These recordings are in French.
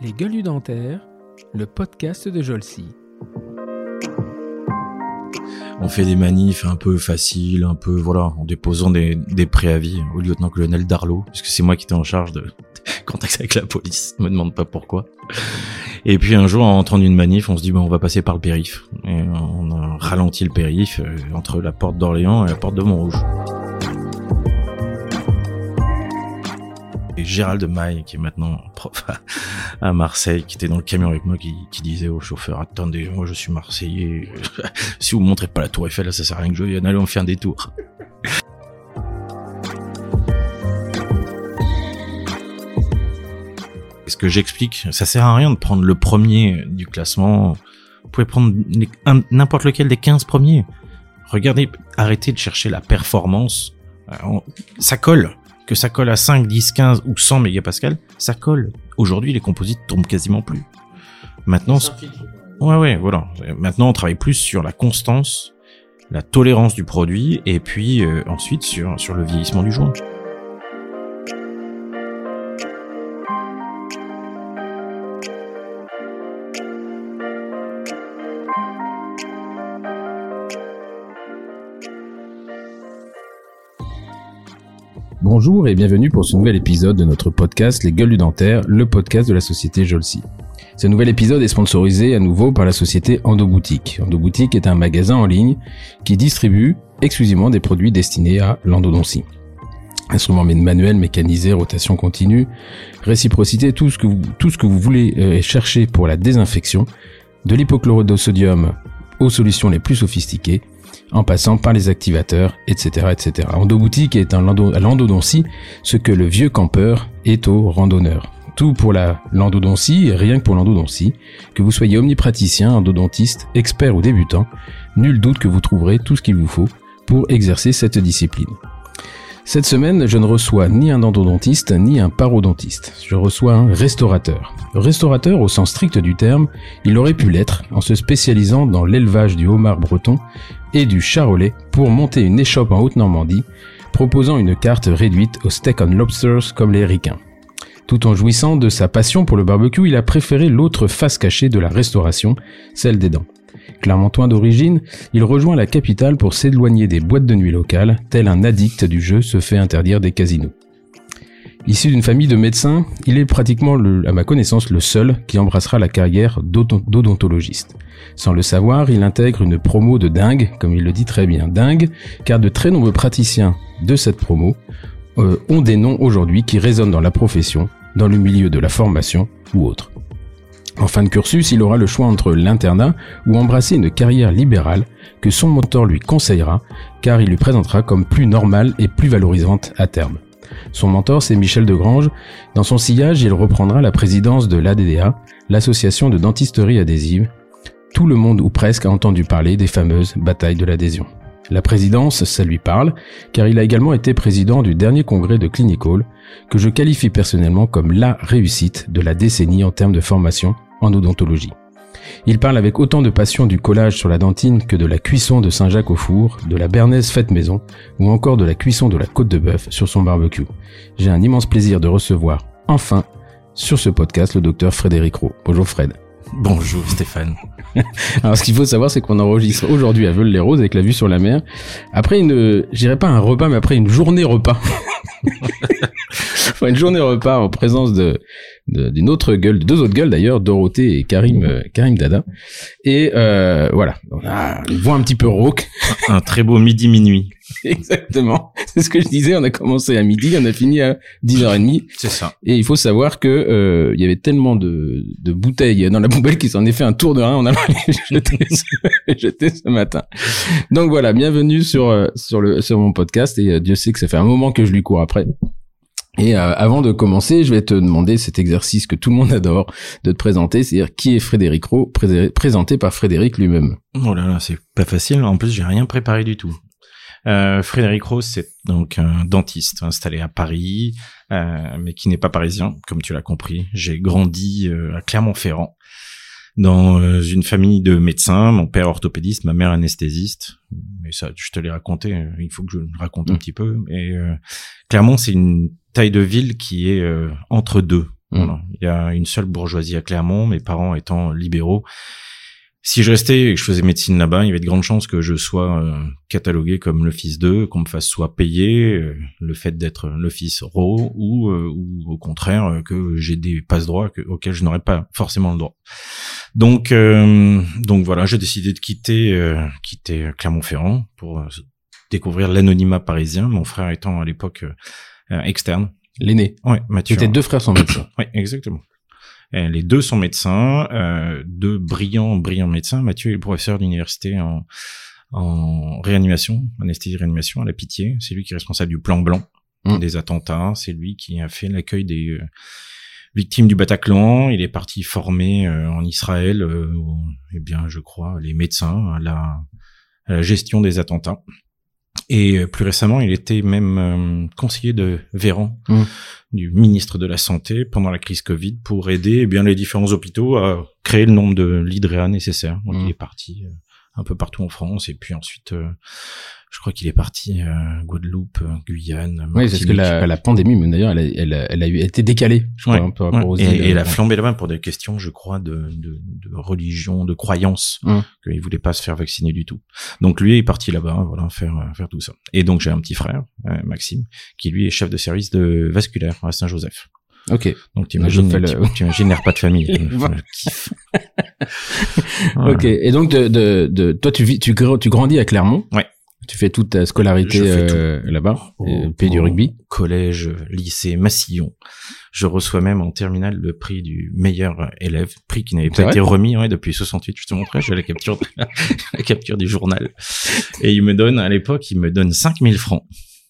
Les gueules dentaires, le podcast de Jolcy. On fait des manifs un peu faciles, un peu, voilà, en déposant des, préavis au lieutenant-colonel Darlot, puisque c'est moi qui étais en charge de contact avec la police, me demande pas pourquoi. Et puis un jour, en entrant d'une manif, on se dit, on va passer par le périph. Et on a ralenti le périph euh, entre la porte d'Orléans et la porte de Montrouge. Gérald Maille, qui est maintenant prof à Marseille, qui était dans le camion avec moi, qui, disait au chauffeur, attendez, moi je suis Marseillais, si vous montrez pas la tour Eiffel, là, ça sert à rien que je vienne, allez, on fait un détour. ce que j'explique, ça sert à rien de prendre le premier du classement. Vous pouvez prendre n'importe lequel des 15 premiers. Regardez, arrêtez de chercher la performance. Euh, Ça colle. Que ça colle à 5, 10, 15 ou 100 mégapascales, ça colle. Aujourd'hui, les composites tombent quasiment plus. Maintenant, ce- ouais, ouais, voilà. Maintenant, on travaille plus sur la constance, la tolérance du produit, et puis euh, ensuite sur, sur le vieillissement du joint. Bonjour et bienvenue pour ce nouvel épisode de notre podcast Les Gueules du Dentaire, le podcast de la société Jolcy. Ce nouvel épisode est sponsorisé à nouveau par la société Endoboutique. Endoboutique est un magasin en ligne qui distribue exclusivement des produits destinés à l'endodontie. Instruments manuels, mécanisés, rotation continue, réciprocité, tout ce que vous, voulez euh, chercher pour la désinfection, de l'hypochlorite de sodium aux solutions les plus sophistiquées, en passant par les activateurs, etc., etc. Endoboutique est un lando- ce que le vieux campeur est au randonneur. Tout pour la l'endodontie rien que pour l'endodontie. Que vous soyez omnipraticien, endodontiste, expert ou débutant, nul doute que vous trouverez tout ce qu'il vous faut pour exercer cette discipline. Cette semaine, je ne reçois ni un endodontiste ni un parodontiste. Je reçois un restaurateur. Restaurateur au sens strict du terme, il aurait pu l'être en se spécialisant dans l'élevage du homard breton et du charolais pour monter une échoppe en Haute-Normandie, proposant une carte réduite aux steak and lobsters comme les ricains. Tout en jouissant de sa passion pour le barbecue, il a préféré l'autre face cachée de la restauration, celle des dents. Clermontois d'origine, il rejoint la capitale pour s'éloigner des boîtes de nuit locales, tel un addict du jeu se fait interdire des casinos. Issu d'une famille de médecins, il est pratiquement, à ma connaissance, le seul qui embrassera la carrière d'odon- d'odontologiste. Sans le savoir, il intègre une promo de dingue, comme il le dit très bien, dingue, car de très nombreux praticiens de cette promo euh, ont des noms aujourd'hui qui résonnent dans la profession, dans le milieu de la formation ou autre. En fin de cursus, il aura le choix entre l'internat ou embrasser une carrière libérale que son mentor lui conseillera, car il lui présentera comme plus normale et plus valorisante à terme. Son mentor, c'est Michel Degrange. Dans son sillage, il reprendra la présidence de l'ADDA, l'association de dentisterie adhésive. Tout le monde ou presque a entendu parler des fameuses batailles de l'adhésion. La présidence, ça lui parle, car il a également été président du dernier congrès de Clinical, que je qualifie personnellement comme la réussite de la décennie en termes de formation en odontologie. Il parle avec autant de passion du collage sur la dentine que de la cuisson de Saint-Jacques au four, de la bernaise faite maison, ou encore de la cuisson de la côte de bœuf sur son barbecue. J'ai un immense plaisir de recevoir, enfin, sur ce podcast, le docteur Frédéric Roux. Bonjour Fred. Bonjour Stéphane. Alors ce qu'il faut savoir, c'est qu'on enregistre aujourd'hui à Veules-les-Roses avec la vue sur la mer. Après une, j'irai pas un repas, mais après une journée repas. enfin, une journée repas en présence de- d'une autre gueule, de deux autres gueules d'ailleurs, Dorothée et Karim, euh, Karim Dada. Et euh, voilà, on a une voix un petit peu rauque. Un très beau midi-minuit. Exactement. C'est ce que je disais. On a commencé à midi, on a fini à 10h30. C'est ça. Et il faut savoir que euh, il y avait tellement de, de bouteilles dans la poubelle qu'ils s'en est fait un tour de rein. On a les jeter, ce- jeter ce matin. Donc voilà, bienvenue sur euh, sur le sur mon podcast. Et euh, Dieu sait que ça fait un moment que je lui cours après. Et euh, avant de commencer, je vais te demander cet exercice que tout le monde adore de te présenter, c'est-à-dire qui est Frédéric Rowe, pré- présenté par Frédéric lui-même. Oh là là, c'est pas facile. En plus, j'ai rien préparé du tout. Euh, Frédéric Rose, c'est donc un dentiste installé à Paris, euh, mais qui n'est pas parisien, comme tu l'as compris. J'ai grandi euh, à Clermont-Ferrand, dans euh, une famille de médecins. Mon père orthopédiste, ma mère anesthésiste. Mais ça, je te l'ai raconté. Il faut que je le raconte un Mm. petit peu. Et euh, Clermont, c'est une taille de ville qui est euh, entre deux. Mm. Voilà. Il y a une seule bourgeoisie à Clermont, mes parents étant libéraux. Si je restais et que je faisais médecine là-bas, il y avait de grandes chances que je sois euh, catalogué comme le fils d'eux, qu'on me fasse soit payer euh, le fait d'être le fils ro ou, euh, ou au contraire euh, que j'ai des passe droits que- auxquels je n'aurais pas forcément le droit. Donc euh, donc voilà, j'ai décidé de quitter euh, quitter Clermont-Ferrand pour découvrir l'anonymat parisien. Mon frère étant à l'époque externe. L'aîné. Ouais, Mathieu. Tes deux frères sont médecins. Oui, exactement. Et les deux sont médecins, euh, deux brillants, brillants médecins. Mathieu est professeur d'université en, en réanimation, anesthésie-réanimation à la Pitié. C'est lui qui est responsable du plan blanc Mm. des attentats. C'est lui qui a fait l'accueil des euh, victimes du Bataclan. Il est parti former euh, en Israël, euh, eh bien, je crois, les médecins à la, à la gestion des attentats. Et euh, plus récemment, il était même euh, conseiller de Véran, Mm. du ministre de la Santé pendant la crise Covid pour aider eh bien les différents hôpitaux à créer le nombre de lits de réa nécessaires. Donc Mm. il est parti euh, un peu partout en France et puis ensuite euh, je crois qu'il est parti euh, Guadeloupe, euh, Guyane. Oui, c'est parce que Martinique. la, la pandémie, même d'ailleurs, elle, a- elle, a- elle a eu- elle a été décalée, je crois, Ouais, hein, aux îles. Et, et euh, la flambée là-bas pour des questions, je crois, de, de, de religion, de croyance, Hum. qu'il voulait pas se faire vacciner du tout. Donc lui est parti là-bas, voilà, faire euh, faire tout ça. Et donc j'ai un petit frère, Maxime, qui lui est chef de service de vasculaire à Saint-Joseph. Ok. Donc je fais le- tu- t'imagines les repas de famille. Ok. Et donc, de, de, de, toi, tu vis, tu, tu grandis à Clermont. Ouais. Tu fais toute ta scolarité euh, là-bas, Au- euh, pays du rugby. Collège, lycée, Massillon. Je reçois même en terminale le prix du meilleur élève, prix qui n'avait pas été remis ouais, depuis 68. Je te montrais, j'ai la capture, de- la capture du journal. Et il me donne, à l'époque, il me donne 5000 francs.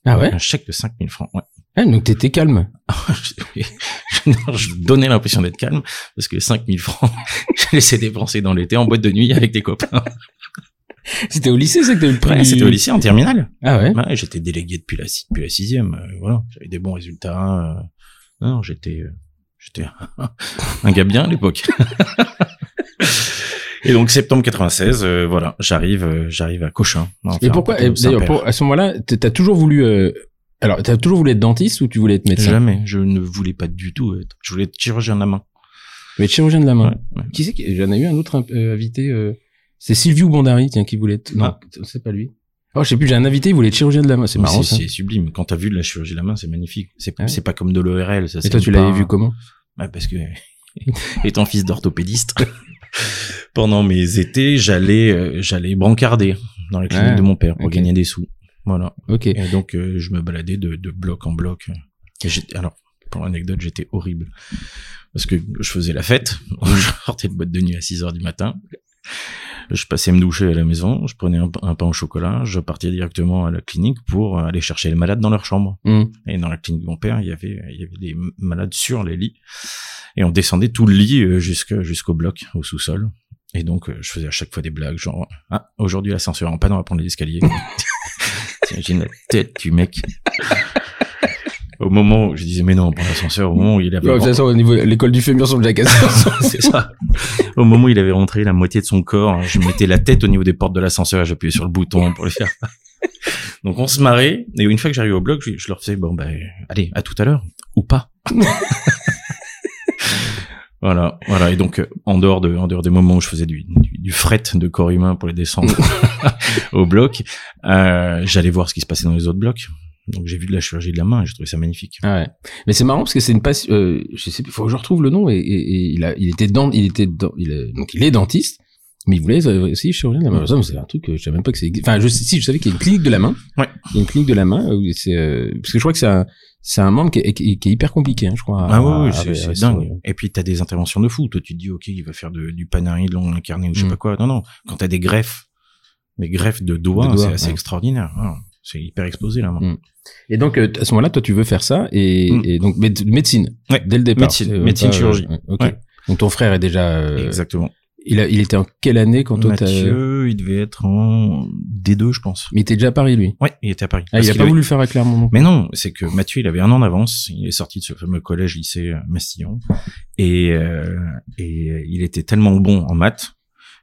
Ah ouais? Un chèque de 5000 francs. Ouais. Ah, donc t'étais calme. je, je- je donnais l'impression d'être calme parce que 5000 francs, je laissais dépenser dans l'été en boîte de nuit avec des copains. C'était au lycée, c'est que t'as eu le prix. Ouais, C'était au lycée en terminale. Ah ouais. Ouais, j'étais délégué depuis la, si- depuis la sixième. euh, voilà, j'avais des bons résultats. euh, non, j'étais, euh, j'étais un gars bien à l'époque. Et donc septembre 96, euh, voilà, j'arrive, euh, j'arrive à Cochin. Et pourquoi, d'ailleurs, à ce moment-là, t'as toujours voulu, euh, alors, t'as toujours voulu être dentiste ou tu voulais être médecin? Jamais, je ne voulais pas du tout être. Je voulais être chirurgien de la main. Mais chirurgien de la main. Ouais, ouais. Qui c'est qui, j'en ai eu un autre euh, invité, euh, c'est Silvio Bondari, tiens, qui voulait être, non, Ah. c'est pas lui. Oh, je sais plus, j'ai un invité, il voulait être chirurgien de la main, c'est marrant, C'est sublime. Quand t'as vu de la chirurgie de la main, c'est magnifique. C'est Ouais. c'est pas comme de l'ORL. Et toi, tu l'avais vu comment? Ouais, parce que étant fils d'orthopédiste, pendant mes étés, j'allais euh, j'allais brancarder dans la clinique Ouais, de mon père pour gagner des sous. Voilà. Ok. Et donc euh, je me baladais de, de bloc en bloc. Et alors pour l'anecdote, j'étais horrible parce que je faisais la fête. je sortais de boîte de nuit à 6 heures du matin. Je passais me doucher à la maison, je prenais un, un pain au chocolat, je partais directement à la clinique pour aller chercher les malades dans leur chambre. Hmm. Et dans la clinique de mon père, il y avait, il y avait des malades sur les lits. Et on descendait tout le lit euh, jusqu'au bloc, au sous-sol. Et donc, euh, je faisais à chaque fois des blagues, genre, ah, aujourd'hui l'ascenseur en panne, on va prendre les escaliers. T'imagines la tête du mec. Au moment où je disais, mais non, on prend l'ascenseur, au moment où il avait Ouais, façon, au niveau, l'école du fémur sont déjà c'est ça. Au moment où il avait rentré la moitié de son corps, je mettais la tête au niveau des portes de l'ascenseur et j'appuyais sur le bouton pour le faire. Donc on se marrait, et une fois que j'arrivais au bloc, je, je leur faisais, bon ben, allez, à tout à l'heure, ou pas. Voilà, voilà. Et donc, euh, en dehors de, en dehors des moments où je faisais du, du, du fret de corps humain pour les descendre au bloc, euh, j'allais voir ce qui se passait dans les autres blocs. Donc j'ai vu de la chirurgie de la main et j'ai trouvé ça magnifique. Ah ouais. Mais c'est marrant parce que c'est une passion, euh, je sais plus, faut que je retrouve le nom et, et, et il a, il était dans, il était dans, il est, donc il est dentiste, mais il voulait euh, aussi chirurgien de la main. Ça, c'est un truc que je savais même pas que c'est, enfin, je sais, si, je savais qu'il y a une clinique de la main. Ouais. Il y a une clinique de la main, où c'est, euh, parce que je crois que c'est un, c'est un membre qui est, qui est- hyper compliqué, hein, je crois. Ah ouais, c'est c'est dingue. Et puis t'as des interventions de fou. Toi, tu te dis, ok, il va faire de, du panarin, de l'ongle incarné ou je sais Mm. pas quoi. Non, non. Quand t'as des greffes, des greffes de doigts, De doigts, c'est assez ouais. extraordinaire. Ah, c'est hyper exposé là. Mm. Et donc, euh, à ce moment-là, toi, tu veux faire ça et, Mm. et donc méde- médecine. Ouais, Dès le départ. médecine, euh, médecine, pas, euh, chirurgie. ok. Ouais. Donc ton frère est déjà, euh, Exactement. Il a, il était en quelle année quand toi Mathieu, il devait être en D2, je pense. mais il était déjà à Paris, lui. Ouais, il était à Paris. Ah, il a pas avait- voulu le faire à Clermont. non Mais non, c'est que Mathieu, il avait un an d'avance. Il est sorti de ce fameux collège lycée euh, Mastillon et euh, et euh, il était tellement bon en maths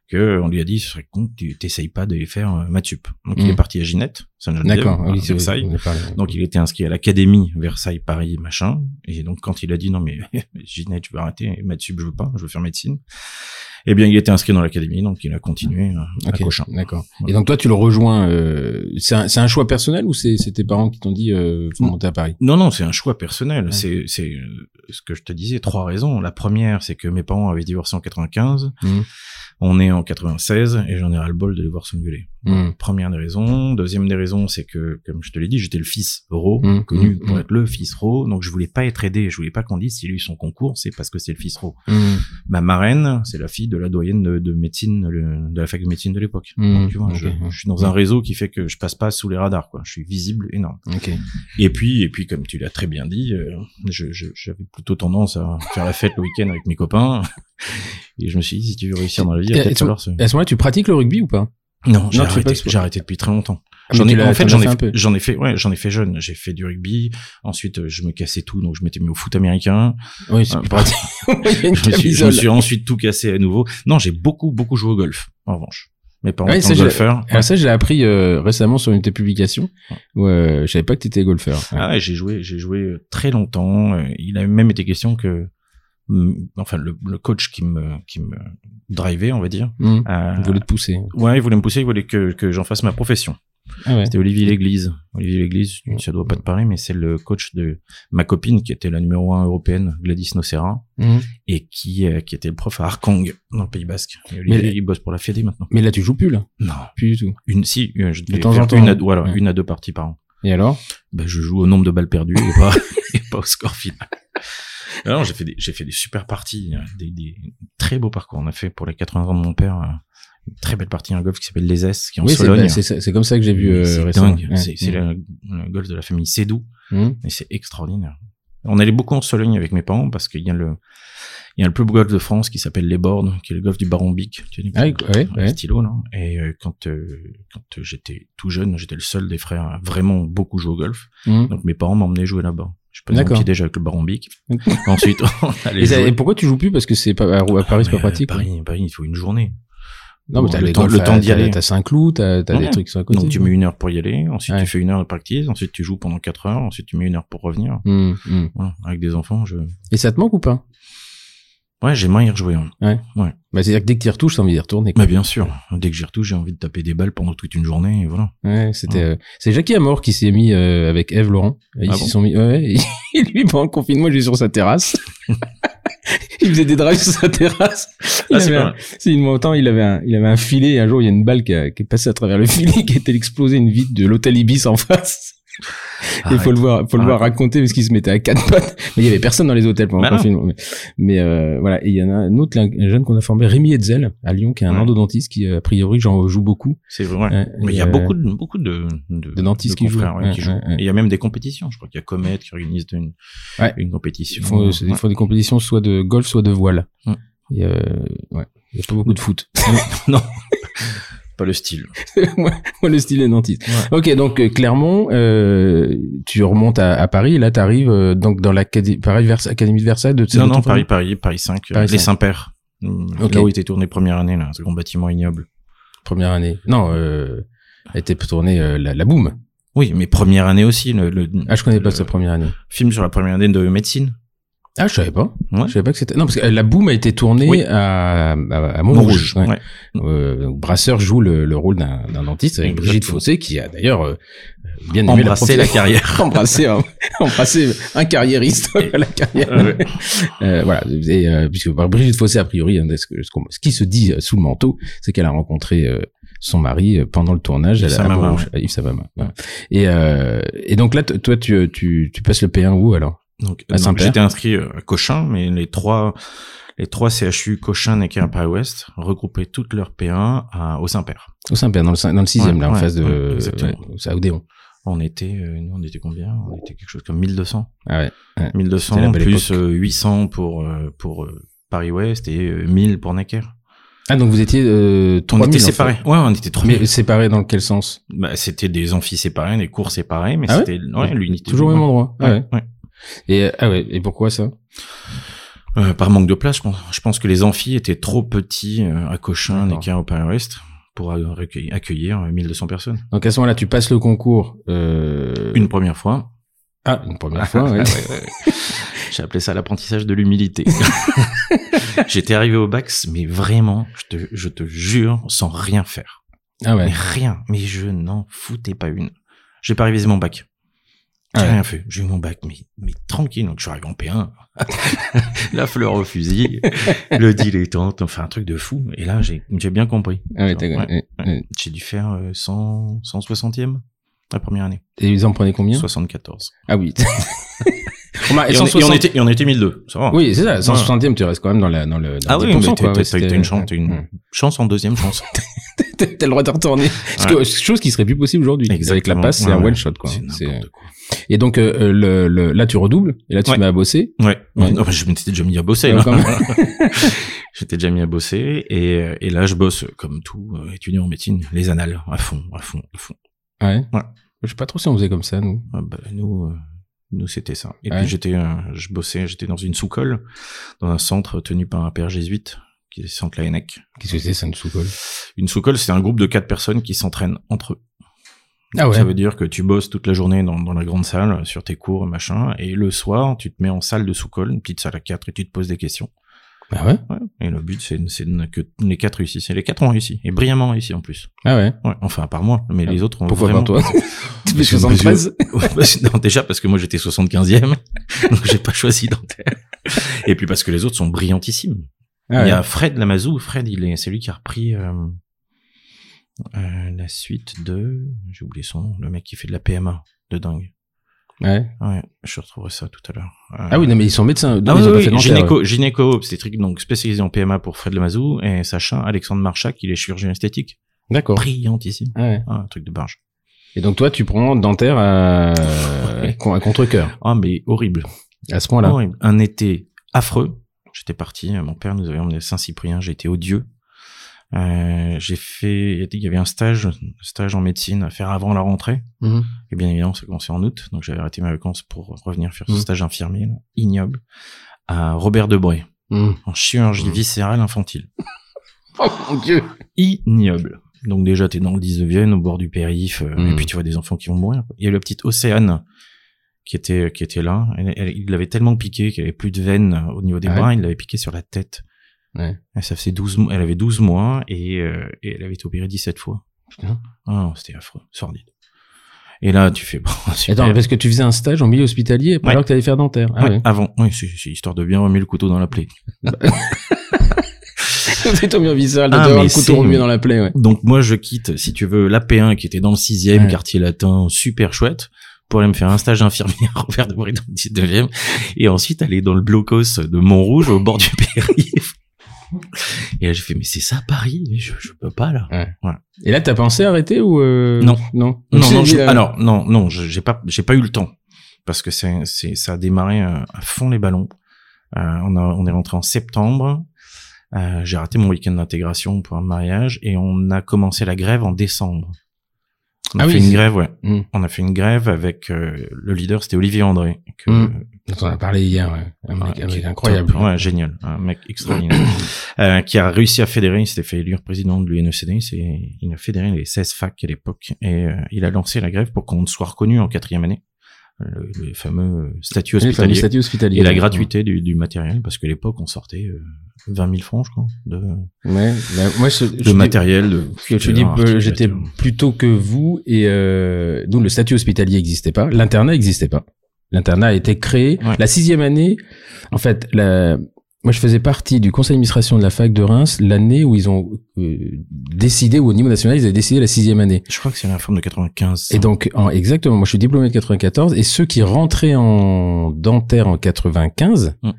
que on lui a dit ce serait con que tu t'essayes pas de faire euh, maths sup. Donc il est parti à Ginette, D'accord. Oui, Versailles. Donc il était inscrit à l'académie Versailles Paris machin et donc quand il a dit non mais Ginette je veux arrêter maths sup je veux pas je veux faire médecine eh bien il était inscrit dans l'académie donc il a continué euh, à Ok, Cochin. D'accord. Voilà. Et donc toi, tu le rejoins. Euh, c'est un, choix personnel ou c'est tes parents qui t'ont dit euh, faut monter à Paris? Non non c'est un choix personnel Ouais. c'est c'est euh, ce que je te disais trois raisons la première c'est que mes parents avaient divorcé en 95 Mhm. on est en 96 et j'en ai ras le bol de les voir s'engueuler Mhm. Première des raisons. Deuxième des raisons, c'est que, comme je te l'ai dit, j'étais le fils Ro, Mm, connu mm, pour être le fils Ro, donc je voulais pas être aidé, je voulais pas qu'on dise si lui son concours, c'est parce que c'est le fils Ro. Mhm. Ma marraine, c'est la fille de la doyenne de, de médecine, le- de la fac de médecine de l'époque. Mm, Donc, tu vois, je, suis dans un réseau qui fait que je passe pas sous les radars, quoi. Je suis visible énorme. Et puis, et puis, comme tu l'as très bien dit, euh, je- je- j'avais plutôt tendance à faire la fête le week-end avec mes copains. Et je me suis dit, si tu veux réussir dans la vie, il va falloir à ce moment-là, tu pratiques le rugby ou pas? Non, j'ai arrêté, de arrêté depuis très longtemps. Ah, mais J'en ai, en fait, j'en ai, fait un peu. j'en ai fait, ouais, j'en ai fait jeune. J'ai fait du rugby. Ensuite, euh, je me cassais tout, donc je m'étais mis au foot américain. Oui, c'est Ah, plus pratique. Je me, suis, je me suis ensuite tout cassé à nouveau. Non, j'ai beaucoup, beaucoup joué au golf. En revanche, mes parents Ouais, étant ça, je- golfeurs. Alors ça, je l'ai appris euh, récemment sur une de tes publications. Où, euh, je savais pas que tu étais golfeur. Ouais. Ah ouais, j'ai joué, j'ai joué euh, très longtemps. Euh, Il a même été question que, hum, enfin, le, le coach qui me, qui me drivait, on va dire. Mhm. euh, Il voulait te pousser. ouais, il voulait me pousser, il voulait que, que j'en fasse ma profession. Ah ouais. C'était Olivier Léglise. Olivier Léglise, ça doit pas te parler, mais c'est le coach de ma copine qui était la numéro un européenne, Gladys Nocera, Mhm. et qui, euh, qui était le prof à Arkang, dans le Pays Basque. Et Olivier, Mais- il bosse pour la Fédé maintenant. Mais là, tu joues plus là. Non. Plus du tout. Une, si, euh, je devais temps en temps, une à, voilà, Ouais. une à deux parties par an. Et alors? Ben, je joue au nombre de balles perdues et pas, et pas au score final. Alors, j'ai fait des, j'ai fait des super parties, euh, des, des très beaux parcours. On a fait pour les 80 ans de mon père, très belle partie, un golf qui s'appelle Les S, qui est en Oui, c'est Sologne. comme ça que j'ai vu euh, c'est récemment. dingue. Ouais. C'est, Mhm. le, golf de la famille Sédou. Mhm. Et c'est extraordinaire. On allait beaucoup en Sologne avec mes parents parce qu'il y a le, il y a le plus beau golf de France qui s'appelle les Bordes, qui est le golf du Baron Bic. Tu sais, Ah, ouais, ouais. stylos, là. Et euh, quand, euh, quand j'étais tout jeune, j'étais le seul des frères à vraiment beaucoup jouer au golf. Mhm. Donc mes parents m'emmenaient jouer là-bas. Je D'accord. pied déjà avec le Baron Bic. Ensuite, on allait Et, ça- jouer. et pourquoi tu joues plus? Parce que c'est pas à, à Paris, c'est pas pratique. euh, Paris, Paris, il faut une journée. Non, mais t'as le temps- le temps d'y aller. T'as Saint-Cloud, t'as t'as des trucs sur la côté. Donc tu mets une heure pour y aller, ensuite Ouais. tu fais une heure de practice, ensuite tu joues pendant quatre heures, ensuite tu mets une heure pour revenir. Mhm. Voilà, avec des enfants, je... Et ça te manque ou pas? Ouais, j'aimerais y rejouer. hein. bah, C'est-à-dire que dès que tu y retouches, t'as envie d'y retourner. quoi. Mais bien sûr, dès que j'y retouche, j'ai envie de taper des balles pendant toute une journée, et voilà. Ouais, c'était. Ouais. euh, c'est Jackie Amor qui s'est mis euh, avec Eve Laurent. Ils Ah s'y bon sont mis. Ouais, et lui pendant le confinement, il est sur sa terrasse. il faisait des drives sur sa terrasse. Ah, c'est un- une montant, il avait un, il avait un filet. Et un jour, il y a une balle qui, a- qui est passée à travers le filet, qui était explosé une vitre de l'hôtel Ibis en face. Il faut le voir, faut le voir raconter parce qu'il se mettait à quatre pattes. Mais il y avait personne dans les hôtels pendant Bah le non. confinement. Mais, mais, euh, voilà. Et il y en a un autre, un jeune qu'on a formé, Rémi Hetzel, à Lyon, qui est un Ouais. endodontiste qui, a priori, j'en joue beaucoup. C'est vrai. Mais il y a euh, beaucoup de, beaucoup de, de, de dentistes qui jouent. ouais, Ouais, qui jouent. ouais, ouais. Et il y a même des compétitions. Je crois qu'il y a Comet qui organise une, une compétition. Ils font, ils Ouais. font des compétitions soit de golf, soit de voile. Et euh, ouais. Il y a pas beaucoup de foot. non. Pas le style. moi, moi, le style est dentiste. Ok, donc euh, Clermont, euh, tu remontes à, à Paris et là tu arrives donc dans l'académie Versa- Académie de Versailles de Non, non, Paris, Paris, Paris 5, euh, Paris les 5. Saint-Père. Hum, Ok. Là où était tourné première année, là, ce grand bâtiment ignoble. première année. Non, euh, était tournée euh, la, la boum. Oui, mais première année aussi, le, le Ah, je connais pas sa première année. film sur la première année de médecine. Ah, je savais pas. Ouais. Je savais pas que c'était. Non, parce que la boum a été tournée Oui. à, à, à Montrouge. Montrouge. ouais. Ouais. Euh, Brasseur joue le, le rôle d'un d'un dentiste avec. Brigitte Fossé qui a d'ailleurs euh, bien aimé Embrasser la, la carrière. embrasser, un, embrasser un carriériste la carrière. Ouais. Euh, voilà, et, euh, puisque bah, Brigitte Fossé a priori, hein, ce, ce qu'on- ce qui se dit euh, sous le manteau, c'est qu'elle a rencontré euh, son mari euh, pendant le tournage Yves à- à Samama, Montrouge, à Yves Samama. voilà. Et, euh, et donc là, toi, tu, tu, tu passes le P1 où alors? Donc, j'étais inscrit euh, à Cochin, mais les trois, les trois CHU Cochin, Necker et Paris-Ouest regroupaient toutes leurs P1 à, au Saint-Père. Au Saint-Père, dans le, dans le sixième, Ouais, là, en face de, ouais, exactement. à Odéon. On était, euh, nous, on était combien? On était quelque chose comme 1200. Ah ouais. C'était la 1200 belle plus euh, 800 pour, euh, pour euh, Paris-Ouest et euh, 1000 pour Necker. Ah, donc vous étiez euh, On 3000, était en fait. séparés. Ouais, on était 3000. Mais séparés dans quel sens? Bah, c'était des amphis séparés, des cours séparés, mais Ah c'était ouais, l'unité. Toujours au même endroit. Ah ouais. ouais. Et, ah ouais. Et pourquoi ça? Euh, par manque de place, je pense, je pense que les amphis étaient trop petits euh, à Cochin. Necker, au Paris Ouest pour euh, accueillir euh, 1200 personnes. Donc à ce moment-là, tu passes le concours. Euh... Une première fois. Ah, une première fois. ouais. J'ai appelé ça l'apprentissage de l'humilité. J'étais arrivé au bac, mais vraiment, je te, je te jure, sans rien faire. Ah ouais. Mais rien. Mais je n'en foutais pas une. J'ai pas révisé mon bac. J'ai ouais. rien fait. J'ai eu mon bac, mais, mais tranquille. Donc, je suis arrivé en P1. la fleur au fusil, le dilettante, enfin, un truc de fou. Et là, j'ai, j'ai bien compris. Ah ouais, Ouais. J'ai dû faire euh, 100, 160e la première année. Et ils en prenaient combien? 74. Ah oui. Et on, et 160 on était, et on était 1002. Ça va. Oui, c'est ça. 160e, tu restes quand même dans la dans le. Dans Ah oui, 10%, mais t'as, une chance, t'as une chance en deuxième chance. T'as le droit de retourner. Que, chose qui serait plus possible aujourd'hui. Avec la passe, c'est Ouais, un one shot, quoi. Quoi. Et donc, euh, le, le, là, tu redoubles. Et là, tu te mets à bosser. Ouais. Ouais. Non, mais je m'étais déjà mis à bosser. Là. J'étais déjà mis à bosser et, euh, et là je bosse comme tout euh, étudiant en médecine, les annales à fond, à fond, à fond. Ouais. Ouais. Je sais pas trop si on faisait comme ça, nous. Ah bah, nous, euh, nous c'était ça. Et Ouais. puis j'étais, euh, je bossais, j'étais dans une sous-colle, dans un centre tenu par un père jésuite qui est Laennec. Qu'est-ce que c'est, ça, une sous-colle Une sous-colle, c'est un groupe de quatre personnes qui s'entraînent entre eux. Ah ouais. Ça veut dire que tu bosses toute la journée dans, dans la grande salle sur tes cours, machin, et le soir tu te mets en salle de sous-colle, une petite salle à quatre, et tu te poses des questions. Ah ouais? Ouais. Et le but c'est que les quatre réussissent. Et les quatre ont réussi, et brillamment réussi en plus. Ah ouais? Ouais, enfin, à part moi, mais Ah, les autres ont Pourquoi vraiment... pas toi? Tu fais Parce que- 73 Ouais, parce que- non, déjà parce que moi j'étais 75e, donc j'ai pas choisi dentaire. Et puis parce que les autres sont brillantissimes. Ah Il y a ouais. Fred Lamazou, Fred, il est, c'est lui qui a repris euh, euh, la suite de, j'ai oublié son nom, le mec qui fait de la PMA, de dingue. Ouais. Ouais, je retrouverai ça tout à l'heure. Euh, Ah oui, non, mais ils sont médecins. Non, ah ils oui, ont pas oui, fait dentaire, gynéco, gynéco, c'est truc donc spécialisé en PMA pour Fred Lamazou et Sacha Alexandre Marchak, il est chirurgien esthétique, ouais. D'accord. brillantissime, Ah ouais. ah, un truc de barge. Et donc toi, tu prends dentaire à, Ouais. à contre-cœur. Ah mais horrible. À ce point-là. Horrible. Un été affreux. J'étais parti, euh, mon père nous avait emmené à Saint-Cyprien, j'ai été odieux. Euh, j'ai fait, il y avait un stage, stage en médecine à faire avant la rentrée. Mhm. Et bien évidemment, ça commençait en août, donc j'avais arrêté mes vacances pour revenir faire ce Mhm. stage infirmier, là, ignoble, à Robert Debré, Mhm. en chirurgie viscérale infantile. Oh mon dieu. Ignoble. Donc déjà, t'es dans le 19e, au bord du périph', euh, et puis tu vois des enfants qui vont mourir. Il y a eu la petite Océane qui était qui était là. Elle- elle- il l'avait tellement piqué qu'elle avait plus de veines au niveau des Ouais. bras. Il l'avait piqué sur la tête. Ouais. Ça faisait 12 mois. Elle avait 12 mois et, euh, et elle avait été opérée 17 fois. Putain. Ah c'était affreux, sordide. Et là, tu fais bon. super. Attends, parce que tu faisais un stage en milieu hospitalier Ouais. alors que t'allais faire dentaire. Ah Ouais. Avant, oui, c'est c'est histoire de bien remuer le couteau dans la plaie. C'est ton de Ah, le couteau remué dans la plaie, ouais. Donc moi, je quitte, si tu veux, l'AP1 qui était dans le 6e, Ouais. quartier latin, super chouette, pour aller me faire un stage infirmier à Robert de Bré dans le 19e, et ensuite aller dans le blocos de Montrouge, au bord du périph'. Et là, j'ai fait, mais c'est ça Paris? Je, je peux pas, là. Et là, t'as pensé arrêter ou euh... Non. Non? Non, non, je- euh, alors, non, non, j'ai pas, j'ai pas eu le temps. Parce que c'est, c'est, ça a démarré euh, à fond les ballons. Euh, on a, on est rentré en septembre. Euh, j'ai raté mon week-end d'intégration pour un mariage et on a commencé la grève en décembre. On a Ah fait oui, une grève, ouais. Mm. On a fait une grève avec euh, le leader, c'était Olivier André, que, Mm. dont on a parlé hier, ouais. Un mec, Ouais, un qui mec incroyable. top. Ouais, génial. Un mec extraordinaire. euh, qui a réussi à fédérer, il s'était fait élire président de l'UNECD, il a fédéré les 16 facs à l'époque, et euh, il a lancé la grève pour qu'on soit reconnu en quatrième année. Le, le fameux statut Oui, le fameux hospitalier. statut hospitalier. Et la gratuité du, du matériel, parce que à l'époque, on sortait euh, 20 000 francs, je crois, de, Ouais. bah, moi, je, de je matériel. De, Je te dis, euh, j'étais plus tôt que vous et euh, nous le statut hospitalier n'existait pas, l'internat n'existait pas. L'internat a été créé Ouais. la sixième année. En fait, la, moi je faisais partie du conseil d'administration de la fac de Reims l'année où ils ont euh, décidé, ou au niveau national ils avaient décidé la sixième année. Je crois que c'est la réforme de 95. Et donc, en, exactement, moi je suis diplômé de 94 et ceux qui rentraient en dentaire en 95, Mm.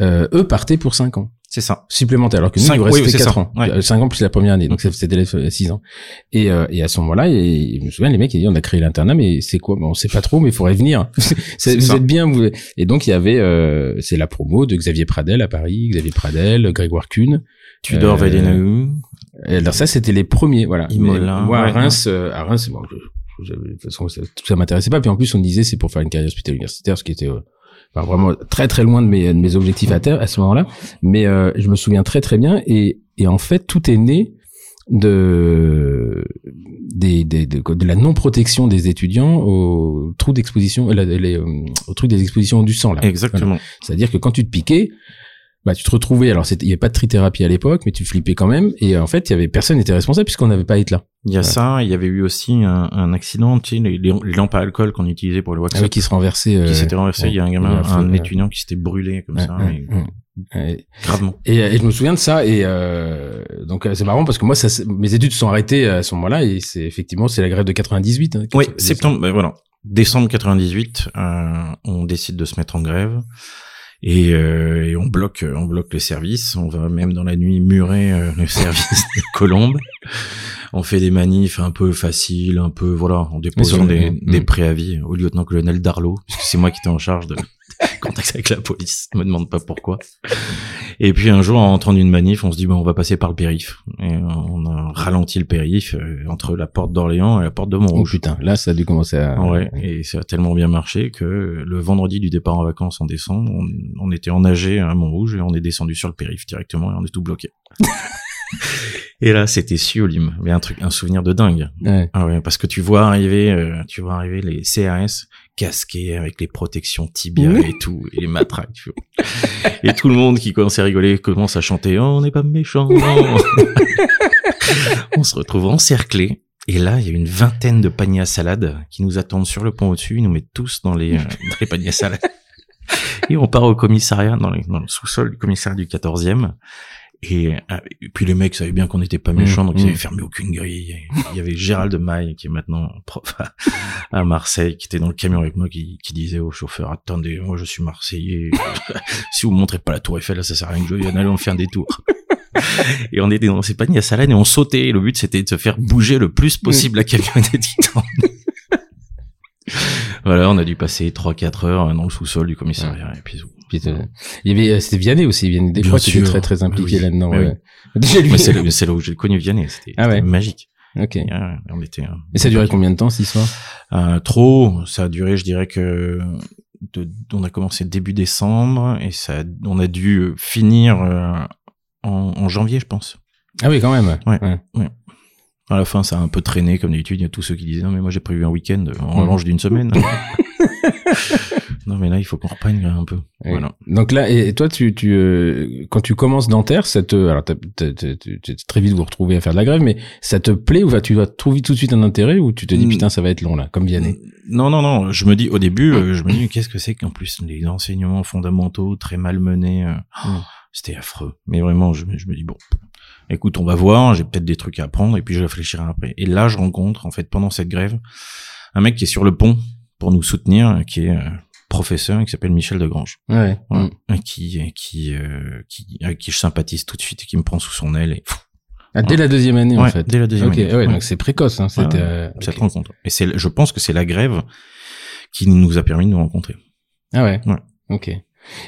euh, eux partaient pour cinq ans c'est ça. supplémentaire alors que nous il nous oui, restait c'est 4 ça. ans Ouais. Euh, 5 ans plus la première année donc ça c'était 6 ans et, euh, et à ce moment-là je me souviens les mecs ils disaient on a créé l'internat mais c'est quoi? Bon, on sait pas trop mais il faudrait venir vous ça. êtes bien vous et donc il y avait euh, c'est la promo de Xavier Pradel à Paris Xavier Pradel Grégoire Kuhn Tudor Euh, Vallenaou. Et alors ça c'était les premiers voilà Imola, moi à. Reims euh, à Reims bon je- je- de toute façon ça, ça m'intéressait pas puis en plus on disait c'est pour faire une carrière hospitalière universitaire ce qui était euh, enfin, vraiment très très loin de mes, de mes objectifs à terre à ce moment-là. Mais euh, je me souviens très très bien et, et en fait tout est né de des, des, de, de la non protection des étudiants au trou d'exposition, euh, les, euh, au truc des expositions du sang là. Exactement. Voilà. C'est-à-dire que quand tu te piquais, bah tu te retrouvais. Alors il y avait pas de trithérapie à l'époque, mais tu flippais quand même. Et en fait, il y avait personne n'était responsable puisqu'on n'avait pas à être là. Il y a ça, il y avait eu aussi un, un accident, tu sais, les, lampes à alcool qu'on utilisait pour le wax Ah oui, qui se renversait. euh, qui s'était renversé. il y a un gamin, un étudiant qui s'était brûlé comme Ouais, ça, ouais, gravement. Et, et je me souviens de ça et euh, donc euh, c'est marrant parce que moi ça, mes études sont arrêtées à ce moment-là et c'est effectivement c'est la grève de 98. Hein, Oui, 98. septembre, ben voilà. Décembre 98, euh, on décide de se mettre en grève et, euh, et on bloque, on bloque le service. On va même dans la nuit murer euh, le service de Colombe. On fait des manifs un peu faciles, un peu voilà, en déposant des, mm. des préavis au lieutenant-colonel Darlot, puisque c'est moi qui étais en charge de contact avec la police. Je me demande pas pourquoi. Et puis un jour, en entrant d'une manif, on se dit bon, on va passer par le périph. Et on a ralenti le périph euh, entre la porte d'Orléans et la porte de Oh Montrouge. putain, là ça a dû commencer à. Ouais, et ça a tellement bien marché que le vendredi du départ en vacances en décembre, on, on était enagé à Montrouge et on est descendu sur le périph directement et on est tout bloqué. et là, c'était sublime. Mais un truc, un souvenir de dingue. Ouais. Ah ouais, parce que tu vois arriver, euh, tu vois arriver les CRS casqués avec les protections tibia et tout, et les matraques, tu vois. Et tout le monde qui commence à rigoler, commence à chanter, oh, on n'est pas méchants. on se retrouve encerclés. Et là, il y a une vingtaine de paniers à salade qui nous attendent sur le pont au-dessus. Ils nous mettent tous dans les, euh, dans les paniers à salade. Et on part au commissariat, dans, les- dans le sous-sol du commissariat du 14e. Et, euh, et puis les mecs savaient bien qu'on n'était pas méchants, donc ils mmh. avaient fermé aucune grille. Il y avait Gérald Maille, qui est maintenant prof à, à Marseille, qui était dans le camion avec moi, qui, qui disait au chauffeur, attendez, moi je suis Marseillais. si vous montrez pas la tour Eiffel, là, ça sert à rien que je vienne, allez, on fait un détour. et on était dans ces paniers à salade et on sautait. Et le but, c'était de se faire bouger le plus possible la camionnette voilà, on a dû passer 3-4 heures dans le sous-sol du commissariat. Et puis, Puis, euh, il y avait euh, c'était Vianney aussi, Vianney des fois qui était très très impliqué Oui. là-dedans. Mais ouais. Déjà lui. Mais c'est là, où j'ai connu Vianney. C'était Ah ouais. magique. Ok. Et, euh, on était. Et ça a duré combien de temps cette histoire? Trop. Ça a duré, je dirais que. De, on a commencé début décembre et ça, on a dû finir euh, en, en janvier, je pense. Ah oui, quand même. Ouais. À la fin, ça a un peu traîné, comme d'habitude. Il y a tous ceux qui disaient non, mais moi j'ai prévu un week-end en revanche d'une semaine. non, mais là, il faut qu'on reprenne un peu. Voilà. Donc là, et toi, tu, tu, euh, quand tu commences dentaire, ça te, alors tu- très vite vous retrouver à faire de la grève, mais ça te plaît ou va, tu vas trouver tout de suite un intérêt ou tu te dis Mm. putain ça va être long là, comme Vianney? Non, non, non. Je me dis au début, euh, je me dis qu'est-ce que c'est qu'en plus les enseignements fondamentaux très malmenés. euh, Mm. C'était affreux. Mais vraiment, je, me- je me dis bon, écoute, on va voir. J'ai peut-être des trucs à apprendre et puis je réfléchirai après. Et là, je rencontre en fait pendant cette grève un mec qui est sur le pont pour nous soutenir, qui est euh, professeur, qui s'appelle Michel Degrange. Ouais. Voilà. Mm. qui qui euh, qui avec qui je sympathise tout de suite et qui me prend sous son aile et Ah, dès la deuxième année en ouais, fait. dès la deuxième année. ouais, donc c'est précoce. Hein, c'était. Ouais, euh, cette ok. rencontre et c'est je pense que c'est la grève qui nous a permis de nous rencontrer Ah ouais. Ouais. Ok.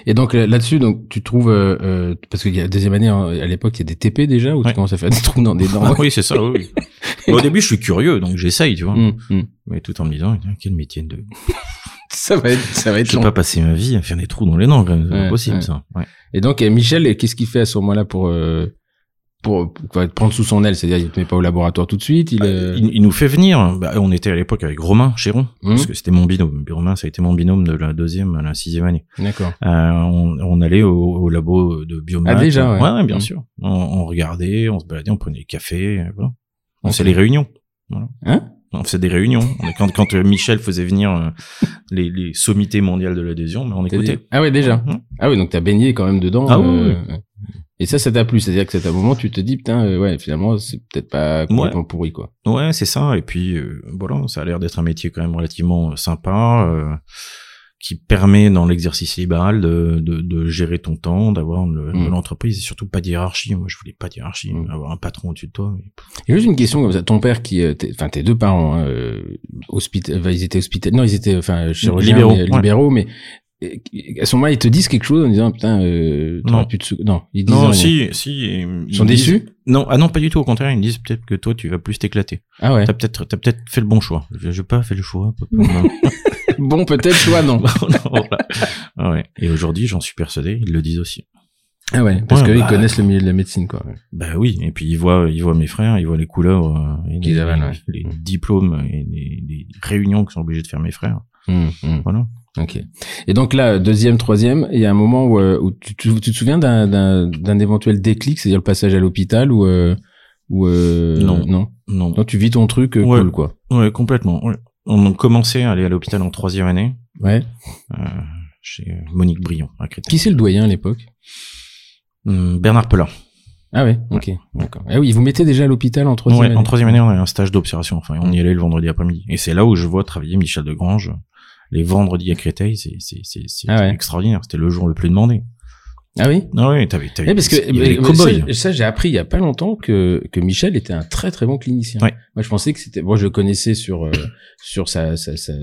Et donc là- là-dessus, donc tu trouves euh, euh, parce qu'il y a la deuxième année hein, à l'époque, il y a des TP déjà où Ouais. tu commences à faire des trous dans des dents. Ah oui c'est ça oui. Mais au début je suis curieux donc j'essaye tu vois Mm, mm. mais tout en me disant quel métier de Ça va être, ça va être je vais pas passer ma vie à faire des trous dans les dents quand même c'est Ouais, pas possible ouais. ça ouais. Et donc Michel, qu'est-ce qu'il fait à ce moment-là pour euh, pour, pour prendre sous son aile C'est-à-dire, il te met pas au laboratoire tout de suite. Il, euh, il, il nous fait venir bah, on était à l'époque avec Romain Chéron Mhm. parce que c'était mon binôme Romain ça a été mon binôme de la deuxième à la sixième année D'accord. Euh, on, on allait au, au labo de biomath. Ah, déjà, ouais. ouais, bien Mm. sûr. On, on regardait, on se baladait, on prenait des cafés, voilà. On faisait les réunions. Voilà. Hein? On faisait des réunions. On- Quand, quand euh, Michel faisait venir euh, les, les sommités mondiales de l'adhésion, mais on écoutait. Ah ouais, déjà. Mhm. Ah oui, donc t'as baigné quand même dedans. Ah oui, euh, Et ça, ça t'a plu. C'est-à-dire que c'est un moment, tu te dis, putain, euh, ouais, finalement, c'est peut-être pas complètement pourri, quoi. Ouais, c'est ça. Et puis euh, voilà, ça a l'air d'être un métier quand même relativement euh, sympa, euh, qui permet dans l'exercice libéral de, de, de gérer ton temps, d'avoir Mm. de l'entreprise et surtout pas de hiérarchie. Moi, je voulais pas de hiérarchie, Mm. avoir un patron au-dessus de toi. mais- Et juste une question comme ça. Ton père qui, euh, enfin, tes deux parents, hein, euh, hospita- enfin, ils étaient hospitaliers. Non, ils étaient, enfin, chirurgiens, Libéraux, mais, ouais. libéraux, mais à ce moment-là, ils te disent quelque chose en disant putain, euh, t'aurais Non. pu te sou- non, ils disent Non, rien. si, si. Ils Ils sont disent- déçus? Non, ah non, pas du tout. Au contraire, ils me disent peut-être que toi, tu vas plus t'éclater. Ah ouais. T'as peut-être, t'as peut-être fait le bon choix. Je- J'ai pas fait le choix. Bon, peut-être toi non. Ah ouais. Et aujourd'hui, j'en suis persuadé. Ils le disent aussi. Ah ouais, parce Ouais, qu'ils bah, connaissent le milieu de la médecine quoi. Bah oui. Et puis ils voient, ils voient mes frères, ils voient les couleurs, euh, et les, avalent, ouais. les diplômes et les, les réunions que sont obligés de faire mes frères. Hum, hum. Voilà. Ok. Et donc là, deuxième, troisième, il y a un moment où, euh, où tu, tu- tu te souviens d'un, d'un, d'un éventuel déclic, c'est-à-dire le passage à l'hôpital ou euh, ou euh, Non. non? Non. Donc tu vis ton truc Ouais. cool quoi. Ouais, complètement. ouais. On a commencé à aller à l'hôpital en troisième année, Ouais. euh, chez Monique Brion, à Créteil. Qui c'est le doyen à l'époque? Hum, Bernard Pelin. Ah ouais. Ok. D'accord. Ah oui, vous mettez déjà à l'hôpital en troisième Ouais, année. en troisième année, on a un stage d'observation. Enfin, on y allait le vendredi après-midi. Et c'est là où je vois travailler Michel Degrange. Les vendredis à Créteil, c'est, c'est, c'est, c'est Ah ouais. extraordinaire. C'était le jour le plus demandé. Ah oui? Ah ouais, t'avais, t'avais, Eh, parce que mais- ça, ça, j'ai appris il y a pas longtemps que que Michel était un très très bon clinicien. Ouais. Moi je pensais que c'était moi je le connaissais sur euh, sur sa, sa, sa-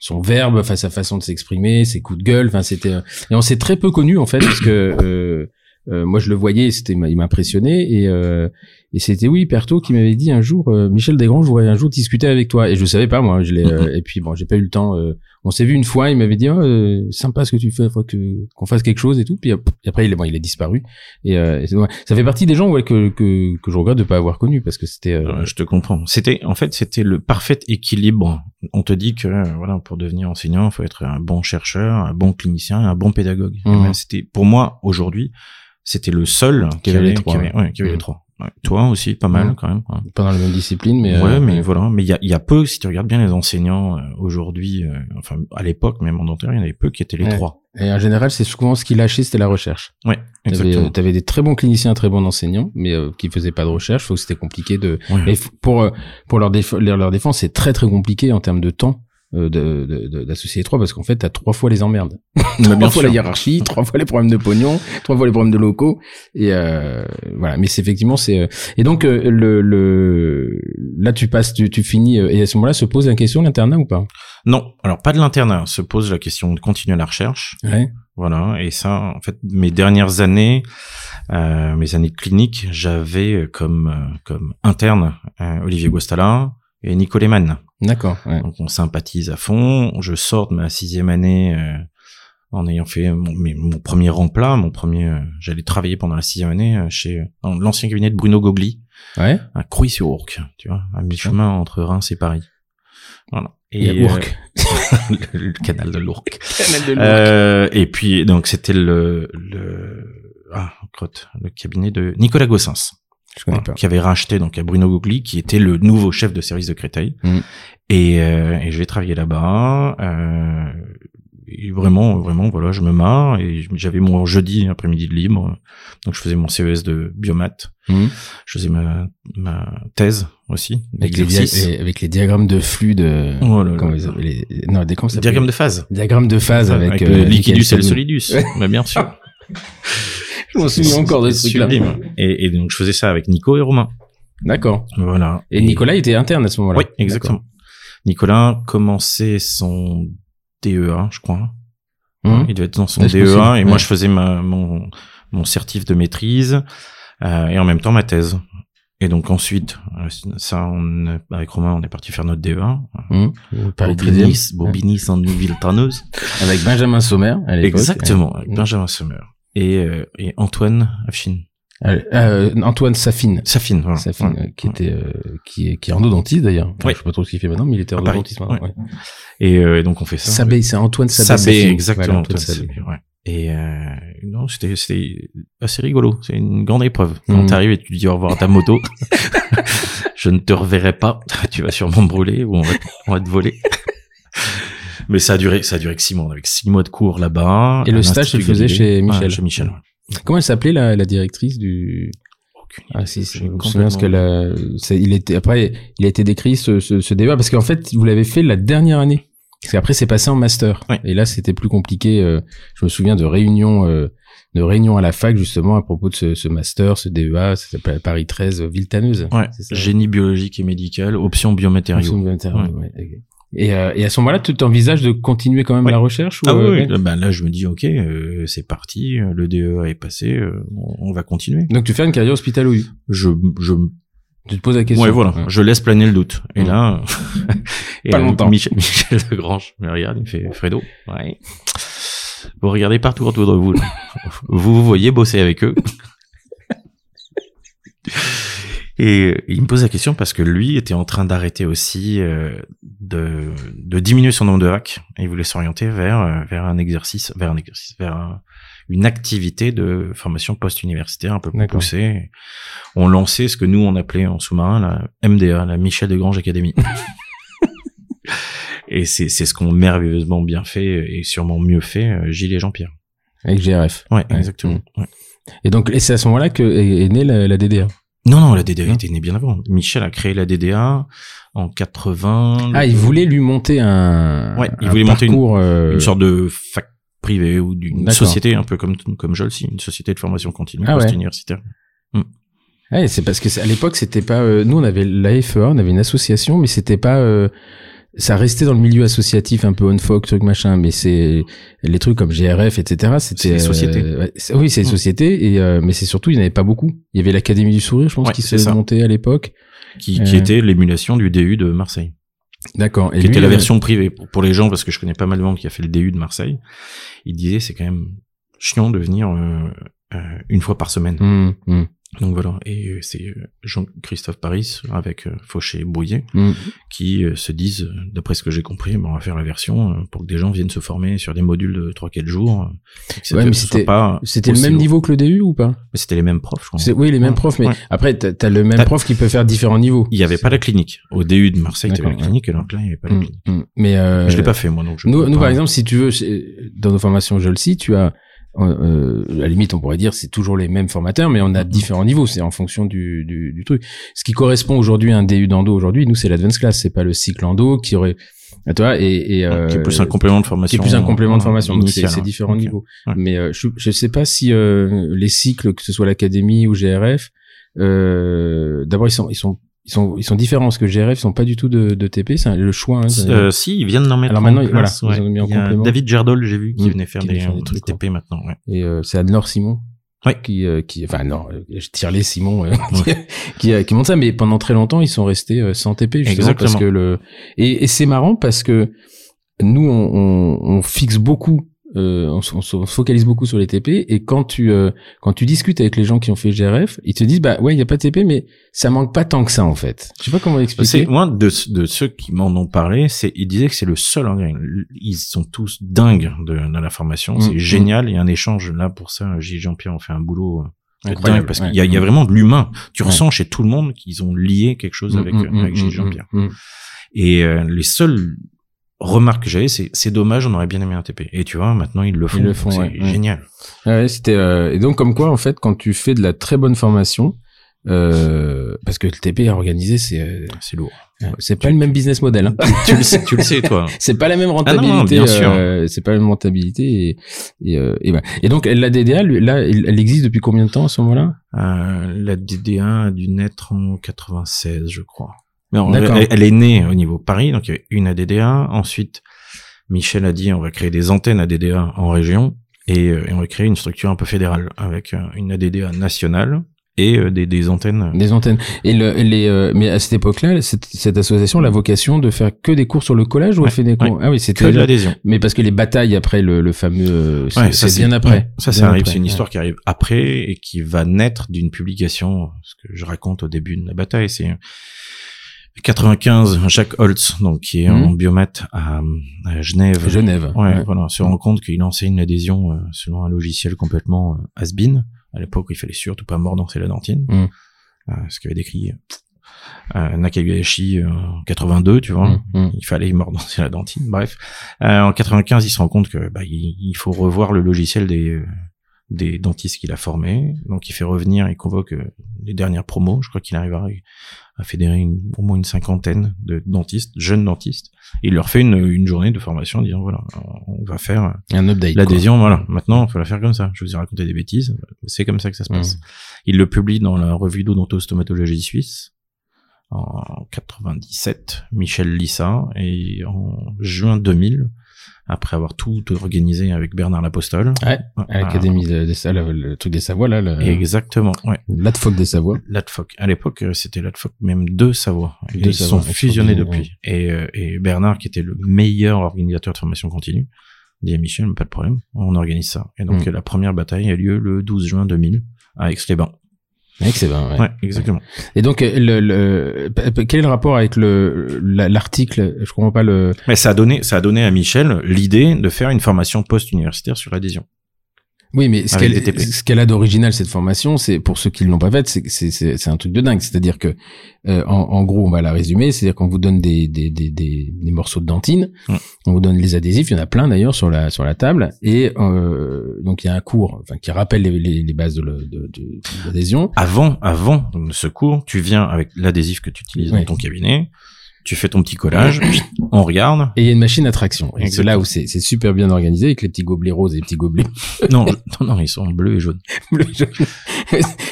son verbe, enfin sa façon de s'exprimer, ses coups de gueule, enfin c'était euh, et on s'est très peu connus en fait parce que euh, euh, moi je le voyais, c'était il m'impressionnait et euh, et c'était oui Perto qui m'avait dit un jour euh, Michel Desgrands je voudrais un jour discuter avec toi et je le savais pas moi, je l'ai euh, et puis bon, j'ai pas eu le temps on s'est vu une fois, il m'avait dit oh, euh, sympa ce que tu fais, faut que qu'on fasse quelque chose et tout puis après il est bon, il a disparu et, euh, et c'est- ouais, ça fait partie des gens ouais, que, que que je regrette de pas avoir connu parce que c'était euh, Euh, je te comprends. C'était, en fait, c'était le parfait équilibre. On te dit que, euh, voilà, pour devenir enseignant, il faut être un bon chercheur, un bon clinicien, un bon pédagogue. Ben, c'était, pour moi, aujourd'hui, c'était le seul qui, avait avait, les trois, qui avait, ouais, qui avait les trois. Ouais. Toi aussi, pas mal, quand même. pas dans la même discipline mais ouais, euh, mais voilà. Mais il y a, y a peu, si tu regardes bien les enseignants euh, aujourd'hui, euh, enfin à l'époque même en dentaire, il y en avait peu qui étaient les Ouais. trois. et en général c'est souvent ce qui lâchait c'était la recherche Ouais, exactement. euh, t'avais des très bons cliniciens, très bons enseignants, mais euh, qui faisaient pas de recherche. Faut que c'était compliqué de. F- pour pour leur, déf- leur défense, c'est très très compliqué en termes de temps euh, de, de, de- d'associer les trois parce qu'en fait t'as trois fois les emmerdes, trois bien fois sûr. la hiérarchie, trois fois les problèmes de pognon, trois fois les problèmes de locaux et euh, voilà. Mais c'est effectivement c'est euh, et donc euh, le, le là tu passes tu, tu finis et à ce moment-là se pose la question l'internat ou pas? Non, alors pas de l'internat. Se pose la question de continuer la recherche. Ouais. Voilà, et ça, en fait, mes dernières années, euh, mes années cliniques, j'avais comme comme interne euh, Olivier Guastala et Nicolas Mann. D'accord. Ouais. Donc on sympathise à fond. Je sors de ma sixième année euh, en ayant fait mon, mes- mon premier remplat, mon premier. euh, J'allais travailler pendant la sixième année euh, chez dans l'ancien cabinet de Bruno Gogli Ouais. à Crouy-sur-Ourcq, tu vois, à mi-chemin entre Reims et Paris. Voilà. Et euh, Ourcq. le, le canal de l'Ourcq. Canal de Euh, et puis donc c'était le le ah crotte, le cabinet de Nicolas Gossens Je connais voilà, pas. qui avait racheté donc à Bruno Gogli qui était le nouveau chef de service de Créteil Mm. et, euh, et je vais travailler là-bas euh, et vraiment vraiment voilà je me marre et j'avais mon jeudi après-midi de libre donc je faisais mon CES de biomat Mhm. je faisais ma ma thèse aussi Avec les, avec les diagrammes de flux de Oh là là. ils appellent les non des comment ça diagramme s'appelle de phase diagramme de phase avec, le euh, liquidus Michael et le solidus mais bien sûr je m'en souviens encore de ce truc-là. Et, et donc je faisais ça avec Nico et Romain. d'accord Voilà. et Nicolas était interne à ce moment-là Oui, exactement. Nicolas commençait son DEA, je crois. D'accord. Hum. Il devait être dans son Ouais, c'est DEA possible, et moi je faisais ma, mon mon certif de maîtrise euh, et en même temps ma thèse. Et donc ensuite, euh, ça, on, avec Romain, on est parti faire notre DEA. Hum. Paris 13e. Bobinis, Bobinis en Villetaneuse. avec Benjamin Sommer à Exactement, avec Mm. Benjamin Sommer. Et, euh, et Antoine Afshin. Euh, euh, Antoine Safine Safine, voilà. Safine Ouais. euh, qui était euh, qui est qui est endodontiste d'ailleurs Enfin, Ouais. je sais pas trop ce qu'il fait maintenant mais il était endodontiste maintenant. Et euh, donc on fait ça. Sabé c'est Antoine Sabé Sabé, exactement. Antoine Sabé. Ouais. Et euh, non, c'était c'était assez rigolo. C'est une grande épreuve. Quand Mhm. t'arrives et tu dis au revoir à ta moto, je ne te reverrai pas. Tu vas sûrement me brûler ou on va, on va te voler. Mais ça a duré, ça a duré que six mois. Avec six mois de cours là-bas. Et le stage, tu le faisais chez Michel. Chez Michel. ouais. comment elle s'appelait la, la directrice du Ah si, je me souviens parce complètement- qu'elle a, c'est- il était après, il a été décrit ce, ce, ce débat parce qu'en fait, vous l'avez fait la dernière année. Parce qu'après, c'est passé en master. Ouais. Et là, c'était plus compliqué. euh, je me souviens de réunions, euh, de réunions à la fac justement à propos de ce, ce master, ce DEA, ça s'appelle Paris 13 Villetaneuse. Ouais, génie biologique et médical, option biomatériaux. Fonction de matériaux, Ouais. Et, euh, et à ce moment-là, tu t'envisages de continuer quand même Ouais. la recherche ou, Ah euh, oui, ouais oui. Ben là, je me dis, ok, euh, c'est parti, euh, le DEA est passé, euh, on, on va continuer. Donc tu fais une carrière hospitalo Je, je, Tu te poses la question. ouais, voilà, Ouais. je laisse planer le doute. Et Mm. là, et Pas longtemps. Michel, Michel Legrange me regarde, il me fait, Fredo, ouais. Vous regardez partout autour de vous. Vous vous voyez bosser avec eux. Et euh, il me pose la question parce que lui était en train d'arrêter aussi euh, de, de diminuer son nombre de hacks. Et il voulait s'orienter vers euh, vers un exercice, vers un exercice, vers un- une activité de formation post-universitaire un peu plus poussée. On lançait ce que nous on appelait en sous-marin la MDA, la Michel Desgranges Academy. et c'est c'est ce qu'ont merveilleusement bien fait et sûrement mieux fait euh, Gilles et Jean-Pierre. Avec GRF. Ouais, Ouais. exactement. Ouais. Et donc, et c'est à ce moment-là que est, est née la, la DDA. Non, non, la DDA Non. était née bien avant. Michel a créé la DDA en 80. Ah, il voulait lui monter un, Ouais, il un voulait monter une- euh, une sorte de fac privée ou d'une société un peu comme comme Jolsi, une société de formation continue Ah ouais. post-universitaire. Ouais, c'est parce que c'est- à l'époque c'était pas euh, nous on avait la FEA, on avait une association mais c'était pas euh, ça restait dans le milieu associatif un peu on folk truc machin mais c'est les trucs comme GRF etc c'était des sociétés. euh, oui c'est des Mm. sociétés et euh, mais c'est surtout il n'y en avait pas beaucoup il y avait l'académie du sourire je pense Ouais, qui c'est se ça. montait à l'époque Qui, qui Euh. était l'émulation du DU de Marseille. d'accord qui lui, était la euh, version privée pour, les gens parce que je connais pas mal de monde qui a fait le DU de Marseille. Il disait c'est quand même chiant de venir une fois par semaine. hum, hum, Donc voilà, et c'est euh, Jean-Christophe Paris avec euh, Fauché et Brouillet hum. qui euh, se disent, d'après ce que j'ai compris, bon, on va faire la version pour que des gens viennent se former sur des modules de 3-4 jours. que Ouais, c'était- c'était le même niveau que le DU ou pas? C'était les mêmes profs, je crois. Oui les mêmes profs mais ouais. après t'as as le même prof qui peut faire différents niveaux Il y avait pas la clinique. Au DU de Marseille, tu avais la clinique, et donc là, il y avait pas la Hum, clinique. hum. mais euh, Je l'ai pas fait, moi, donc je Nous, nous par exemple, si tu veux, dans nos formations, je le sais, tu as, euh, à la limite, on pourrait dire, c'est toujours les mêmes formateurs, mais on a différents niveaux. C'est en fonction du, du, du truc. Ce qui correspond aujourd'hui à un DU d'endo aujourd'hui, nous, c'est l'advanced class. C'est pas le cycle endo qui aurait, tu vois, et, et euh, qui est plus un complément de qui formation. est plus un complément de formation. Donc c'est hein. différents niveaux. Ouais. Mais euh, je, je sais pas si euh, les cycles, que ce soit l'académie ou GRF, euh, d'abord ils sont ils sont ils sont ils sont différents parce que GRF ils sont pas du tout de, de TP. C'est le choix. Hein, Euh, si, ils viennent d'en mettre Alors en maintenant, place, voilà, ils ouais. ont mis en complément. David Gerdol, j'ai vu, qui Mm, venait faire qui des, des trucs, TP maintenant, ouais. Et euh, c'est Anne-Laure Simon. Ouais. Qui, euh, qui, enfin non, euh, je tire les Simon, euh, qui, euh, qui monte ça, mais pendant très longtemps ils sont restés euh, sans TP justement Exactement. parce que le et, et c'est marrant parce que nous on, on, on fixe beaucoup, euh, on, se- on se focalise beaucoup sur les TP et quand tu euh, quand tu discutes avec les gens qui ont fait GRF, ils te disent bah ouais il y a pas de TP mais ça manque pas tant que ça en fait. Je sais pas comment C'est expliquer. moi de, de ceux qui m'en ont parlé, c'est ils disaient que c'est le seul. hein, Ils sont tous dingues de, de la formation, Mm, c'est mm. génial. Il y a un échange là pour ça. Gilles Jean-Pierre ont fait un boulot euh, Incroyable, dingue parce ouais. qu'il y a, il y a vraiment de l'humain. Tu Ouais. ressens chez tout le monde qu'ils ont lié quelque chose avec, Mm, euh, mm, avec mm, Gilles mm, Jean-Pierre. mm. Et euh, les seules remarques que j'avais, c'est c'est dommage, on aurait bien aimé un TP. Et tu vois, maintenant ils le font. le font, c'est ouais, génial. Ouais, c'était euh, et donc comme quoi en fait quand tu fais de la très bonne formation euh, parce que le TP organisé c'est euh, C'est lourd. c'est pas le même business model hein. tu le sais, tu le sais toi. c'est pas la même non, rentabilité bien sûr. euh, c'est pas la même rentabilité et et, euh, et, voilà. et donc la DDA là elle existe depuis combien de temps à ce moment-là? Euh, la DD1 a dû naître en 96, je crois. Mais elle, elle est née au niveau Paris, donc il y avait une ADDA. Ensuite, Michel a dit on va créer des antennes ADDA en région et, euh, et on va créer une structure un peu fédérale avec euh, une ADDA nationale et euh, des, des antennes. des antennes et le, les euh, mais à cette époque-là cette, cette association a la vocation de faire que des cours sur le collège ou Ouais, elle fait des cours ah oui c'était de l'adhésion. mais parce que les batailles après le, le fameux c'est Ouais, ça, c'est bien après ça, Bien ça arrive. C'est une histoire qui arrive après et qui va naître d'une publication. Ce que je raconte au début de la bataille, c'est 95. Jacques Holtz, donc qui est en Mhm. biomath à, à Genève. Genève Ouais, voilà, se rend compte qu'il lançait une adhésion euh, selon un logiciel complètement euh, has-been. À l'époque, il fallait surtout pas mordancer la dentine. Mm. Euh, ce qu'avait décrit euh, Nakayoshi euh, en 82, tu vois. Hum, hum. Il fallait mordancer la dentine. Bref, Euh, en 95, il se rend compte que bah, il, il faut revoir le logiciel des euh, des dentistes qu'il a formés. Donc, il fait revenir, il convoque euh, les dernières promos. Je crois qu'il arrive à, à fédérer une, au moins une cinquantaine de dentistes, jeunes dentistes. Et il leur fait une, une journée de formation en disant voilà, on va faire un update l'adhésion. Voilà, maintenant, il faut la faire comme ça. Je vous ai raconté des bêtises. C'est comme ça que ça se passe. Hum. Il le publie dans la revue d'odontostomatologie suisse. en 97, Michel Lissa, et en juin 2000, après avoir tout organisé avec Bernard Lapostole. Ouais, à l'Académie de- des Savoies, le, le truc des Savoies, là, le, Exactement, ouais. l'ADFOC des Savoies. L'ADFOC. À l'époque, euh, c'était l'ADFOC, même deux Savoie. Deux ils Savoie, sont fusionnés depuis. Et, euh, et Bernard, qui était le meilleur organisateur de formation continue, dit à Michel, pas de problème, on organise ça. Et donc, Mm. la première bataille a lieu le 12 juin 2000 à Aix-les-Bains. Excellent, ouais. Ouais, exactement. Et donc, euh, le, le, quel est le rapport avec le la- l'article? Je comprends pas le. Mais ça a donné, ça a donné à Michel l'idée de faire une formation post-universitaire sur l'adhésion. Oui, mais ce qu'elle ce qu'elle a d'original cette formation, c'est pour ceux qui ne l'ont pas faite, c'est un truc de dingue. C'est-à-dire que euh, en, en gros, on va la résumer, c'est-à-dire qu'on vous donne des des des des, des morceaux de dentine, on vous donne les adhésifs, il y en a plein d'ailleurs sur la sur la table, et euh, donc il y a un cours, enfin qui rappelle les les, les bases de l'adhésion. Avant, avant ce cours, tu viens avec l'adhésif que tu utilises dans ton cabinet, tu fais ton petit collage, on regarde. Et il y a une machine à traction. Et c'est là où c'est super bien organisé avec les petits gobelets roses et les petits gobelets Non, non, non, ils sont bleus et jaunes. bleus, jaunes,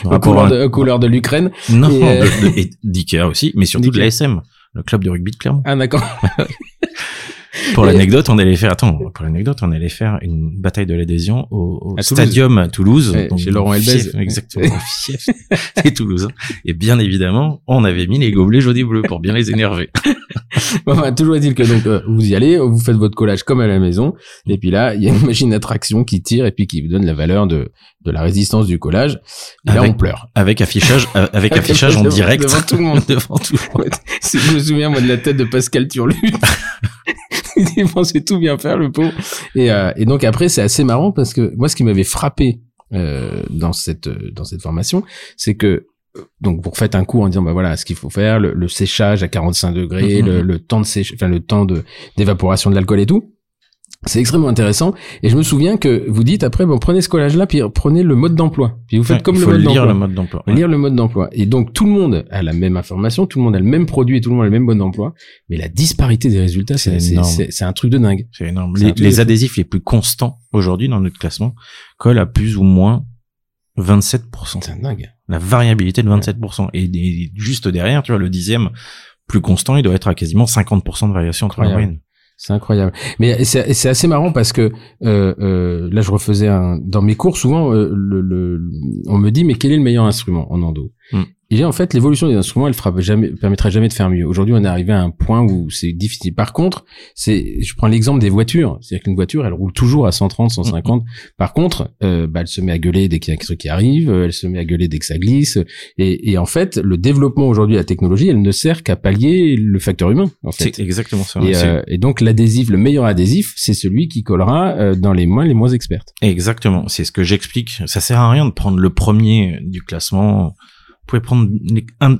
Par aux couleurs de, aux couleurs de l'Ukraine. Non, Et, euh, de- de- et d'Ikea aussi, mais surtout de l'ASM, le club de rugby de Clermont. Ah d'accord. Pour l'anecdote, on allait faire, attends, pour l'anecdote, on allait faire une bataille de l'adhésion au, au À stadium à Toulouse. Ouais, donc chez Laurent Elbez. Exactement, fief des Toulousains. Et bien évidemment, on avait mis les gobelets jaunes et bleus pour bien les énerver. Bon, enfin, toujours est-il que donc euh, vous y allez, vous faites votre collage comme à la maison, et puis là il y a une machine d'attraction qui tire et puis qui vous donne la valeur de de la résistance du collage. Et là Avec- on pleure. Avec affichage, euh, avec affichage en Devant- direct. devant tout le monde. devant tout le monde. Je me souviens moi de la tête de Pascal Turlu. Il pensait tout bien faire le pauvre. Et, euh, et donc après c'est assez marrant parce que moi ce qui m'avait frappé euh, dans cette euh, dans cette formation, c'est que euh, donc vous faites un cours en disant bah voilà ce qu'il faut faire, le, le séchage à 45 degrés, Mhm. le, le temps de séche, enfin le temps de d'évaporation de l'alcool et tout. C'est extrêmement intéressant. Et je me souviens que vous dites après, bon, prenez ce collage-là, puis prenez le mode d'emploi. Puis vous faites Ouais, comme le mode lire d'emploi. le mode d'emploi. Ouais. Lire le mode d'emploi. Et donc, tout le monde a la même information, tout le monde a le même produit et tout le monde a le même mode d'emploi. Mais la disparité des résultats, c'est, un truc de dingue. C'est énorme. Les, adhésifs les plus constants aujourd'hui dans notre classement collent à plus ou moins 27%. C'est dingue. La variabilité de 27%. Et, et juste derrière, tu vois, le dixième plus constant, il doit être à quasiment 50% de variation entre la moyenne. C'est incroyable. Mais c'est, assez marrant parce que euh, euh, là, je refaisais un dans mes cours souvent, euh, on me dit mais quel est le meilleur instrument en endo? Hmm. Et j'ai en fait l'évolution des instruments, elle fera jamais, permettra jamais de faire mieux. Aujourd'hui, on est arrivé à un point où c'est difficile. Par contre, c'est, je prends l'exemple des voitures. C'est-à-dire qu'une voiture, elle roule toujours à 130, 150. Par contre, euh, bah, elle se met à gueuler dès qu'il y a quelque chose qui arrive, euh, elle se met à gueuler dès que ça glisse. Et, et en fait, le développement aujourd'hui de la technologie, elle ne sert qu'à pallier le facteur humain. En fait. C'est exactement ça. Et, euh, et donc l'adhésif, le meilleur adhésif, c'est celui qui collera euh, dans les mains les moins expertes. Exactement. C'est ce que j'explique. Ça sert à rien de prendre le premier du classement. Pouvez prendre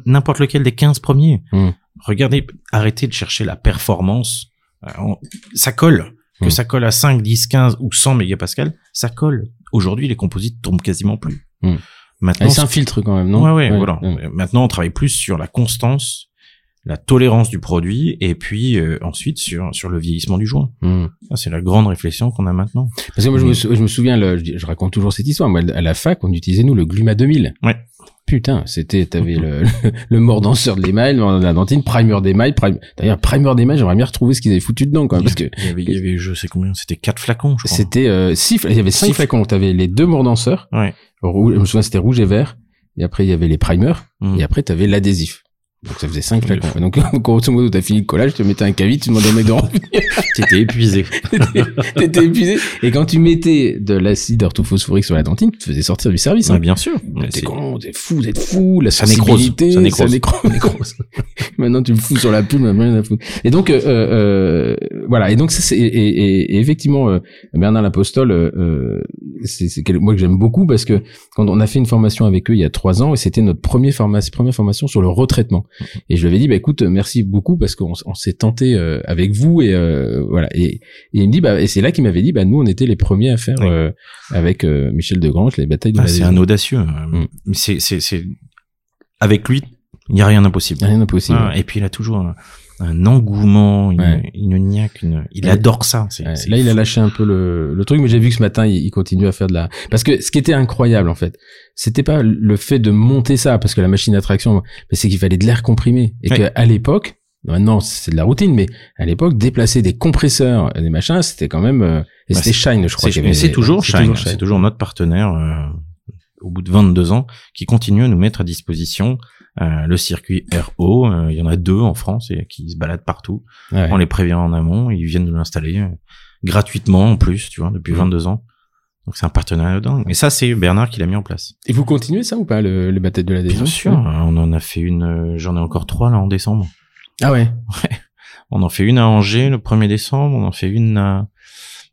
n'importe lequel des 15 premiers. Hmm. Regardez, arrêtez de chercher la performance. Euh, Ça colle. Que Hmm. ça colle à 5, 10, 15 ou 100 mégapascales, ça colle. Aujourd'hui, les composites tombent quasiment plus. Hmm. Maintenant, c'est un filtre quand même, non ouais, ouais, voilà. ouais. Euh, Maintenant, on travaille plus sur la constance, la tolérance du produit, et puis euh, ensuite sur sur le vieillissement du joint. Hmm. C'est la grande réflexion qu'on a maintenant. Parce que moi, je me, Hmm. sou- je me souviens, le- je, je raconte toujours cette histoire. Moi, à la fac, on utilisait nous le Gluma 2000. Ouais. Putain, c'était, t'avais le, le, le mordanceur de l'émail, la dentine, primer d'émail, prime... D'ailleurs, primer d'émail, j'aimerais bien retrouver ce qu'ils avaient foutu dedans, quand même, parce que il y avait, il y avait je sais combien, c'était quatre flacons, je crois. c'était euh, six, il y avait cinq Six. flacons. T'avais les deux mordanceurs, Ouais. rouge, je me souviens, c'était rouge et vert. Et après, il y avait les primers. Mm. Et après, t'avais l'adhésif. Donc, ça faisait cinq Truc de flacons. Et donc, grosso modo, t'as fini le collage, tu te mettais un cavi, tu demandais au mec de revenir. T'étais épuisé. T'étais- épuisé. Et quand tu mettais de l'acide orthophosphorique sur la dentine, tu te faisais sortir du service. Hein. bien sûr. T'es con, t'es fou, t'es fou, la Ça nécrose, sensibilité, ça nécrose. ça nécrose. Maintenant, tu le fous sur la plume, à foutre. Et donc, euh, euh, voilà. Et donc, ça, c'est et, et- et effectivement, euh, Bernard Lapostole, euh, euh, c'est c'est moi que j'aime beaucoup parce que quand on a fait une formation avec eux il y a trois ans, et c'était notre premier formation, première formation sur le retraitement. Et je lui avais dit, bah écoute, merci beaucoup parce qu'on on s'est tenté euh, avec vous et euh, voilà. Et, et il me dit, bah et c'est là qu'il m'avait dit, bah nous on était les premiers à faire euh, avec euh, Michel Degrange les batailles de Ah, c'est un audacieux. euh, Mm. C'est, c'est, c'est, avec lui, il n'y a rien d'impossible. Rien d'impossible. Ah, et puis il a toujours un, engouement, une, Ouais. une niaque, une... il Ouais. adore ça. c'est- Ouais, c'est là, il a lâché un peu le, le truc, mais j'ai vu que ce matin, il, il continue à faire de la. Parce que ce qui était incroyable, en fait, c'était pas le fait de monter ça, parce que la machine d'attraction, mais c'est qu'il fallait de l'air comprimé, et Ouais. qu'à l'époque, maintenant c'est de la routine, mais à l'époque, déplacer des compresseurs, des machins, c'était quand même. euh, et Bah, c'était Shine, je crois. C'est avait- c'est toujours Shine, c'est toujours notre partenaire euh, au bout de 22 ans qui continue à nous mettre à disposition euh, le circuit RO. euh, il y en a deux en France et qui se baladent partout. Ouais. On les prévient en amont, ils viennent nous l'installer euh, gratuitement en plus, tu vois, depuis Mhm. 22 ans. Donc c'est un partenariat dingue. Et ça, c'est Bernard qui l'a mis en place. Et vous continuez ça ou pas, le, le de l'adhésion Bien sûr, on en a fait une, j'en ai encore trois là en décembre. Ah ouais? On en fait une à Angers le 1er décembre, on en fait une à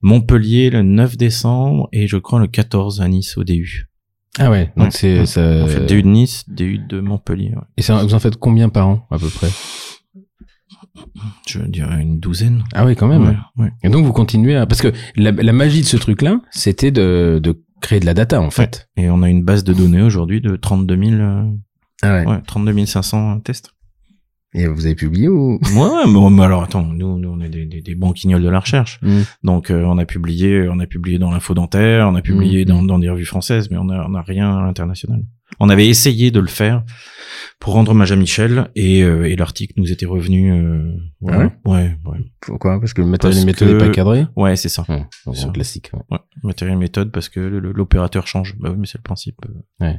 Montpellier le 9 décembre et je crois le 14 à Nice au DU. Ah ouais. Donc Ouais. c'est ça. On fait DU de Nice, DU de Montpellier. ouais. Et ça, vous en faites combien par an à peu près? Je dirais une douzaine. Ah oui, quand même. Ouais. Et donc vous continuez à parce que la, la magie de ce truc-là, c'était de, de créer de la data en fait. Et on a une base de données aujourd'hui de 32 000, euh, Ah ouais. ouais, 32 500 tests. Et vous avez publié ou? Ouais, ouais, mais, alors attends, nous, nous on est des, des, des banquignoles de la recherche. Hmm. Donc euh, on a publié, on a publié dans l'info dentaire, on a publié Mhm. dans, dans des revues françaises, mais on a, on a rien à l'international. On avait essayé de le faire pour rendre hommage à Michel et, euh, et l'article nous était revenu. Euh, voilà. ouais, ouais, Pourquoi? Parce que le matériel méthode n'est pas cadré? ouais, c'est ça. Ouais, c'est un classique. ouais. Ouais, matériel méthode parce que l'opérateur change. Bah oui, mais c'est le principe. euh. Ouais.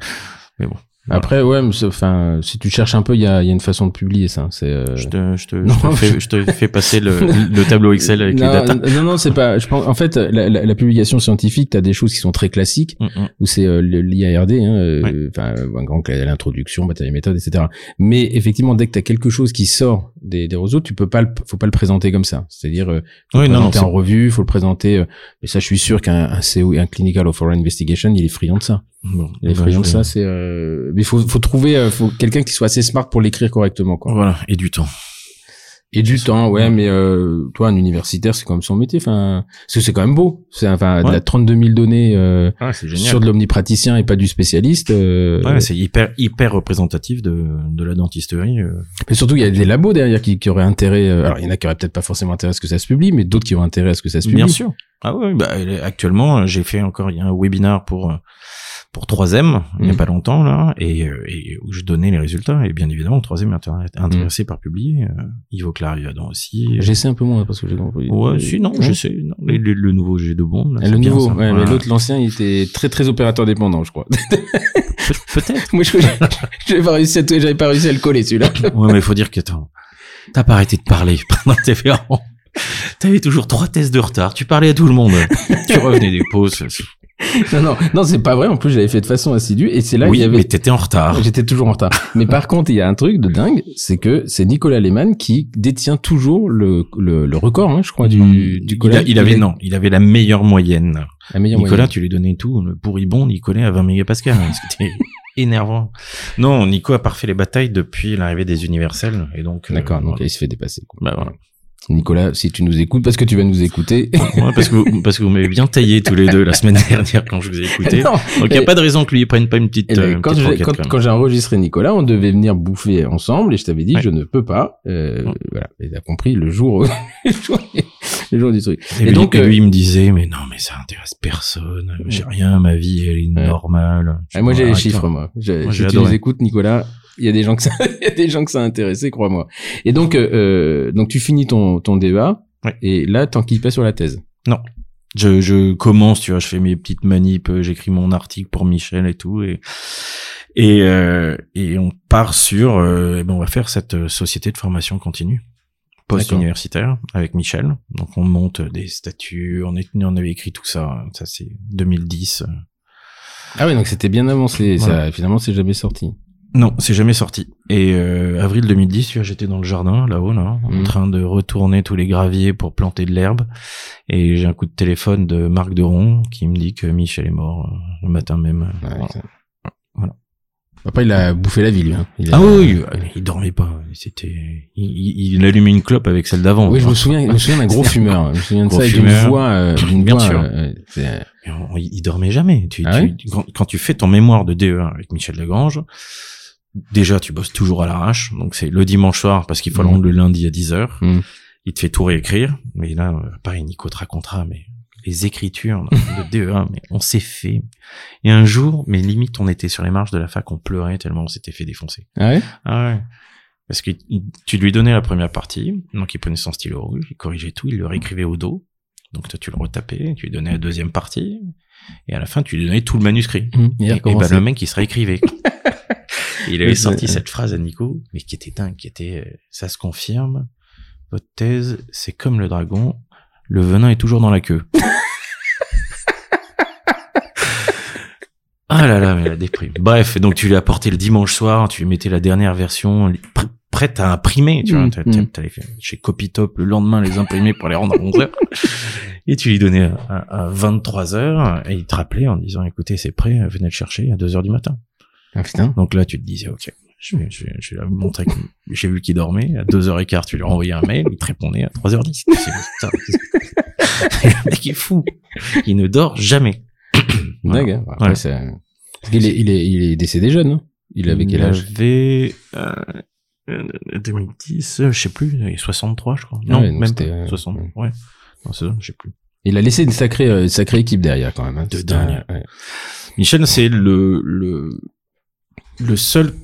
Mais bon. Après, ouais, mais enfin, si tu cherches un peu, il y a, y a une façon de publier ça. C'est. euh, Je te, je te, Non, je te fais, je te fais passer le, le tableau Excel avec non, les datas. Non, non, c'est pas. Je pense. En fait, la, la, la publication scientifique, t'as des choses qui sont très classiques Mm, mm. où c'est euh, l'IARD, hein, euh, Ouais. enfin, un grand l'introduction, matériel méthode, etc. Mais effectivement, dès que t'as quelque chose qui sort des, des réseaux, tu peux pas, le, faut pas le présenter comme ça. C'est-à-dire, euh, Oui, le non, présenter en revue, faut le présenter. euh, mais ça, je suis sûr qu'un un CO, un clinical of foreign investigation, il est friand de ça. Bon, Il est bah, friand de ça. C'est. Mais faut, faut trouver, euh, faut quelqu'un qui soit assez smart pour l'écrire correctement, quoi. Voilà, et du temps. Et du temps, ouais, mais euh, toi, un universitaire, c'est quand même son métier. Enfin, parce que c'est quand même beau. C'est enfin de Ouais. la 32 000 données euh, Ah, sur de l'omnipraticien et pas du spécialiste. euh, Ouais, c'est hyper, hyper représentatif de, de la dentisterie. euh. mais surtout, il y a des labos derrière qui, qui auraient intérêt. euh, alors, il y en a qui auraient peut-être pas forcément intérêt à ce que ça se publie, mais d'autres qui ont intérêt à ce que ça se publie. Bien sûr. Ah ouais, bah, actuellement, j'ai fait encore, il y a un webinar pour, euh, pour 3M, il y a Mhm. pas longtemps, là, et, euh, et où je donnais les résultats, et bien évidemment, le 3M est intér- intéressé par publier, euh, Ivo Clariadon aussi. J'essaie un peu moins parce que j'ai compris. Ouais, si, non, Ouais. je sais, non, le, le- le nouveau G de bon, là, Le nouveau, ouais, mais l'autre, l'ancien, il était très très opérateur dépendant, je crois. Pe- Peut-être. Moi, je j'avais pas réussi à, j'avais pas réussi à le coller celui-là. ouais, mais il faut dire que t'as pas arrêté de parler pendant tes. T'avais toujours trois tests de retard, tu parlais à tout le monde. tu revenais des pauses. non, non, non, c'est pas vrai. En plus, j'avais fait de façon assidue, et c'est là oui, qu'il y avait. mais t'étais en retard. J'étais toujours en retard. Mais par contre, il y a un truc de dingue, c'est que c'est Nicolas Lehmann qui détient toujours le, le, le record, hein, je crois, du, du il, collège. a- il avait, non, il avait la meilleure moyenne. La meilleure Nicolas, moyenne. tu lui donnais tout, le pourribon, Nicolas à 20 mégapascales. hein, C'était énervant. Non, Nico a parfait les batailles depuis l'arrivée des universels, et donc. euh, D'accord, donc voilà. il se fait dépasser. quoi. Bah, voilà. Nicolas, si tu nous écoutes, parce que tu vas nous écouter. Ouais, parce que vous, parce que vous m'avez bien taillé tous les deux la semaine dernière quand je vous ai écouté. Non, Donc il y a pas de raison que lui il prenne pas une petite. Eh ben, euh, une quand petite j'ai quand, quand quand j'ai enregistré Nicolas, on devait venir bouffer ensemble et je t'avais dit Ouais. je ne peux pas. Euh, Ouais. Voilà, et t'as compris le jour, le jour, du truc. Et, Et lui, donc, et euh, lui, il me disait, mais non, mais ça intéresse personne. J'ai rien, ma vie, elle est normale. Ah, moi j'ai les chiffres, moi. Je- Moi, si tu les écoutes, Nicolas, il y a des gens que ça, il y a des gens que ça a intéressé, crois-moi. Et donc, euh, euh, donc tu finis ton ton DEA Ouais. et là t'enquilles pas sur la thèse. Je, je commence, tu vois, je fais mes petites manips, euh, j'écris mon article pour Michel et tout, et et euh, et on part sur, euh, eh ben on va faire cette euh, société de formation continue post-universitaire avec Michel. Donc on monte des statuts, on, est, on avait écrit tout ça, ça c'est 2010. euh. Ah ouais, donc c'était bien avancé. Voilà. Ça, finalement, c'est jamais sorti. Non, c'est jamais sorti. Et euh, avril 2010, tu vois, j'étais dans le jardin, là-haut, là, en Mhm. train de retourner tous les graviers pour planter de l'herbe. Et j'ai un coup de téléphone de Marc Deron qui me dit que Michel est mort euh, le matin même. Ouais, Voilà. Voilà. Après, il a bouffé la vie, lui. Hein. Il a- Ah oui, il dormait pas. C'était, il, il, il allumait une clope avec celle d'avant. Oui, je me souviens, je me souviens d'un gros fumeur. Je me souviens de Gros ça, fumeur. voix, euh, d'une Bien voix, sûr. euh, il, dormait jamais. Tu, Ah tu- quand, quand tu fais ton mémoire de DE1 avec Michel Lagrange, déjà, tu bosses toujours à l'arrache. Donc, c'est le dimanche soir parce qu'il faut le Mhm. rendre le lundi à 10 heures. Mhm. Il te fait tout réécrire. Mais là, euh, pareil, Nico te racontera, mais les écritures de DE1, mais on s'est fait. Et un jour, mais limite, on était sur les marches de la fac, on pleurait tellement on s'était fait défoncer. Ah ouais? Ah ouais. Parce que tu lui donnais la première partie, donc il prenait son stylo rouge, il corrigeait tout, il le réécrivait au dos. Donc toi, tu le retapais, tu lui donnais la deuxième partie, et à la fin, tu lui donnais tout le manuscrit. Il Et, et ben, le mec, il se réécrivait. Il avait sorti cette phrase à Nico, mais qui était dingue, qui était, euh, ça se confirme, votre thèse, c'est comme le dragon, le venin est toujours dans la queue. ah là là, mais la déprime. Bref, donc tu lui as apporté le dimanche soir, tu lui mettais la dernière version, pr- prête à imprimer, tu vois, Mm, mm. t'as- t'allais faire chez Copytop le lendemain les imprimer pour les rendre à 11h. Et tu lui donnais à, à 23h, et il te rappelait en disant, écoutez, c'est prêt, venez le chercher à 2h du matin. Ah putain. Donc là, tu te disais, ok, je vais, je vais, je vais montrer que j'ai vu qu'il dormait. À 2h15, tu lui as envoyé un mail, il te répondait à 3h10. Tu sais, putain, le mec est fou. Il ne dort jamais. Voilà. Hein. Après, Ouais. ça- Parce qu'il est, il est, il est décédé jeune, non Il avait quel âge? Il avait, euh, euh, 2010, euh, je sais plus, il avait 63, je crois. Non, ouais, même pas. euh, 60, ouais. ouais. Non, c'est ça, je sais plus. Il a laissé une sacrée, euh, sacrée équipe derrière quand même. Hein. De dingue. ouais. Michel, c'est le, le, le seul,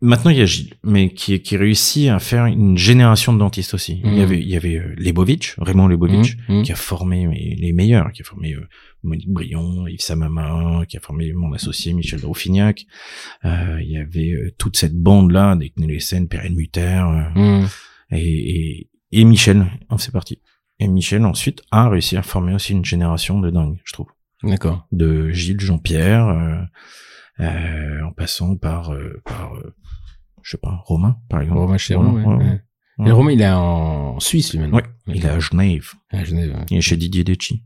maintenant il y a Gilles, mais qui, qui réussit à faire une génération de dentistes aussi. Il y Mhm. avait, il y avait euh, Lebovitch, Raymond Lebovitch, Hum, hum. qui a formé les meilleurs, qui a formé euh, Monique Brion, Yves Samama, qui a formé mon associé Michel Drouffignac. Euh, il y avait toute cette bande-là, des Knelesen, Perrin Mutter, Hum. et, et, et Michel en fait partie. Et Michel ensuite a réussi à former aussi une génération de dingue, je trouve D'accord. de Gilles Jean-Pierre, euh, euh, en passant par, euh, par euh, je sais pas, Romain, par exemple. Romain Chéron, ouais, ouais, ouais. ouais. Et Romain, il est en Suisse, lui, maintenant. Il est à Genève. À Genève. Il est chez Didier Decci.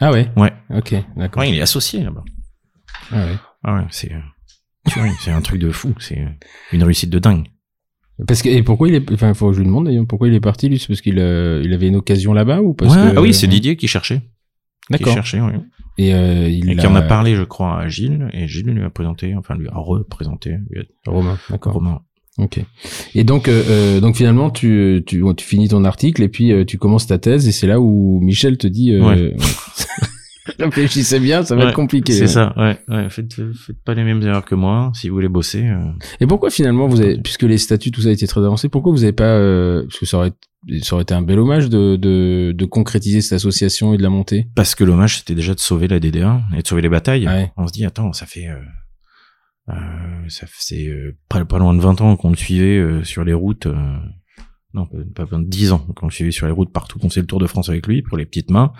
Ah ouais? Ouais. Ok, d'accord. Il est associé là-bas. Ah ouais. Ah ouais, c'est, euh, c'est un truc de fou. C'est euh, une réussite de dingue. Parce que, et pourquoi il est, enfin, faut que je lui demande d'ailleurs, pourquoi il est parti, lui? C'est parce qu'il, euh, il avait une occasion là-bas ou parce Ouais, que... Ah oui, c'est Didier qui cherchait. Qui D'accord. cherchait, oui. Et, euh, il Et qui en a parlé, je crois, à Gilles, et Gilles lui a présenté, enfin lui a représenté, lui a- Romain, d'accord. Romain. Ok. Et donc, euh, euh, donc finalement, tu, tu, tu finis ton article et puis euh, tu commences ta thèse et c'est là où Michel te dit, euh, Ouais. réfléchissez bien, ça va Ouais, être compliqué. C'est ouais. ça, ouais, ouais. Faites, faites pas les mêmes erreurs que moi. Si vous voulez bosser, euh, Et pourquoi finalement vous avez, puisque les statuts tout ça a été très avancé, pourquoi vous avez pas, euh, parce que ça aurait, ça aurait été un bel hommage de, de, de concrétiser cette association et de la monter. Parce que l'hommage, c'était déjà de sauver la DDR et de sauver les batailles. Ouais. On se dit, attends, ça fait... Euh, euh, ça c'est euh, pas, pas loin de 20 ans qu'on le suivait euh, sur les routes. euh, non, pas pas de 10 ans qu'on le suivait sur les routes partout, qu'on faisait le Tour de France avec lui pour les petites mains.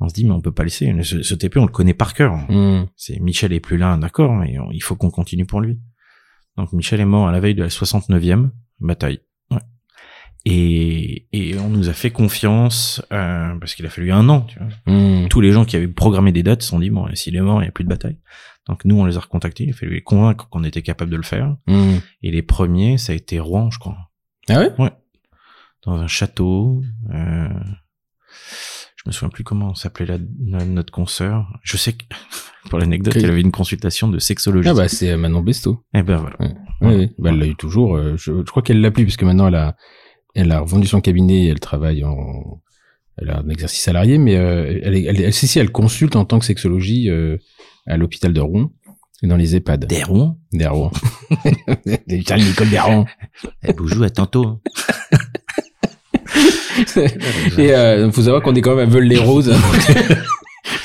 On se dit, mais on peut pas laisser. Ce, ce TP, on le connaît par cœur. Hmm. C'est Michel est plus là, d'accord, mais on- il faut qu'on continue pour lui. Donc Michel est mort à la veille de la 69e bataille. Ouais. Et, et on nous a fait confiance euh, parce qu'il a fallu un an. Tu vois. Hmm. Tous les gens qui avaient programmé des dates se sont dit bon, s'il est mort, il n'y a plus de bataille. Donc nous, on les a recontactés. Il a fallu les convaincre qu'on était capable de le faire. Hmm. Et les premiers, ça a été Rouen, je crois, Ah ouais? dans un château. Euh, je me souviens plus comment s'appelait la, la- notre consoeur. Je sais que pour l'anecdote, elle avait une consultation de sexologie. Ah bah c'est euh, Manon Besto. Et ben voilà. Oui, oui. Bah, elle l'a eu toujours. euh, je, je crois qu'elle l'a plus puisque maintenant elle a, elle a revendu son cabinet et elle travaille en, elle a un exercice salarié, mais euh, elle, elle, elle, si, si, elle consulte en tant que sexologie euh, à l'hôpital de Rouen et dans les EHPAD. Des Rouen? Des Rouen. Des Charles Nicole des Rouen. Eh, Boujou, à tantôt. Et euh, faut savoir qu'on est quand même à Veul-les-Roses.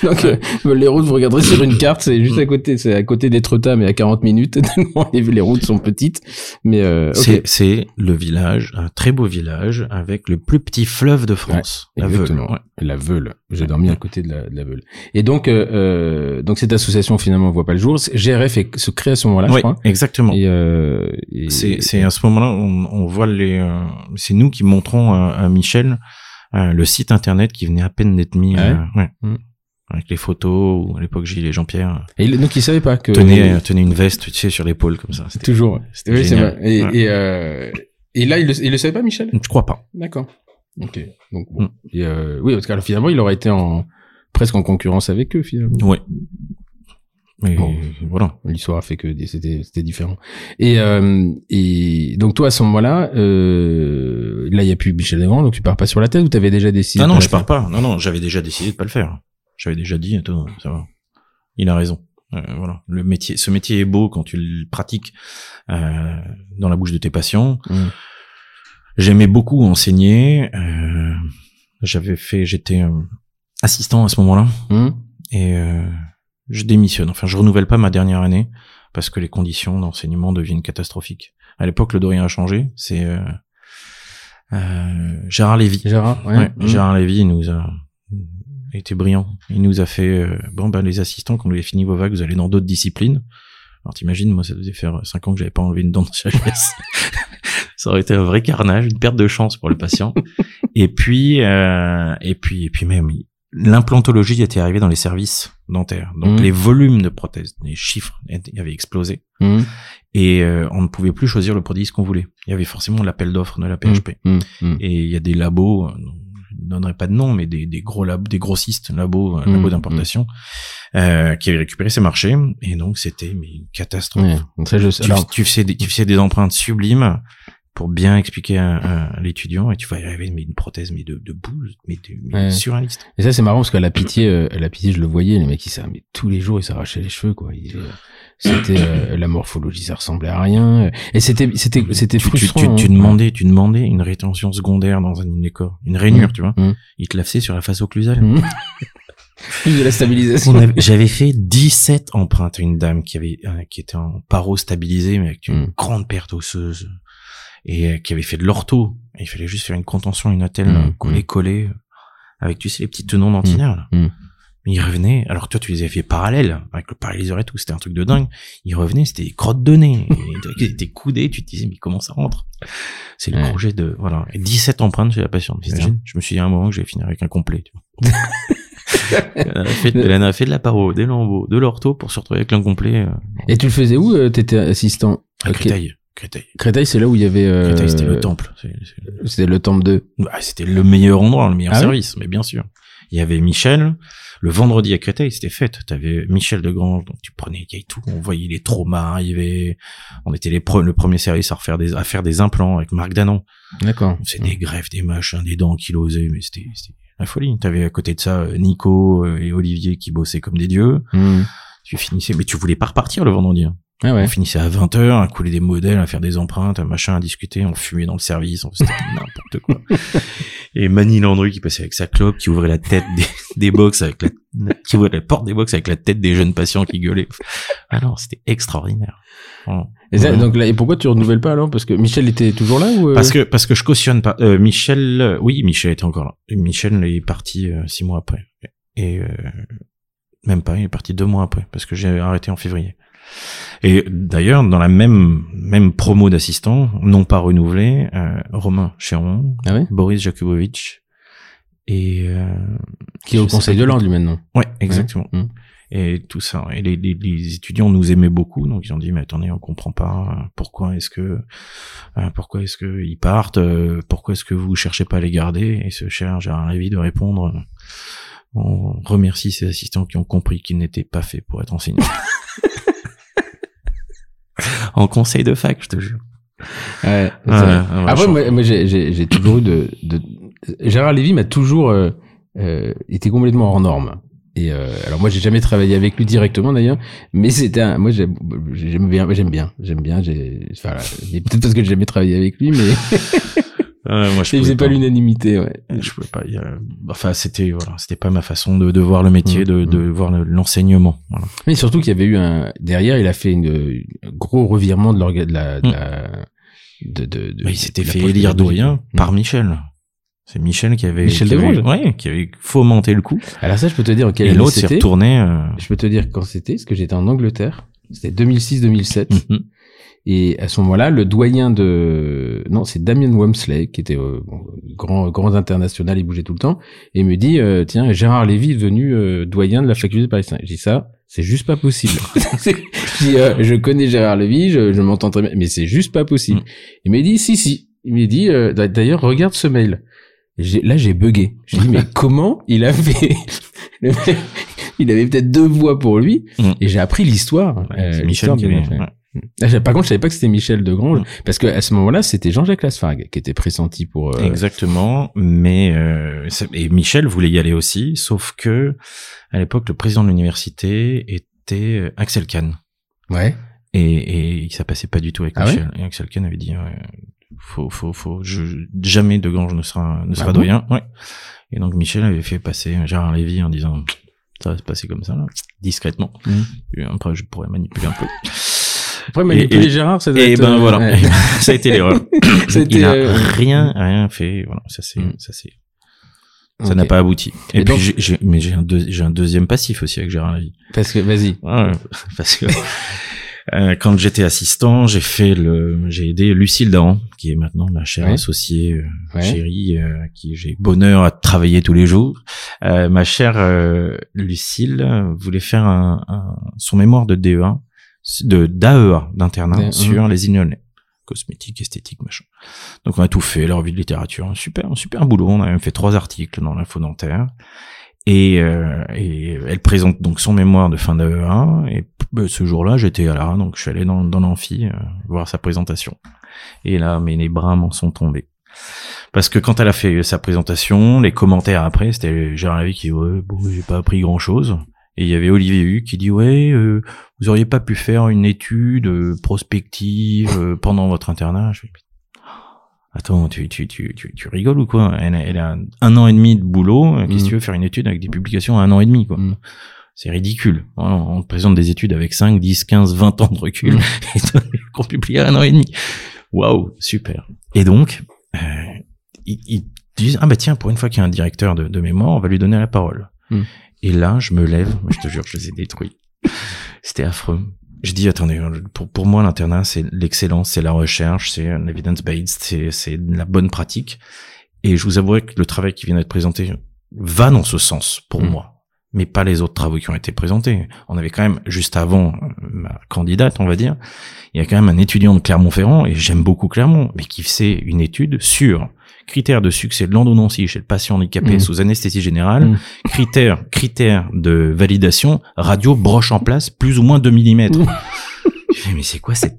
Donc, euh, Veul-les-Roses, vous regarderez sur une carte, c'est juste à côté, c'est à côté d'Étretat, mais à 40 minutes. les, les routes sont petites. Mais euh, ok. C'est, c'est le village, un très beau village avec le plus petit fleuve de France. la Veule. Ouais. La Veule. J'ai dormi à côté de la, de la Veule. Et donc, euh, euh, donc cette association finalement voit pas le jour. GRF est- se crée à ce moment-là, je crois. exactement. Et, euh, et- C'est, c'est à ce moment-là, on, on voit les, euh, c'est nous qui montrons à, à Michel euh, le site internet qui venait à peine d'être mis, Ah euh, ouais. Avec les photos. Où à l'époque, Gilles et Jean-Pierre et il- donc il savait pas que tenaient, tenaient une veste, tu sais, sur l'épaule comme ça. Toujours. C'était Oui, c'est génial. vrai. Et, Ouais. et, euh, et là, il le, il le savait pas, Michel? Je crois pas. D'accord. Ok. Donc bon. Mm. Et, euh, oui, parce que alors, finalement, il aurait été en presque en concurrence avec eux finalement. Ouais. Mais Bon. voilà. L'histoire a fait que c'était c'était différent. Et euh, et donc toi à ce moment-là, euh, là il y a plus Michel Legrand, donc tu pars pas sur la tête ou t'avais déjà décidé Ah non, je pars pas. Non, non, j'avais déjà décidé de pas le faire. J'avais déjà dit, attends, ça va. Il a raison. Euh, voilà, le métier, ce métier est beau quand tu le pratiques euh, dans la bouche de tes patients. Mm. J'aimais beaucoup enseigner. Euh, j'avais fait, j'étais euh, assistant à ce moment-là Hum et euh, je démissionne. Enfin, je renouvelle pas ma dernière année parce que les conditions d'enseignement deviennent catastrophiques. À l'époque, le Dorien a changé. C'est euh, euh, Gérard Lévy. Gérard, ouais. Ouais, Hum. Gérard Lévy nous a il était brillant. Il nous a fait euh, bon ben les assistants quand vous avez fini vos vagues, vous allez dans d'autres disciplines. Alors t'imagines, moi ça faisait faire cinq ans que j'avais pas enlevé une dent de sagesse. ça aurait été un vrai carnage, une perte de chance pour le patient. et puis euh, et puis et puis même l'implantologie était arrivée dans les services dentaires. Donc Mhm. les volumes de prothèses, les chiffres avaient explosé Hum, et euh, on ne pouvait plus choisir le produit qu'on voulait. Il y avait forcément l'appel d'offres de la PHP. hum. Et il y a des labos, euh, donnerai pas de nom, mais des, des gros labos, des grossistes labos, euh, Mm, labos d'importation, euh, qui avaient récupéré ces marchés. Et donc c'était mais une catastrophe. Ouais, ça, je sais. Tu, Alors, tu faisais des, tu faisais des empreintes sublimes pour bien expliquer à, à l'étudiant et tu vas y arriver mais une prothèse mais de, de bouse mais, de, mais Ouais. surréaliste. et ça c'est marrant parce qu'à la pitié, euh, la pitié, je le voyais, les mecs ils s'arrêtaient mais tous les jours ils s'arrachaient les cheveux quoi. Ils, c'était euh, la morphologie, ça ressemblait à rien. Et c'était c'était c'était Tu, tu, frustrant. tu, hein. tu demandais, tu demandais une rétention secondaire dans un décor, une rainure, Mm. tu vois. Mm. Il te la faisait sur la face occlusale. Plus de la stabilisation. J'avais fait 17 empreintes à une dame qui avait euh, qui était en paro stabilisé mais avec une Mm. grande perte osseuse et euh, qui avait fait de l'ortho. Il fallait juste faire une contention, une attelle Mm. collée collée avec tu sais les petits tenons dentinaires. là. Mais ils revenaient. Alors toi tu les avais fait parallèles avec le paralyseur et tout. C'était un truc de dingue. Ils revenaient, c'était des crottes de nez. Ils étaient coudés. Tu te disais mais comment ça rentre? C'est le Ouais. projet de voilà. Et 17 empreintes chez la patiente. T'imagines Je me suis dit à un moment que j'allais finir avec un complet. Tu vois. Elle en a fait, elle a fait de la paro, des lambeaux, de l'ortho pour se retrouver avec l'incomplet. Euh, Et tu le faisais où euh, T'étais assistant? À. Créteil. Créteil. Créteil, c'est là où il y avait. euh, Créteil, c'était le temple. C'était le temple 2. Bah, c'était le meilleur endroit, le meilleur Ah service, mais bien sûr. Il y avait Michel. Le vendredi à Créteil, c'était fête. T'avais Michel de Grange, donc tu prenais tout. On voyait les traumas arriver. On était les pre- le premier service à refaire des, à faire des implants avec Marc Danon. D'accord. Des greffes, des machins, des dents kilosées, mais c'était, c'était la folie. T'avais à côté de ça euh, Nico euh, et Olivier qui bossaient comme des dieux. Hum. Tu finissais, mais tu voulais pas repartir le vendredi. hein. Ah ouais. On finissait à 20h à couler des modèles, à faire des empreintes, à machin, à discuter, on fumait dans le service, on faisait n'importe quoi. Et Manny Landry qui passait avec sa clope, qui ouvrait la tête des, des box avec la, qui ouvrait la porte des box avec la tête des jeunes patients qui gueulaient. Ah non, c'était extraordinaire. Et, ça, donc là, et pourquoi tu renouvelles pas alors? Parce que Michel était toujours là ou euh? Parce que, parce que je cautionne pas, euh, Michel, euh, oui, Michel était encore là. Et Michel est parti euh, six mois après. Et, euh, même pas, il est parti deux mois après, parce que j'ai arrêté en février. Et d'ailleurs, dans la même même promo d'assistants, non pas renouvelé, euh, Romain Chéron, Ah ouais? Boris Jakubowicz et euh, Qui est au Conseil de l'ordre lui maintenant. Ouais, exactement. Mm. Et tout ça. Et les, les, les étudiants nous aimaient beaucoup, donc ils ont dit mais attendez, on comprend pas euh, pourquoi est-ce que euh, pourquoi est-ce que ils partent, euh, pourquoi est-ce que vous cherchez pas à les garder? Et ce cher Gérard Lévy de répondre. On remercie ces assistants qui ont compris qu'ils n'étaient pas faits pour être enseignants. en conseil de fac, je te jure. Ouais. Ouais, c'est- ouais, Après, moi, moi, j'ai, toujours eu de, de... Gérard Lévy m'a toujours euh, euh, été complètement hors norme. Et euh, alors moi, j'ai jamais travaillé avec lui directement d'ailleurs, mais c'était un, moi j'aime, bien, j'aime bien, j'aime bien. J'ai, enfin, peut-être parce que j'ai jamais travaillé avec lui, mais Ouais, moi, je il faisait pouvais pas l'unanimité. Ouais. Je pouvais pas. il y a- Enfin, c'était voilà, c'était pas ma façon de, de voir le métier, Mm, de, de voir le- l'enseignement. Voilà. Mais surtout qu'il y avait eu un derrière, il a fait une, un gros revirement de l'orga, de la, de, Mm. la- de, de, de- Mais il s'était fait élire doyen Mm. par Michel. C'est Michel qui avait, Michel qui avait, ouais, qui avait fomenté le coup. Alors ça, je peux te dire en quelle et l'autre s'est retourné. euh, Je peux te dire quand c'était, parce que j'étais en Angleterre. C'était 2006-2007. Et à ce moment-là, le doyen de, non, c'est Damien Wamsley, qui était euh, grand, grand international, il bougeait tout le temps, et me dit, euh, tiens, Gérard Lévy est devenu euh, doyen de la faculté de Paris 5. J'ai dit ça, c'est juste pas possible. je dis, euh, je connais Gérard Lévy, je, je m'entends très bien, mais c'est juste pas possible. Mm. Il m'a dit, si, si. Il m'a dit, euh, d'a- d'ailleurs, regarde ce mail. J'ai- Là, j'ai bugué. Je me dis, mais comment il a fait? Il avait peut-être deux voix pour lui, Mm. et j'ai appris l'histoire. euh, l'histoire Ah, Par contre, je savais pas que c'était Michel Degrange, Mm. parce que à ce moment-là, c'était Jean-Jacques Lasfargue qui était pressenti pour. euh, Exactement, mais euh, et Michel voulait y aller aussi, sauf que à l'époque le président de l'université était euh, Axel Kahn Ouais. et, et ça passait pas du tout avec Ah ouais Michel. et Axel Kahn avait dit ouais, faut faut faut je, jamais De Grange ne sera ne sera Ah bon? doyen. Ouais. Et donc Michel avait fait passer Gérard Lévy en disant ça va se passer comme ça là, discrètement. Et après je pourrais manipuler un peu. Après, manipuler et- Gérard, ça doit Et être, ben euh, voilà, ouais. ça a été l'erreur. Il a euh, rien rien fait. Voilà, ça c'est Mm. ça c'est ça n'a pas abouti. Et, Et puis donc- j'ai- j'ai mais j'ai un deux- j'ai un deuxième passif aussi avec Gérard Lévy. Parce que, vas-y. Ouais, parce que euh, quand j'étais assistant, j'ai fait le j'ai aidé Lucille Dahan qui est maintenant ma chère Ouais. associée euh, Ouais. chérie euh, qui j'ai bonheur à travailler tous les jours. Euh, ma chère euh, Lucille voulait faire un, un- son mémoire de DEA de d'AEA d'internat sur les Ignolais cosmétique, esthétique, machin. Donc on a tout fait, la revue de littérature, un super, un super boulot. On a même fait trois articles dans l'info dentaire. Et, euh, et elle présente donc son mémoire de fin d'AE1. Et bah, ce jour-là, j'étais à la donc je suis allé dans, dans l'amphi euh, voir sa présentation. Et là, mais les bras m'en sont tombés. Parce que quand elle a fait sa présentation, les commentaires après, c'était Gérard Lavie qui ouais, bon, j'ai pas appris grand chose. Et il y avait Olivier Hu qui dit ouais, euh, vous auriez pas pu faire une étude euh, prospective euh, pendant votre internat. Je Attends, tu, tu, tu, tu, tu rigoles ou quoi? Elle, a- elle a un an et demi de boulot. euh, Qu'est-ce que Mm. tu veux faire une étude avec des publications à un an et demi quoi? Mm. C'est ridicule. On te présente des études avec 5, 10, 15, 20 ans de recul Mm. et qu'on publie à un an et demi. Waouh, super. Et donc, euh, ils, ils disent ah bah tiens, pour une fois qu'il y a un directeur de, de mémoire, on va lui donner la parole. Et là, je me lève, je te jure, je les ai détruits. C'était affreux. Je dis attendez, pour, pour moi l'internat c'est l'excellence, c'est la recherche, c'est l'evidence based, c'est la bonne pratique. Et je vous avouerai que le travail qui vient d'être présenté va dans ce sens pour Mm. moi, mais pas les autres travaux qui ont été présentés. On avait quand même juste avant euh, ma candidate, on va dire, il y a quand même un étudiant de Clermont-Ferrand et j'aime beaucoup Clermont, mais qui fait une étude sur critères de succès de l'endonancie chez le patient handicapé Mm. sous anesthésie générale, Mm. critères critères de validation radio broche en place plus ou moins 2 mm. Mais c'est quoi cette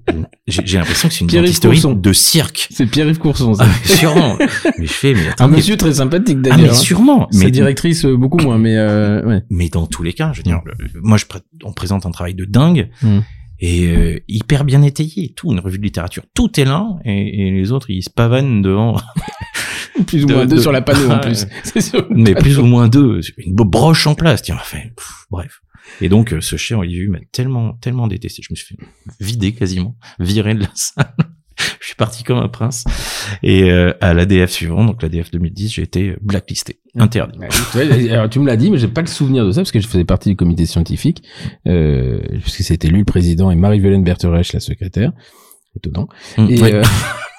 j'ai l'impression que c'est une dentisterie de cirque. C'est Pierre-Yves Courson, ça. Ah, mais sûrement. mais je fais mais Un monsieur très sympathique ah d'ailleurs. mais hein. sûrement. Sa Mais directrice, euh, beaucoup moins, mais euh, ouais. mais dans tous les cas, je veux dire, moi, je, on présente un travail de dingue Mm. Et euh, hyper bien étayé, tout, une revue de littérature, tout est là et, et les autres ils se pavanent devant, Plus ou De- moins deux de- sur la panneau en plus. Mais plus ou moins deux, une broche en place, tiens, enfin, pff, bref. Et donc euh, ce cher Olivier m'a tellement tellement détesté, je me suis fait vider quasiment, virer de la salle. je suis parti comme un prince et euh, à l'ADF suivant, donc l'ADF 2010, j'ai été blacklisté, interdit. Vois, alors tu me l'as dit, mais j'ai pas le souvenir de ça parce que je faisais partie du comité scientifique, euh, puisque c'était lui le président et Marie-Violaine Bertherech la secrétaire. Étonnant. Mm, Et, euh,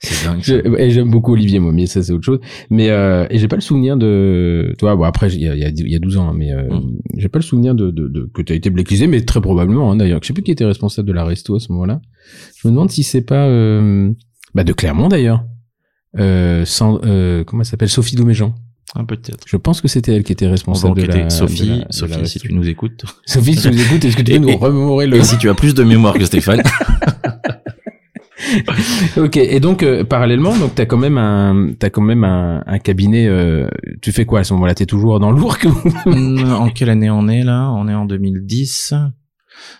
c'est dingue. et j'aime beaucoup Olivier Momier, ça c'est autre chose. Mais euh, et j'ai pas le souvenir de, toi, bon après il y a, il y a, il y a 12 ans, hein, mais euh, Mm. j'ai pas le souvenir de, de, de que t'as été blacklisté, mais très probablement hein, d'ailleurs. Je sais plus qui était responsable de la resto à ce moment-là. Je me demande si c'est pas, euh, bah de Clermont d'ailleurs. Euh, sans, euh, comment elle s'appelle? Sophie Douméjean. Un peut-être. Je pense que c'était elle qui était responsable de la, Sophie, de la- de la Sophie, si tu nous écoutes. Sophie, si tu nous écoutes, est-ce que tu peux nous remémorer le... Et si tu as plus de mémoire que Stéphane. ok. Et donc, euh, parallèlement, donc t'as quand même un, t'as quand même un, un cabinet. euh, tu fais quoi à ce moment-là? T'es toujours dans l'Ourcq ou- en quelle année on est là? On est en 2010.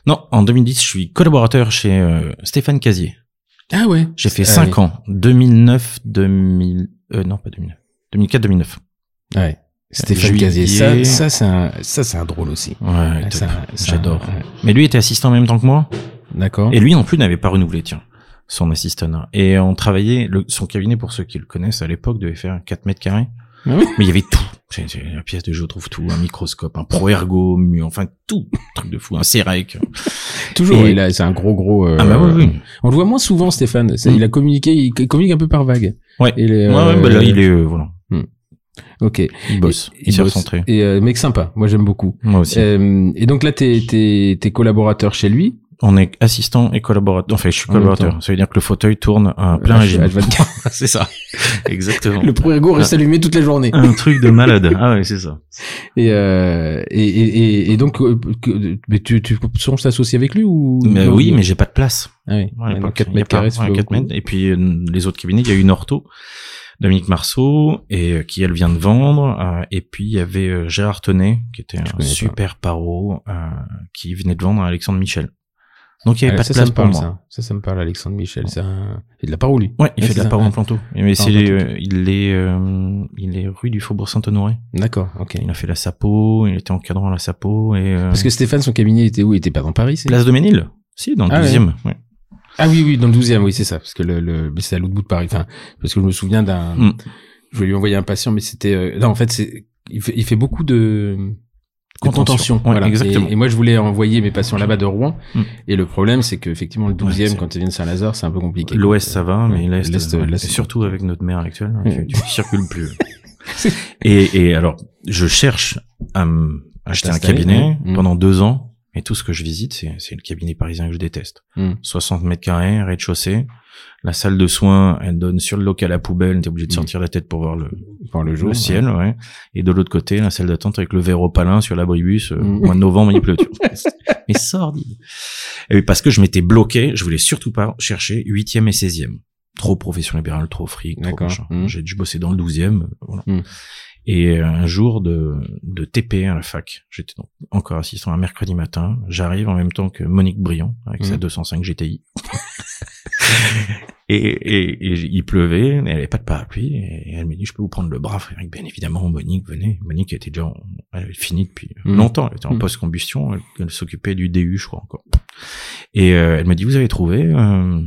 Non, en 2010, je suis collaborateur chez euh, Stéphane Casier. Ah ouais. J'ai fait Ah 5 oui. ans. 2009, 2000... Euh, non, pas 2009. 2004, 2009. Ouais. Stéphane Juillet. Casier. Ça, ça c'est un, ça c'est un drôle aussi. Ouais, Ouais, top. ça- ça- j'adore. ouais. Mais lui était assistant en même temps que moi. D'accord. Et lui non plus n'avait pas renouvelé, tiens, son assistanat. Et on travaillait, le, son cabinet, pour ceux qui le connaissent, à l'époque, devait faire 4 mètres carrés. Ah Mais il y avait tout. C'est la pièce de jeu trouve tout, un microscope, un pro ergo, mu- enfin tout, truc de fou, un CEREC. Toujours. Et- a, c'est un gros gros. euh, Ah bah oui, oui. On le voit moins souvent, Stéphane. C'est- Mm. Il a communiqué, il communique un peu par vague. Ouais. Il est, Ouais, ouais, euh, bah là il est, euh, voilà, Ok. il bosse, Et- il, s'est recentré. Et euh, mec sympa. Moi j'aime beaucoup. Moi aussi. Euh, et donc là, t'es, t'es, t'es collaborateur chez lui. On est assistant et collaborateur. Enfin, je suis collaborateur. Ça veut dire que le fauteuil tourne à plein H- régime. H24. c'est ça. Exactement. Le Pro-Ergo reste allumé toute la journée. Un truc de malade. Ah ouais, c'est ça. Et, euh, et, et, et- et donc, euh, que- mais tu, tu songes t'associer avec lui ou Mais non, oui, mais j'ai pas de place. ah oui, Ouais, Ouais, pas- donc 4 il y a mètres carrés. ça ouais, fait 4 beaucoup. mètres. Et puis euh, les autres cabinets, il y a une ortho, Dominique Marceau, et euh, qui elle vient de vendre. euh, et puis il y avait euh, Gérard Tenet, qui était un pas. super paro, euh, qui venait de vendre à Alexandre Michel. Donc il y avait Ah, pas ça, de ça place pour moi. ça. Ça, ça me parle, Alexandre Michel. C'est un... Il de la parole, lui. Ouais, il fait de c'est la ça, paro ouais. en planteau. Mais Ah, c'est les, planteau. euh, il est, euh, il est rue du Faubourg Saint-Honoré. D'accord, ok. Il a fait la Sapo, il était encadrant à la Sapo et euh, Parce que Stéphane, son cabinet était où? Il était pas dans Paris, c'est place de Ménil. Si, dans le Ah ouais. 12e. Ouais. Ah oui, oui, dans le 12e, oui, c'est ça. Parce que le, le... mais c'est à l'autre bout de Paris. Enfin, parce que je me souviens d'un... Mm. Je vais lui envoyer un patient, mais c'était... euh, Non, en fait, c'est... Il fait, il fait beaucoup de... Contention. Ouais, voilà. exactement. Et, et moi, je voulais envoyer mes patients là-bas de Rouen. Mm. Et le problème, c'est qu'effectivement, le 12e, Ouais, c'est- quand il vient de Saint-Lazare, c'est un peu compliqué. L'Ouest ça va, mais l'Est, l'Est, c'est- surtout avec notre maire actuelle, hein, tu, tu circules plus. et, et alors, je cherche à acheter un cabinet. Mm. pendant deux ans, et tout ce que je visite, c'est, le cabinet parisien que je déteste. Mm. 60 mètres carrés, rez-de-chaussée. La salle de soins, elle donne sur le local à poubelle, t'es obligé de sortir la tête pour voir le, Pendant le jour. le ciel, ouais. Et de l'autre côté, la salle d'attente avec le verre au palin sur l'abribus. euh, Mm. Au mois de novembre, il pleut. tu vois. Mais sordide. Et parce que je m'étais bloqué, je voulais surtout pas chercher huitième et 16e. Trop profession libérale, trop fric, trop machin. Mm. J'ai dû bosser dans le 12e, euh, voilà. Mm. Et euh, un jour de, de TP à la fac, j'étais donc encore assistant un mercredi matin, j'arrive en même temps que Monique Briand avec sa Mm. 205 GTI. et, et, et il pleuvait, elle avait pas de parapluie, et elle m'a dit, je peux vous prendre le bras, Frédéric Bien évidemment, Monique, venez. Monique était déjà, en- elle avait fini depuis Mm. longtemps, elle était en Mm. post-combustion, elle, elle s'occupait du DU, je crois encore. Et euh, elle m'a dit, vous avez trouvé euh,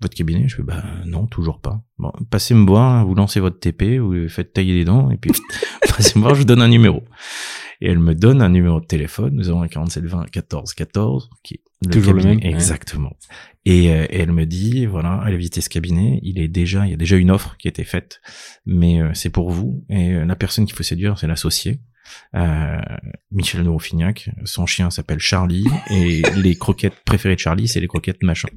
votre cabinet Je fais, bah non, toujours pas. Bon, passez me voir, vous lancez votre TP, vous faites tailler les dents, et puis passez me voir, je vous donne un numéro. Et elle me donne un numéro de téléphone, nous avons un 47 20 14 14, qui est le Toujours le cabinet, même, ouais. Exactement. Et, euh, et elle me dit, voilà, allez visiter ce cabinet, il est déjà, il y a déjà une offre qui a été faite, mais euh, c'est pour vous, et euh, la personne qu'il faut séduire, c'est l'associé. Euh, Michel Neurofignac, son chien s'appelle Charlie, et les croquettes préférées de Charlie, c'est les croquettes machin.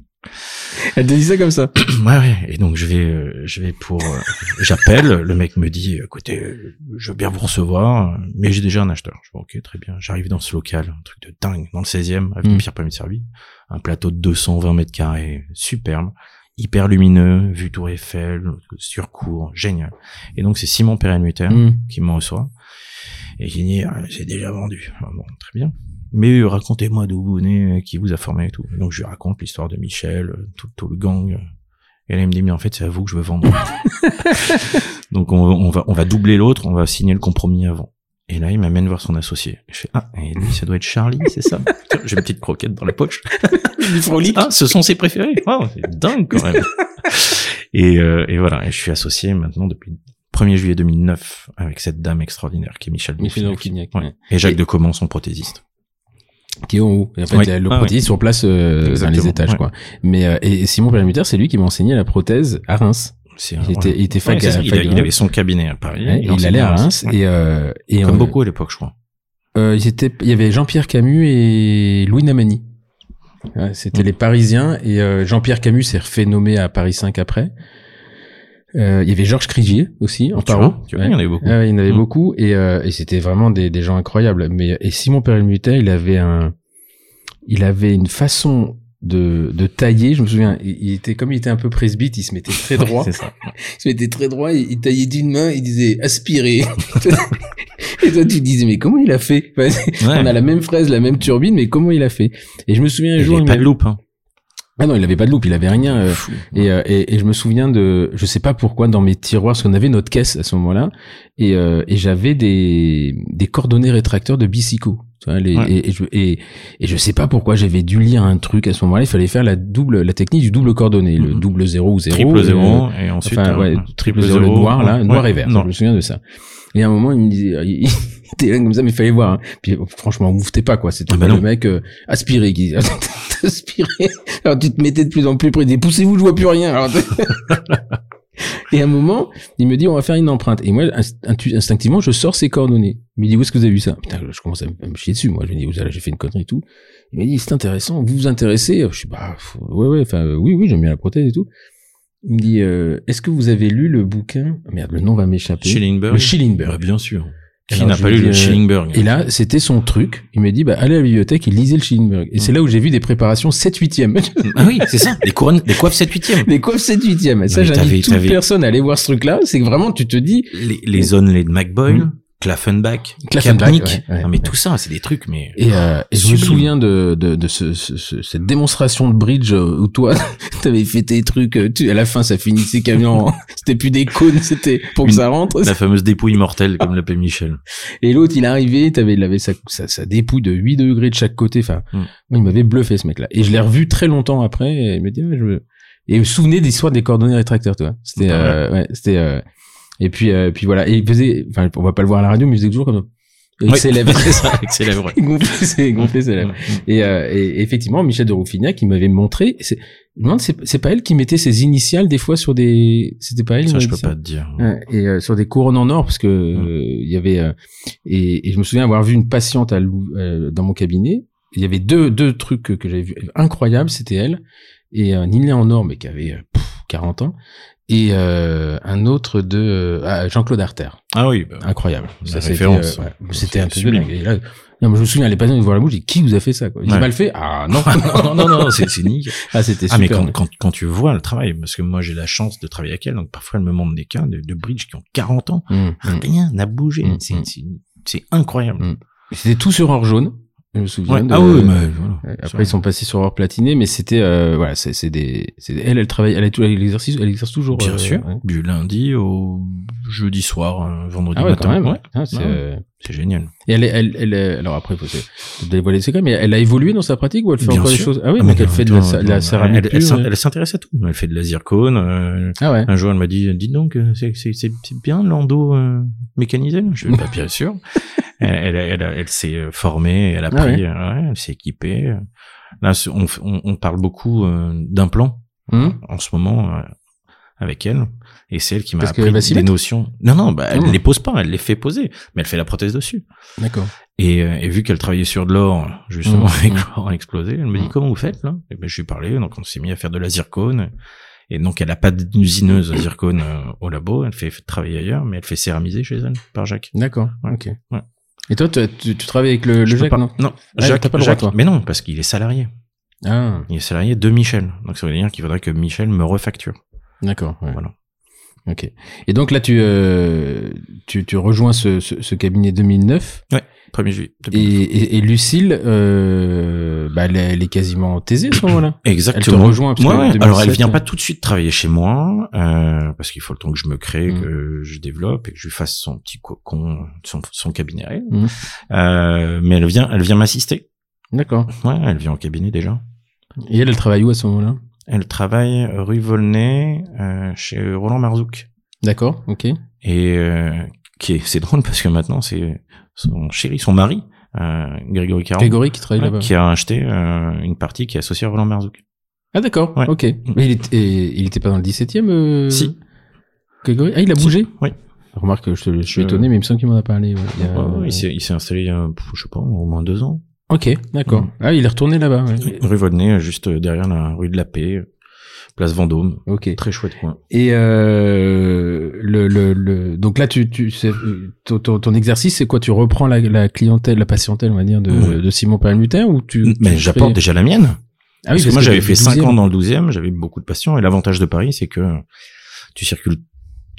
Elle te dit ça comme ça. Ouais, ouais. Et donc je vais, euh, je vais pour, euh, j'appelle. Le mec me dit, écoutez, euh, je veux bien vous recevoir, mais j'ai déjà un acheteur. Je fais ok, très bien. J'arrive dans ce local, un truc de dingue, dans le 16e, avec Mm. Pierre Palmier servi, un plateau de 220 mètres carrés, superbe, hyper lumineux, vue Tour Eiffel, sur cours, génial. Et donc c'est Simon Perelmuter Mm. qui me reçoit et qui dit, ah, c'est déjà vendu. Ah, bon, très bien. Mais euh, racontez-moi d'où vous venez, euh, qui vous a formé et tout. Donc je lui raconte l'histoire de Michel, euh, tout, tout le gang. euh. Et là, il me dit, mais en fait, c'est à vous que je veux vendre. Donc on, on va on va doubler l'autre, on va signer le compromis avant. Et là, il m'amène voir son associé. Je fais, ah, et lui, ça doit être Charlie, c'est ça? J'ai une petite croquette dans la poche. Ah, ce sont ses préférés. Wow, c'est dingue quand même. et, euh, et voilà, et je suis associé maintenant depuis 1er juillet 2009 avec cette dame extraordinaire qui est Michel Michel Ouais. ouais. Et Jacques Et- de Comment, son prothésiste. Qui est en haut. Et en fait, Ouais. il y a le Ah, prothésiste sur place euh, dans les étages, ouais. quoi. Mais euh, et Simon Perlmutter, c'est lui qui m'a enseigné la prothèse à Reims. Il était, il était fac, Ouais, ça, il, a- avait son cabinet à Paris. Ouais, il, allait à Reims Ouais. et euh, et Comme beaucoup à l'époque, je crois. Euh, étaient, il y avait Jean-Pierre Camus et Louis Namani. Ouais, C'était Mm. les Parisiens et Jean-Pierre Camus s'est refait nommer à Paris 5 après. Euh, il y avait Georges Crigier aussi en vois, il y en avait beaucoup. Ouais, il y en avait Mm. beaucoup et, euh, et c'était vraiment des, des gens incroyables. Mais et Simon Perelmuter, il avait un, il avait une façon de, de tailler. Je me souviens, il, il était comme il était un peu presbyte, il se mettait très droit. c'est ça. il se mettait très droit. Il, il taillait d'une main, il disait aspirer. et toi tu disais mais comment il a fait? Enfin, On a la même fraise, la même turbine, mais comment il a fait? Et je me souviens un il jour, il pas de loupe. Hein. Ah non, il avait pas de loupe, il avait rien. euh, et, euh, et, et je me souviens de, je sais pas pourquoi, dans mes tiroirs, parce qu'on avait notre caisse à ce moment-là, et, euh, et j'avais des, des coordonnées rétracteurs de vois, les, Ouais. et, et, je, et, et je sais pas pourquoi j'avais dû lire un truc à ce moment-là. Il fallait faire la double, la technique du double coordonné, le Mhm. double zéro ou zéro. Triple euh, zéro, et ensuite... enfin, euh, ouais, triple zéro, le noir, là, ouais, noir et vert. non. Je me souviens de ça. Et à un moment, il me disait, il, était comme ça, mais il fallait voir. hein. Puis franchement, vous foutez pas quoi. C'était Ah bah le mec euh, aspiré qui aspiré. Alors tu te mettais de plus en plus près. Des poussez-vous, je vois plus rien. Alors, Et à un moment, il me dit, on va faire une empreinte. Et moi, instinctivement, je sors ses coordonnées. Il me dit, où est-ce que vous avez vu ça? Putain, je commence à me me chier dessus. Moi, je me dis, j'ai fait une connerie et tout. Il m'a dit, c'est intéressant. Vous vous intéressez? Je suis, bah, ouais, ouais, enfin, oui, oui, j'aime bien la prothèse et tout. Il me dit, euh, est-ce que vous avez lu le bouquin? Ah, Merde, le nom va m'échapper. Schillingberg. Le Schillingberg. Bah, bien sûr. Qui n'a pas lu dis, le euh, Schillingberg Et là, c'était son truc. Il m'a dit, bah, allez à la bibliothèque et lisez le Schillingberg. Et c'est là où j'ai vu des préparations 7-8e. Ah oui, c'est ça. Les couronnes, les coiffes 7 8 Les coiffes 7-8e. Et ça, j'invite toute personne à aller voir ce truc-là. C'est que vraiment, tu te dis, les, les zones les de McBoyle, Mm. Ouais, ouais, non mais ouais. tout ça, c'est des trucs mais Et, euh, et je me souviens de, de, de ce, ce- ce- cette démonstration de bridge euh, où toi, t'avais fait tes trucs, euh, tu, à la fin, ça finissait camion, c'était plus des cônes, c'était pour que ça rentre. la fameuse dépouille mortelle comme l'appelle Michel. Et l'autre, il arrivait, t'avais, il avait sa, sa, sa dépouille de 8 degrés de chaque côté. Enfin, Mm. il m'avait bluffé, ce mec-là. Et je l'ai revu très longtemps après, et il me dit, je veux... Et vous vous souvenez de l'histoire des coordonnées rétracteurs, toi? C'était, euh, ouais, c'était, euh, et puis, euh, puis voilà. Et il faisait, enfin, on va pas le voir à la radio, mais il faisait toujours comme Oui. s'élève. c'est ça, avec ses lèvres. Il gonflait ses- il gonflait ses lèvres. Et, euh, et effectivement, Michel de Rouffignac, il m'avait montré. C'est, je me demande, c'est, pas elle qui mettait ses initiales des fois sur des. C'était pas elle. Ça, je peux pas te dire. Et euh, sur des couronnes en or parce que euh, il y avait euh, et, et je me souviens avoir vu une patiente à Lou- euh, dans mon cabinet. Il y avait deux deux trucs que, que j'avais vu incroyables, c'était elle et un inlay en or mais qui avait pff, 40 ans et euh, un autre de euh, ah, Jean-Claude Arter. Ah oui, bah, Incroyable. La Ça, c'était, référence. euh, ouais, un truc de sublime. dingue. Et là, non, mais je me souviens, les patients ils voient la bouche, ils disent, qui vous a fait ça quoi? J'ai Ouais. mal fait? Ah non. non, non, non, non, c'est, nickel. ah c'était Ah, mais quand, quand, quand tu vois le travail, parce que moi j'ai la chance de travailler avec elle, donc parfois elle me montre des cas de, de bridge qui ont 40 ans, Hum, hum. rien n'a bougé, Mm, c'est, mm. incroyable. Mm. C'était tout sur or jaune. Je me souviens. Ouais. de- Ah oui, mais voilà. Ouais, Après, ils sont passés sur or platiné, mais c'était euh, voilà, c'est des, elle, elle travaille, elle est tout l'exercice, elle exerce toujours. Bien euh, sûr, ouais. du lundi au jeudi soir, euh, vendredi Ah ouais, matin. quand même. Ouais, Ah, c'est, euh, génial. Et elle, elle, elle, alors après, faut se- dévoiler ses mais elle a évolué dans sa pratique ou elle fait Bien encore des choses? Ah oui, Ah, donc mais elle fait de la, la céramique elle, elle, elle s'intéresse à tout. Elle fait de la zircone. euh, Ah ouais. un jour, elle m'a dit, dites donc, euh, c'est, bien l'endo euh, mécanisé. Je dis, bah, bien sûr. elle, elle, elle, elle s'est euh, formée, elle a Ah pris, euh, ouais, elle s'est équipée. Là, on, on, on parle beaucoup euh, d'implants Hum en ce moment avec elle. Et c'est elle qui m'a appris des mettre notions. Non, non, bah, elle Hum. les pose pas, elle les fait poser, mais elle fait la prothèse dessus. D'accord. Et, et vu qu'elle travaillait sur de l'or, justement, Mmh, avec l'or explosé, elle me dit Mmh. comment vous faites là? Et ben je lui ai parlé, donc on s'est mis à faire de la zircone. Et donc elle a pas d'usineuse zircone euh, au labo, elle fait travailler ailleurs, mais elle fait céramiser chez elle par Jacques. D'accord. Ouais. Ok. Ouais. Et toi, tu, tu, tu travailles avec le, le Jacques, pas- non Non, Ah, Jacques, pas le droit, Jacques- toi. mais non, parce qu'il est salarié. Ah, Il est salarié de Michel. Donc ça veut dire qu'il faudrait que Michel me refacture. d'accord. ouais. Voilà. Ok. Et donc là, tu, euh, tu, tu rejoins ce, ce, ce cabinet 2009. 1er juillet. Et, et, et Lucille, euh, bah, elle, est- elle est quasiment taisée à ce moment-là. Exactement. Elle te rejoint, parce Ouais, que ouais. 2007, Alors elle vient euh, pas tout de suite travailler chez moi euh, parce qu'il faut le temps que je me crée, Mm. que je développe et que je lui fasse son petit cocon, son, son cabinet. à elle. Mm. Euh, mais elle vient, elle vient m'assister. D'accord. Ouais, elle vient au cabinet déjà. Et elle, elle travaille où à ce moment-là? Elle travaille rue Volnay euh, chez Roland Marzouk. D'accord, ok. Et euh, qui est, c'est drôle parce que maintenant c'est son chéri, son mari, euh, Grégory Caron, Grégory qui travaille ouais, là-bas. qui a acheté euh, une partie qui est associée à Roland Marzouk. Ah d'accord, Ouais. ok. Mais il était, et il était pas dans le 17e euh... Si. Grégory? Ah, il a Si. Oui. Oui. Remarque, je, te- je suis étonné, mais il me semble qu'il m'en a parlé. ouais. Il y a- Ouais, ouais, il s'est, installé il y a, je sais pas, au moins deux ans. Ok, d'accord. Mm. Ah, il est retourné là-bas. ouais. Rue Volnay, juste derrière la rue de la Paix, place Vendôme. Ok. Très chouette coin. Et euh, le, le, le, donc là, tu, tu, ton, ton, ton exercice, c'est quoi? Tu reprends la, la clientèle, la patientèle, on va dire, de, de Simon Palmutin ou tu Mais j'apporte fais- déjà la mienne. Ah oui, parce que moi j'avais fait 5 12e. ans dans le 12e, j'avais beaucoup de patients et l'avantage de Paris c'est que tu circules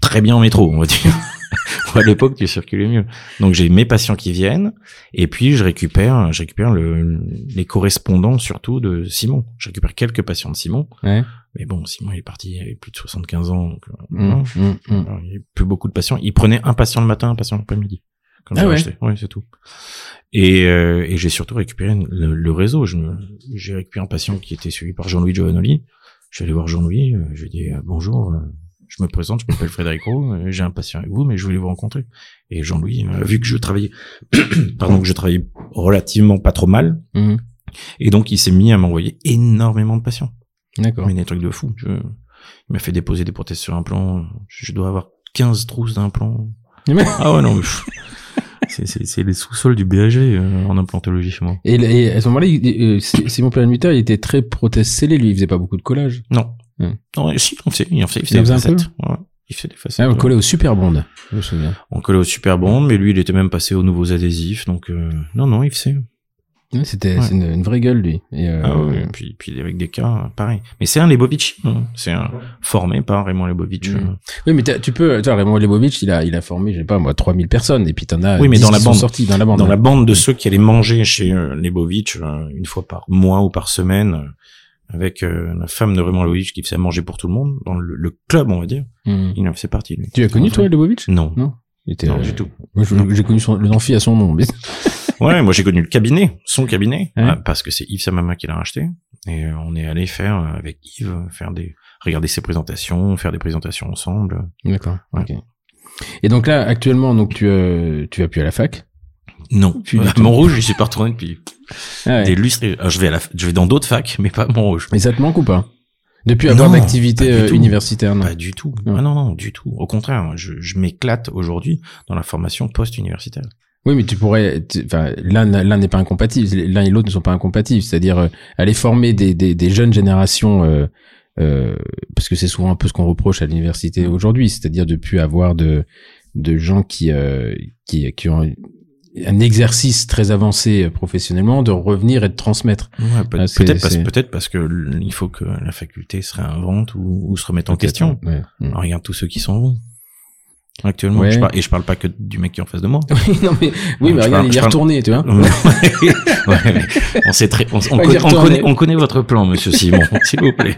très bien en métro, on va dire. à l'époque tu circulais mieux. Donc j'ai mes patients qui viennent et puis je récupère je récupère le, les correspondants surtout de Simon. Je récupère quelques patients de Simon. Ouais. Mais bon, Simon il est parti, il avait plus de 75 ans donc euh, Mm, mm, mm. Alors, il y avait plus beaucoup de patients. Il prenait un patient le matin, un patient l'après-midi. Quand Ah ouais. acheté. Ouais, c'est tout. Et, euh, et j'ai surtout récupéré le, le réseau. J'ai récupéré un patient qui était suivi par Jean-Louis Giovanoli. Je suis allé voir Jean-Louis. euh, Je lui ai dit euh, bonjour. je me présente. Je m'appelle Frédérico. euh, J'ai un patient avec vous, mais je voulais vous rencontrer. Et Jean-Louis, vu que je travaillais, pardon, que je travaillais relativement pas trop mal, et donc il s'est mis à m'envoyer énormément de patients. D'accord. Mais des trucs de fou. Je... Il m'a fait déposer des prothèses sur implant. Je dois avoir 15 trousses d'implant. Mais- Ah ouais, non, mais c'est, c'est, c'est les sous-sols du BAG euh, en implantologie chez moi. Et, et à ce moment-là, il- euh, Si- Simon Perlmutter, il était très prothèse scellée, lui, il faisait pas beaucoup de collage. Non. Hmm. Non, si, on faisait, il en faisait, il Il faisait des faisait un facettes. Ouais, il fait des facettes. Ah, on ouais. collait au super bond, je me souviens. On collait au super bon, mais lui, il était même passé aux nouveaux adhésifs, donc euh, non, non, il faisait. C'était Ouais. une, une vraie gueule, lui. Et, euh, Ah ouais, puis, puis avec des cas, pareil. Mais c'est un Lebovic, hein. c'est un formé par Raymond Lebovic. Mm. euh. Oui, mais tu peux, tu vois, Raymond Lebovitch, il a, il a formé, je sais pas, moi, 3000 personnes, et puis t'en as Oui, mais 10 dans la bande. sortis dans la bande. Dans ouais. la bande de ceux qui allaient manger chez euh, Lebovic euh, une fois par mois ou par semaine, euh, avec la femme de Raymond Lebovic qui faisait manger pour tout le monde, dans le, le club, on va dire, Mm. il en faisait partie, lui. Tu as connu, toi, Lebovitch? Non. Non. Non, du tout. Moi, j'ai connu son, le à son nom. Mais... Ouais, moi j'ai connu le cabinet, son cabinet, Ouais. euh, parce que c'est Yves Samama qui l'a racheté. Et euh, on est allé faire euh, avec Yves, faire des, regarder ses présentations, faire des présentations ensemble. D'accord. Ouais. ok. Et donc là, actuellement, donc tu, euh, tu vas plus à la fac? Non, du à. Montrouge, je suis pas retourné depuis Ah ouais. des lustres. et- alors, je vais à la, je vais dans d'autres facs, mais pas à Montrouge. Mais ça te manque ou pas? Depuis avoir d'activité universitaire, non? Pas du tout. Non. Ah non, non, du tout. Au contraire, je, je m'éclate aujourd'hui dans la formation post-universitaire. Oui, mais tu pourrais, enfin, l'un, l'un n'est pas incompatible, l'un et l'autre ne sont pas incompatibles. C'est-à-dire euh, aller former des, des, des jeunes générations, euh, euh, parce que c'est souvent un peu ce qu'on reproche à l'université aujourd'hui, c'est-à-dire de plus avoir de de gens qui euh, qui qui ont un exercice très avancé euh, professionnellement, de revenir et de transmettre. Ouais, peut- Ah, peut-être parce, peut-être parce que il faut que la faculté se réinvente ou, ou se remette en Peut-être, question. ouais. Mm. Alors, regarde tous ceux qui s'en vont. Actuellement, Ouais. je parle, et je parle pas que du mec qui est en face de moi. non mais oui, mais regarde, il est retourné, tu vois. ouais, mais on sait très, on, on Ouais, connaît, on, connaît, on connaît votre plan, monsieur Simon, s'il vous plaît.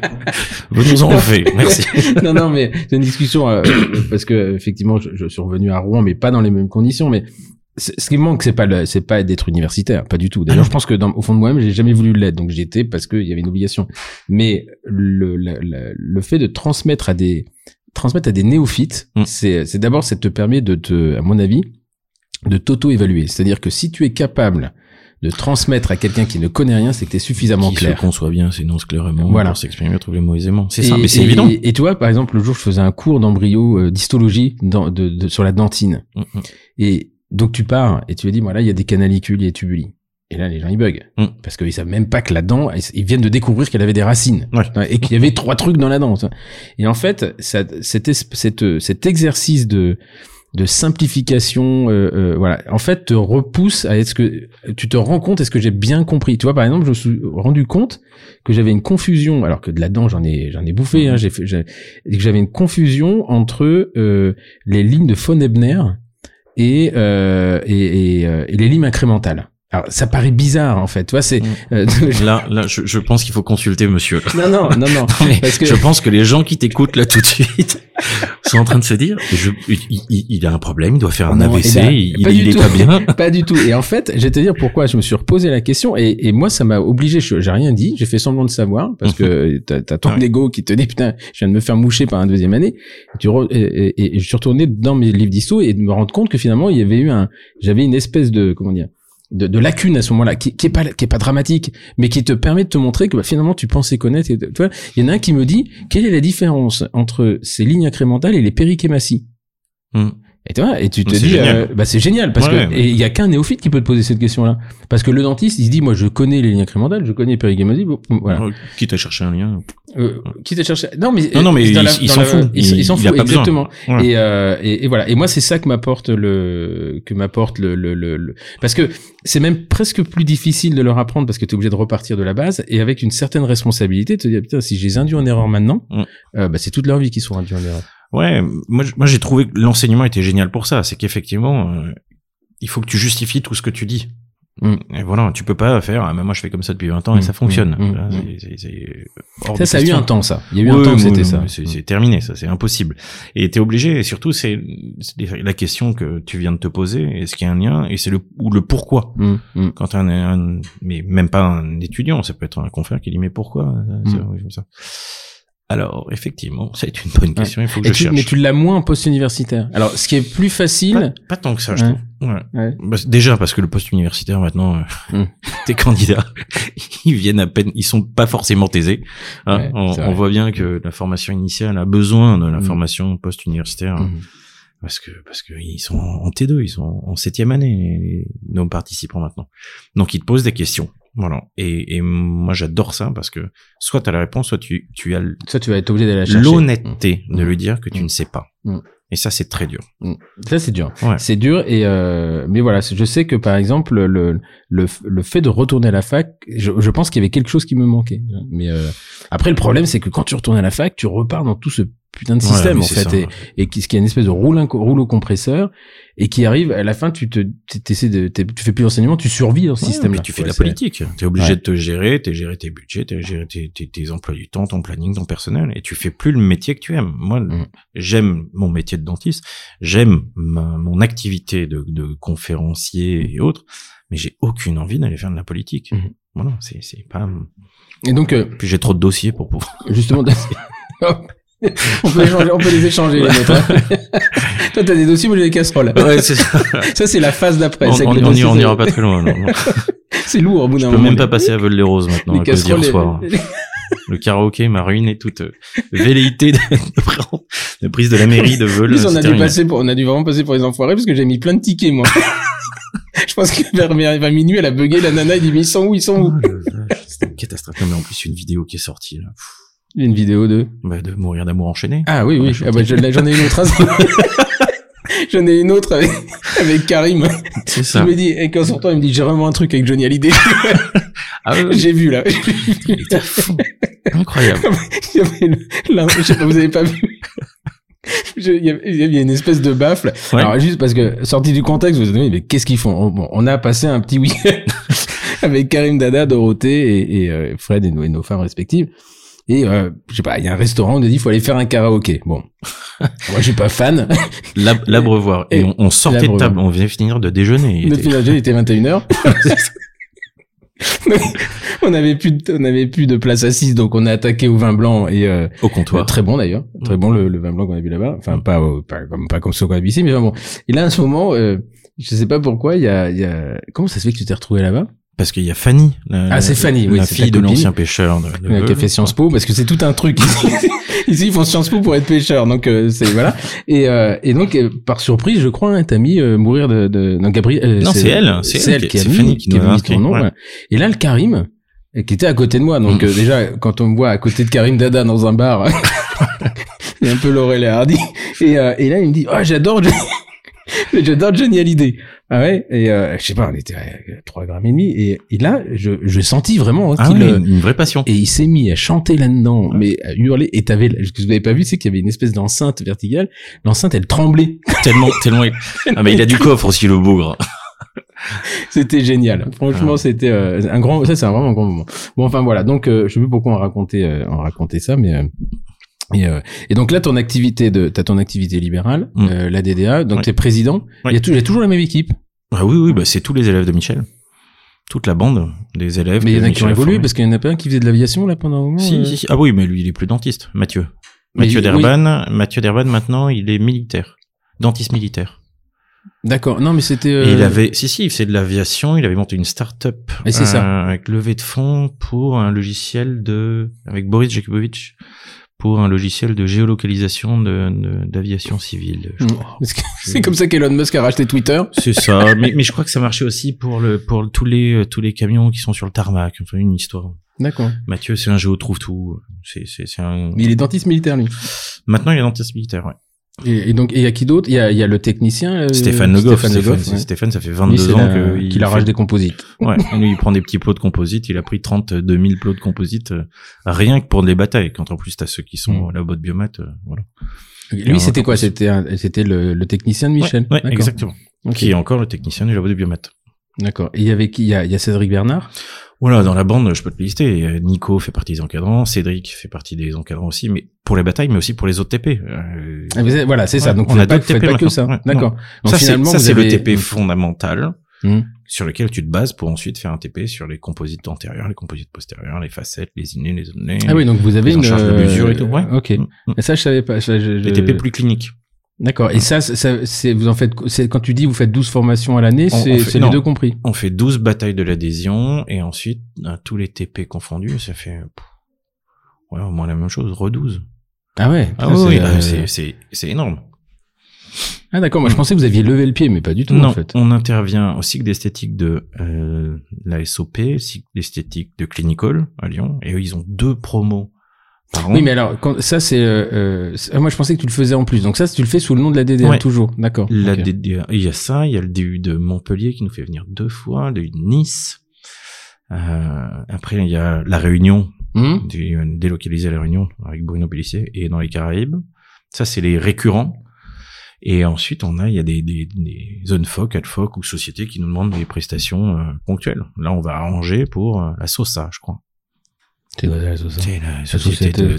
Vous nous en faites, merci. non, non, mais c'est une discussion euh, parce que effectivement, je, je suis revenu à Rouen, mais pas dans les mêmes conditions. Mais ce qui me manque, c'est pas le- c'est pas d'être universitaire, pas du tout. D'ailleurs, je pense que dans, au fond de moi-même, j'ai jamais voulu l'être, donc j'y étais parce qu'il y avait une obligation. Mais le, le, le, le fait de transmettre à des transmettre à des néophytes, Mm. c'est c'est d'abord ça te permet de te, à mon avis, de t'auto-évaluer. C'est-à-dire que si tu es capable de transmettre à quelqu'un qui ne connaît rien, c'est que tu es suffisamment Qui clair. se conçoit bien, s'énonce clairement, Voilà. s'exprimer, trouver les mots aisément. C'est ça, mais c'est évident. Et, et tu vois, par exemple, le jour, je faisais un cours d'embryo euh, d'histologie dans- de, de- sur la dentine. Mm, mm. Et donc tu pars et tu lui dis, voilà, il y a des canalicules, il y a des tubuli. Et là, les gens, ils bug. Mm. Parce qu'ils savent même pas que la dent, ils, viennent de découvrir qu'elle avait des racines. Ouais. Et qu'il y avait trois trucs dans la dent. Et en fait, ça, cet, exercice de, de simplification, euh, euh, voilà, en fait, te repousse à est-ce que tu te rends compte, est-ce que j'ai bien compris? Tu vois, par exemple, je me suis rendu compte que j'avais une confusion, alors que de la dent, j'en ai, j'en ai bouffé, hein, j'ai fait, j'ai- et que j'avais une confusion entre euh, les lignes de von Ebner et, euh, et, et, euh, et les lignes incrémentales. Alors, ça paraît bizarre, en fait. Tu vois, c'est... Mm. euh, Là, là, je, je pense qu'il faut consulter monsieur. non, non, non, non. Mais Parce que- Je pense que les gens qui t'écoutent là tout de suite sont en train de se dire, je, il, il- a un problème, il doit faire un Non, AVC, eh ben, il, pas il est tout. pas bien. pas du tout. Et en fait, je vais te dire pourquoi je me suis reposé la question. Et, et moi, ça m'a obligé. je- J'ai rien dit. J'ai fait semblant de savoir parce que t'as as ton Ah ouais. ego qui te dit putain, je viens de me faire moucher par un deuxième année. Et, tu re- et, et- et je suis retourné dans mes livres d'histo et de me rendre compte que finalement, il y avait eu un, j'avais une espèce de comment dire. De, de lacune à ce moment-là, qui, qui est pas dramatique, mais qui te permet de te montrer que bah, finalement tu pensais connaître. Tu vois, il y en a un qui me dit quelle est la différence entre ces lignes incrémentales et les périchématies? Hmm. Et tu vois, et tu te dis, euh, bah c'est génial parce Ouais, que ouais. il y a qu'un néophyte qui peut te poser cette question-là, parce que le dentiste il se dit, moi je connais les lignes incrémentales, je connais bon, voilà. Euh, Quitte à chercher un lien. Euh, quitte à chercher. Non mais Non, non, mais dans il- la- il dans s'en fout. Il, s'en fout exactement. Et, euh, et, et voilà. Et moi c'est ça que m'apporte le que m'apporte le, le, le, le- parce que c'est même presque plus difficile de leur apprendre parce que tu es obligé de repartir de la base et avec une certaine responsabilité de te dire putain si je les induis en erreur maintenant, Mm. euh, bah c'est toute leur vie qu'ils sont induits en erreur. Ouais, moi, j'ai trouvé que l'enseignement était génial pour ça. C'est qu'effectivement, euh, il faut que tu justifies tout ce que tu dis. Mm. Et voilà, tu peux pas faire. Ah, mais moi je fais comme ça depuis 20 ans et Mm, ça fonctionne. mm, mm, Là, mm. c'est- c'est- c'est hors Ça ça a eu un temps ça. Il y a eu un temps ouais, c'était ça. C'est c'est terminé, ça, c'est impossible. Et t'es obligé, et surtout, c'est la question que tu viens de te poser, est-ce qu'il y a un lien, et c'est le, ou le pourquoi. Mm, mm. Quand un, un- mais même pas un étudiant, ça peut être un confrère qui dit, mais pourquoi, euh, ça, Mm. oui, comme ça. Alors, effectivement, c'est une bonne question. Il faut que Et je tu- cherche. mais tu l'as moins en post-universitaire. Alors, ce qui est plus facile, pas tant que ça, je Ouais. trouve. Ouais. Bah, déjà parce que le poste universitaire maintenant, euh, Hmm. tes candidats, ils viennent à peine, ils sont pas forcément taisés. hein. On, voit bien que la formation initiale a besoin de la Hmm. formation post-universitaire hein, Mhm. Parce que parce que ils sont en T2, ils sont en septième année nos participants maintenant. Donc ils te posent des questions. Voilà. Et, et moi j'adore ça parce que soit tu as la réponse, soit tu, tu as ça, tu vas être obligé d'aller la chercher. l'honnêteté de Mm. lui dire que tu Mm. ne sais pas. Et ça c'est très dur. Ça, c'est dur. Ouais. C'est dur et euh, mais voilà, je sais que par exemple le le le fait de retourner à la fac, je, je pense qu'il y avait quelque chose qui me manquait. Mais euh, après le problème c'est que quand tu retournes à la fac, tu repars dans tout ce putain de système mais en fait ça. et, et qui, ce qui est une espèce de rouleau, rouleau compresseur et qui arrive à la fin tu te t'essaies de tu fais plus d'enseignement, tu survis dans ce Ouais, système là. puis tu fais de la politique. Tu es obligé de te gérer, tu gérer tes budgets, tu gérer tes, tes, tes emplois du temps, ton planning, ton personnel, et tu fais plus le métier que tu aimes. Moi, Mm. j'aime mon métier de dentiste, j'aime mon activité de, de conférencier et autres, mais j'ai aucune envie d'aller faire de la politique. Mhm. Voilà, c'est c'est pas. Et donc euh, Puis j'ai trop de dossiers pour pouvoir. justement on peut échanger, on peut les échanger les nôtres. hein. Toi t'as des dossiers, moi j'ai des casseroles. Ouais, c'est ça. Ça c'est la phase d'après. on on, les on, dossiers, y- on c'est- ira pas très loin. C'est lourd au bout Je d'un peux moment. même pas passer à maintenant, les à cause d'hier casseroles. soir. les- Le karaoké m'a ruiné toute euh, velléité de, de, prise de la mairie de vol. plus, on a dû passer pour, on a dû vraiment passer pour les enfoirés parce que j'ai mis plein de tickets, moi. Je pense que vers, vers minuit, elle a bugué, la nana, il dit, mais ils sont où, ils sont où? Oh, C'était une catastrophe. Non, mais en plus, une vidéo qui est sortie, là. Une vidéo de. bah, de mourir d'amour enchaîné. Ah oui, oui. Ah bah, je- j'en ai une autre. hein. J'en ai une autre avec, avec Karim. c'est Il ça. me dit, et quand sortant, il me dit, j'ai vraiment un truc avec Johnny Hallyday. Ah, ouais, j'ai vu, là. il était. Incroyable. Il l'un- je sais pas, vous avez pas vu. Il y, il avait une espèce de baffle. Ouais. Alors juste parce que sorti du contexte, vous vous dites mais qu'est-ce qu'ils font? On, bon, on a passé un petit week-end avec Karim Dada, Dorothée et, et, euh, Fred et nos, et nos femmes respectives. Et euh, je sais pas, il y a un restaurant, on nous dit il faut aller faire un karaoké. Bon, moi je suis pas fan. L'ab- L'abreuvoir. Et Et on, on sortait de table, on venait finir de déjeuner. Notre était- il était 21h. on avait plus de, on avait plus de place assise donc on a attaqué au vin blanc et euh, Au comptoir. Très bon d'ailleurs, très bon le, le vin blanc qu'on a bu là-bas. Enfin pas, euh, pas comme pas comme ceux qu'on a bu ici, mais bon. Et là à ce moment, euh, je sais pas pourquoi, il y a, il y a comment ça se fait que tu t'es retrouvé là-bas? Parce qu'il y a Fanny. La, Ah, c'est Fanny, oui, La c'est fille de l'ancien pêcheur. De, de Qui a fait Sciences Po parce que c'est tout un truc. ici ils font Sciences Po pour être pêcheur, donc euh, c'est voilà. Et euh, et donc euh, par surprise, je crois, hein, t'as mis euh, mourir de, de non Gabriel. euh, Non, c'est elle, c'est elle qui- a c'est mis, Fanny qui qui a mis ton nom. ouais. Et là le Karim. Qui était à côté de moi, donc Mm. euh, déjà quand on me voit à côté de Karim Dada dans un bar, il est un peu Laurel et Hardy. Et, euh, et là, il me dit, oh, j'adore, j'adore Johnny Hallyday. Ah ouais. Et euh, je sais pas, on était à 3 grammes et demi. Et, et là, je, je sentis vraiment hein, Ah qu'il, oui, euh, une, une vraie passion. et il s'est mis à chanter là-dedans, mais à hurler. Et t'avais, ce que vous n'avez pas vu, c'est qu'il y avait une espèce d'enceinte verticale. L'enceinte, elle tremblait. tellement, tellement. Ah, mais il a du coffre aussi, le bougre. C'était génial. Franchement, Ah. c'était euh, un grand. Ça, c'est un vraiment un grand moment. Bon, enfin voilà. Donc, euh, je sais plus pourquoi on racontait, euh, on racontait ça, mais. Et, euh, et donc là, ton activité de, t'as ton activité libérale, Mm. euh, la DDA, donc Ouais. t'es président. Ouais. Il y a, il y a toujours la même équipe, Ah oui, oui, bah, c'est tous les élèves de Michel. Toute la bande des élèves. mais il y en a qui ont évolué parce qu'il y en a pas un qui faisait de l'aviation là pendant un moment. Si, euh. si, si. Ah oui, mais lui, il est plus dentiste. Mathieu. Mais Mathieu il- Derban, Mathieu Derban, maintenant, il est militaire. Dentiste militaire. D'accord. Non, mais c'était. euh, il avait, si, si, il faisait de l'aviation, il avait monté une start-up. Et c'est ça. euh, Avec levée de fonds pour un logiciel de, avec Boris Jakubowicz, pour un logiciel de géolocalisation de, de- d'aviation civile. Mm. C'est comme ça qu'Elon Musk a racheté Twitter. C'est ça, mais, mais je crois que ça marchait aussi pour le, pour le- tous les, tous les camions qui sont sur le tarmac. Enfin, une histoire. D'accord. Mathieu, c'est un géo trouve tout. C'est, c'est, c'est un. Mais il est dentiste militaire lui. Maintenant, il est dentiste militaire, ouais. Et, et donc, il y a qui d'autre? Il y a, il y a le technicien. euh, Stéphane Le Goff. Stéphane Stéphane, Goff, ouais. Stéphane, ça fait Lui, 22 c'est ans la- qu'il arrache fait- des composites. Ouais, lui, il prend des petits plots de composite. Il a pris 32 000 plots de composite, euh, rien que pour les batailles. Quand en plus t'as ceux qui sont Mm. là-bas de biomat, euh, voilà. Lui, c'était quoi? C'était c'était le, le technicien de Michel? Ouais, ouais, exactement. Ok. Qui est encore le technicien du labo de biomat. D'accord. Et il y avait qui? Il y a, il y a Cédric Bernard? Voilà, dans la bande, je peux te lister. Euh, Nico fait partie des encadrants, Cédric fait partie des encadrants aussi, mais pour les batailles, mais aussi pour les autres TP. Euh, Ah, mais Voilà, c'est ça. Donc on a pas, TP pas que ça. Ouais, D'accord. Donc ça, c'est, finalement, ça, vous c'est avez- le TP fondamental. Hmm. sur lequel tu te bases pour ensuite faire un TP sur les composites antérieurs, les composites postérieurs, les facettes, les innés, les onnés. Ah oui, donc vous avez une encharges de mesure et tout, ouais. Ok. Mm, mm. Et ça, je savais pas. Je- Les TP plus cliniques. D'accord. Et ça, ça c'est vous en faites. Quand tu dis vous faites 12 formations à l'année, c'est les deux compris. On fait 12 batailles de l'adhésion et ensuite, à tous les TP confondus, ça fait pff, ouais, au moins la même chose, re-12. Ah ouais. Ah putain, oui, c'est, euh, ah, c'est- c'est énorme. Ah d'accord. Moi, je pensais que vous aviez levé le pied, mais pas du tout non, en fait. on intervient au cycle d'esthétique de euh, la SOP, cycle d'esthétique de Clinical à Lyon, et eux, ils ont deux promos Oui, mais alors quand, ça c'est. Euh, euh, ah, moi, je pensais que tu le faisais en plus. Donc ça, tu le fais sous le nom de la DDR Ouais. toujours. D'accord. La Ok. DDA, il y a ça, il y a le DU de Montpellier qui nous fait venir deux fois, le DU de Nice. Euh, après, il y a la Réunion, du- délocalisé à la Réunion avec Bruno Pellissier et dans les Caraïbes. Ça, c'est les récurrents. Et ensuite, on a, il y a des, des, des zones FOC, ADFOC ou sociétés qui nous demandent des prestations euh, ponctuelles. Là, on va arranger pour euh, la SOSA, je crois. C'est la société de,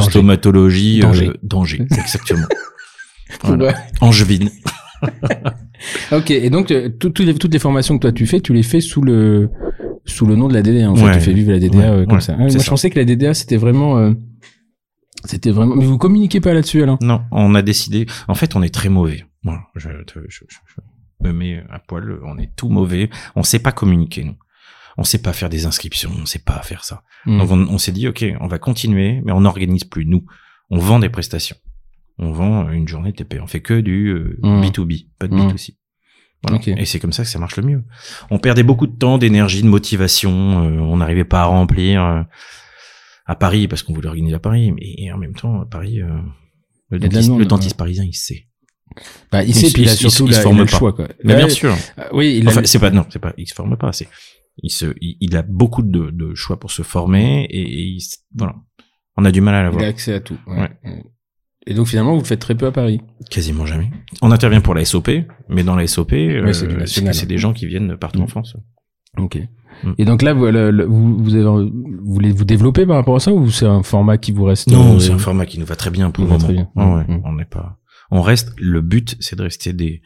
stomatologie Danger. euh, danger, exactement. Voilà. Angevine. Ok. Et donc euh, tout- toutes les, toutes les formations que toi tu fais, tu les fais sous le sous le nom de la DDA. En fait, tu fais vivre la DDA Ouais, euh, comme ouais, ça. Ah, moi, je pensais que la DDA c'était vraiment. euh, c'était vraiment. Mais vous communiquez pas là-dessus alors? Non, on a décidé. En fait, on est très mauvais. Voilà, je, te- je, je- je me mets à poil. On est tout mauvais. On sait pas communiquer, nous. On sait pas faire des inscriptions. On sait pas faire ça. Hmm. Donc, on, on s'est dit, ok, on va continuer, mais on n'organise plus. Nous, on vend des prestations. On vend une journée TP. On fait que du euh, Mm. B2B, pas de Mm. B2C. Voilà. Ok. Et c'est comme ça que ça marche le mieux. On perdait beaucoup de temps, d'énergie, de motivation. euh, on n'arrivait pas à remplir euh, à Paris parce qu'on voulait organiser à Paris. Mais et en même temps, à Paris, euh, le, dentiste, le dentiste ouais. parisien, il sait. Bah, il sait, puis il a surtout il le choix quoi. Mais Ouais, bien sûr. euh, Oui. Enfin, c'est pas non, c'est pas. Il se forme pas. C'est il se, il, il a beaucoup de, de choix pour se former et, et il voilà. On a du mal à il l'avoir. a accès à tout. ouais. Ouais. Et donc finalement, vous le faites très peu à Paris. Quasiment jamais. On intervient pour la SOP, mais dans la SOP, euh, c'est national. c'est des gens qui viennent de partout Mm. en France. Ok. Mm. Et donc là, vous, le- vous, vous, avez, vous voulez vous développer par rapport à ça ou c'est un format qui vous reste Non, euh, c'est un format qui nous va très bien pour le moment. très bien. Ouais, ouais, Mm. On n'est pas. On reste. Le but, c'est de rester des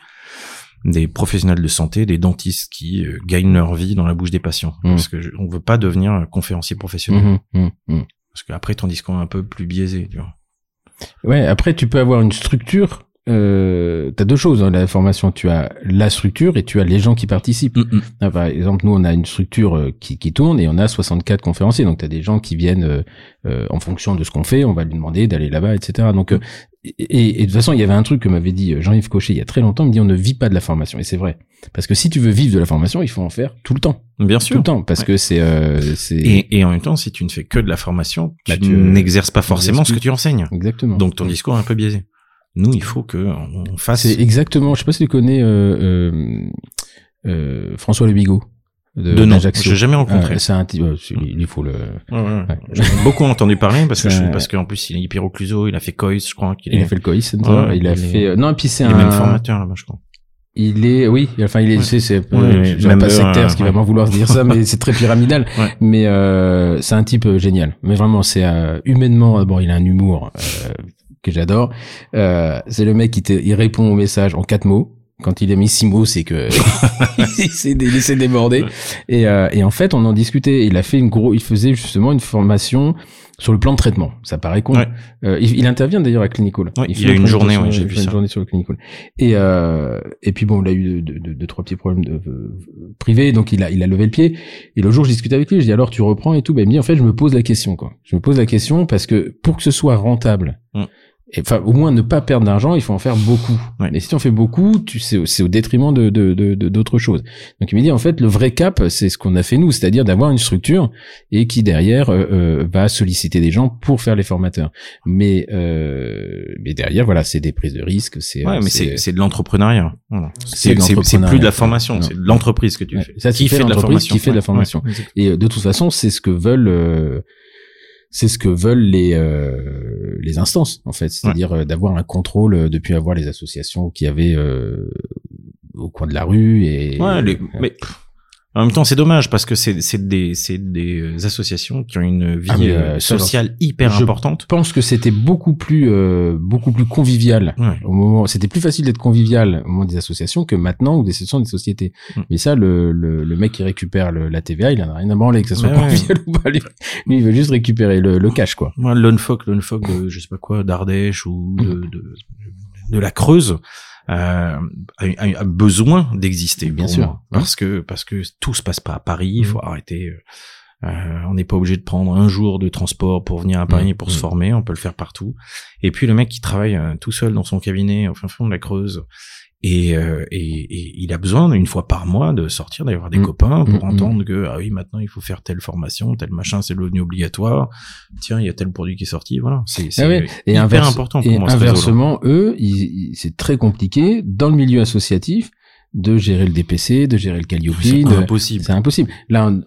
des professionnels de santé, des dentistes qui euh, gagnent leur vie dans la bouche des patients. Mm. Parce que je- on veut pas devenir un conférencier professionnel. Mhm, mhm, mhm. Parce qu'après, ton discours est un peu plus biaisé. Tu vois. Ouais. Après, tu peux avoir une structure. Euh, t'as deux choses dans la formation. Tu as la structure et tu as les gens qui participent. Ah, par exemple, nous, on a une structure euh, qui, qui tourne et on a 64 conférenciers. Donc, tu as des gens qui viennent euh, euh, en fonction de ce qu'on fait, on va lui demander d'aller là-bas, etc. Donc, euh, et, et- de toute façon, il y avait un truc que m'avait dit euh, Jean-Yves Cochet il y a très longtemps. Il me dit on ne vit pas de la formation. Et c'est vrai. Parce que si tu veux vivre de la formation, il faut en faire tout le temps. Bien Tout sûr. le temps. Parce Ouais. que c'est... Euh, Et, et en même temps, si tu ne fais que de la formation, Bah, tu tu- n'exerces pas forcément ce que tu enseignes. Exactement. Donc ton discours est un peu biaisé. Nous, il faut que on fasse. C'est exactement... Je sais pas si tu connais euh, euh, euh, François Le Bigot. De nom. d'Ajaccio. Je l'ai jamais rencontré. Ah, c'est un type... il faut le... Ouais, ouais. Ouais. J'en ai beaucoup entendu parler parce que je, un- parce qu'en plus il est hyper occluso, il a fait COIS, je crois Il est, a fait le COI Center, Ouais, il a il fait... euh, Non, et puis c'est il est un... même formateur là-bas, je crois. Il est, oui, enfin, il est, c'est, c'est, euh, même pas sectaire, ce qui va m'en vouloir de dire ça, mais c'est très pyramidal. Mais euh, c'est un type génial. Mais vraiment, c'est euh, humainement, d'abord, il a un humour euh, que j'adore. Euh, c'est le mec qui te, il répond au message en quatre mots. Quand il a mis six mots, c'est que il s'est dé- laissé déborder. Ouais. Et, euh, et en fait, on en discutait. Il a fait une gros, il faisait justement une formation sur le plan de traitement. Ça paraît con. Ouais. Euh, il, il intervient d'ailleurs à Clinical. Ouais, il y a une journée, ouais, j'ai il vu une journée sur le Clinical. Et euh, et puis bon, il a eu deux, deux, deux, trois petits problèmes de, de- privés, donc il a il a levé le pied. Et le jour, je discutais avec lui, je dis alors tu reprends et tout? Ben il me dit en fait, je me pose la question quoi. Je me pose la question parce que pour que ce soit rentable. Mm. Enfin, au moins ne pas perdre d'argent, il faut en faire beaucoup. Ouais. Et si tu en fais beaucoup, tu sais, c'est au détriment de de de- de- d'autres choses. Donc il me dit en fait le vrai cap, c'est ce qu'on a fait nous, c'est-à-dire d'avoir une structure et qui derrière euh, euh, va solliciter des gens pour faire les formateurs. Mais euh, mais derrière voilà, c'est des prises de risques, c'est Ouais, euh, mais c'est c'est de l'entrepreneuriat. Voilà. C'est de plus de la formation, c'est de l'entreprise que tu Ouais. fais. Ça, qui fais fait de la formation qui fait de la formation. Et euh, de toute façon, c'est ce que veulent euh, c'est ce que veulent les euh, les instances en fait, c'est-à-dire euh, d'avoir un contrôle euh, depuis avoir les associations qui avaient euh, au coin de la rue et Ouais, les- mais En même temps, c'est dommage parce que c'est des des associations qui ont une vie Ah, mais, euh, euh, sociale hyper je- importante. Je pense que c'était beaucoup plus euh, beaucoup plus convivial Ouais. au moment c'était plus facile d'être convivial au moment des associations que maintenant ou des associations des sociétés Mm. mais ça le, le, le mec qui récupère le, la TVA il en a rien à branler que ça soit Ouais, ouais. convivial ou pas lui, lui, il veut juste récupérer le, le cash quoi Moi, l'unfolk de je sais pas quoi d'Ardèche ou Mm. de, de de la Creuse euh, a, a- a besoin d'exister. Bien sûr. moi. parce que parce que tout se passe pas à Paris. Il Mm. faut arrêter. euh, euh, on n'est pas obligé de prendre un jour de transport pour venir à Paris Mm. pour se Mm. former. On peut le faire partout. Et puis le mec qui travaille euh, tout seul dans son cabinet au fin fond de la Creuse. Et, euh, et, et il a besoin une fois par mois de sortir, d'aller voir des Mm. copains pour Mm, mm. entendre que ah oui maintenant il faut faire telle formation, tel machin, c'est devenu obligatoire. Tiens il y a tel produit qui est sorti, voilà. C'est Ah ouais. et inverse- important pour et moi. inversement eux c'est très compliqué dans le milieu associatif de gérer le DPC de gérer le Calliope C'est impossible. C'est impossible. Là, on-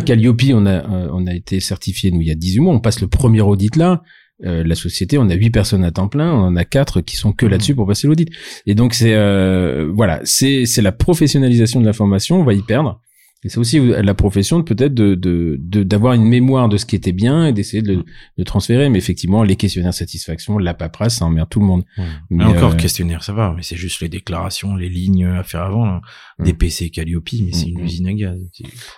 Calliope, on a, euh, on a été certifié, nous, il y a 18 mois. On passe le premier audit là. Euh, la société, on a huit personnes à temps plein, on en a quatre qui sont que Mhm. là-dessus pour passer l'audit. Et donc c'est euh, voilà, c'est c'est la professionnalisation de la formation, on va y perdre. Et c'est aussi la profession de peut-être de de de- d'avoir une mémoire de ce qui était bien et d'essayer de, le- de transférer. Mais effectivement, les questionnaires de satisfaction, la paperasse, ça emmerde tout le monde. Ouais. Mais, Mais encore euh, questionnaire, ça va, mais c'est juste les déclarations, les lignes à faire avant, là. Mm. des PC Calliope, mais c'est Mm, une mm. usine à gaz.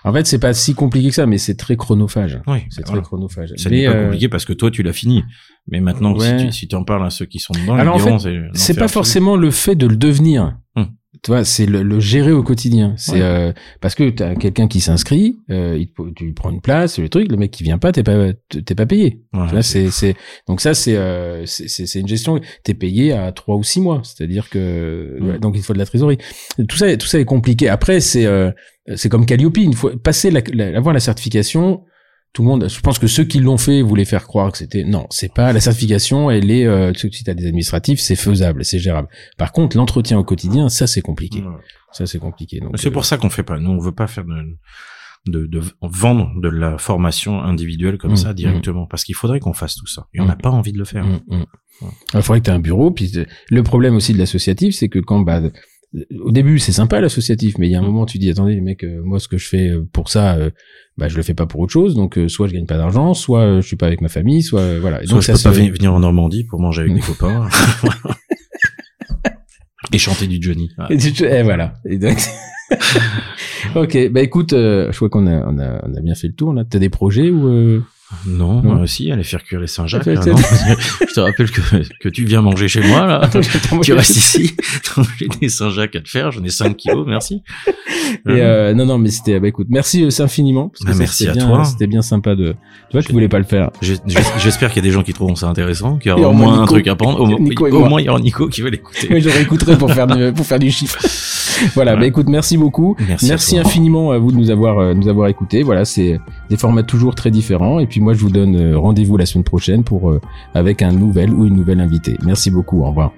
En fait, c'est pas si compliqué que ça, mais c'est très chronophage. Oui, C'est bah très voilà. chronophage. Ça n'est pas euh, compliqué parce que toi tu l'as fini. Mais maintenant, Ouais. si tu si en parles à ceux qui sont dedans, Alors, en fait, c'est pas forcément le fait de le devenir. Hum. Tu vois, c'est le, le gérer au quotidien. C'est Ouais. euh, parce que t'as quelqu'un qui s'inscrit, euh, il te- tu lui prends une place, le truc, le mec qui vient pas, t'es pas t'es pas payé. Ouais, c'est c'est donc ça c'est euh, c'est c'est c'est une gestion. T'es payé à trois ou six mois, c'est-à-dire que Mm. ouais, donc il faut de la trésorerie. Tout ça tout ça est compliqué. Après c'est euh, c'est comme Calliope, une fois passer la, la avoir la certification. Tout le monde, je pense que ceux qui l'ont fait voulaient faire croire que c'était non, c'est pas la certification. Elle est, euh, si t'as des administratifs, c'est faisable, c'est gérable. Par contre, l'entretien au quotidien, ça c'est compliqué. Ouais. Ça c'est compliqué. Donc, C'est euh, pour ça qu'on fait pas. Nous, on veut pas faire de, de, de vendre de la formation individuelle comme Mm, ça directement, parce qu'il faudrait qu'on fasse tout ça. Et on Mm. n'a pas envie de le faire. Mm. Il faudrait que tu aies un bureau. Puis euh, le problème aussi de l'associatif, c'est que quand bah au début c'est sympa l'associatif, mais il y a un Mm. moment tu dis attendez les mecs, euh, moi ce que je fais euh, pour ça, euh, bah je le fais pas pour autre chose. Donc euh, soit je gagne pas d'argent, soit euh, je suis pas avec ma famille, soit voilà. Et Soit donc je ça peux pas se- venir venir en Normandie pour manger avec des copains. Et chanter du Johnny. Ouais. Et voilà. Et donc- ok, bah écoute, euh, je crois qu'on a, on a, on a bien fait le tour là. T'as des projets ou euh... Non, Non. euh, si, aller faire cuire les Saint-Jacques. Là, non je te rappelle que, que tu viens manger chez moi, là. Tu restes ici. J'ai des Saint-Jacques à te faire. J'en ai 5 kilos, merci. Et euh, non, non, mais c'était, bah écoute, merci euh, infiniment. Parce que Bah, ça, merci à bien- toi. C'était bien sympa de. Tu vois, tu voulais pas le faire. J'espère qu'il y a des gens qui trouveront ça intéressant, qu'il y aura au moins un truc à prendre. Au, Nico moins, il y aura Nico qui va l'écouter. Oui, je réécouterai pour faire du, pour faire du chiffre. Voilà, bah écoute, merci beaucoup. Merci. à infiniment à vous de nous avoir euh, nous avoir écoutés. Voilà, c'est des formats toujours très différents. Et puis moi, je vous donne euh, rendez-vous la semaine prochaine pour euh, avec un nouvel ou une nouvelle invitée. Merci beaucoup. Au revoir.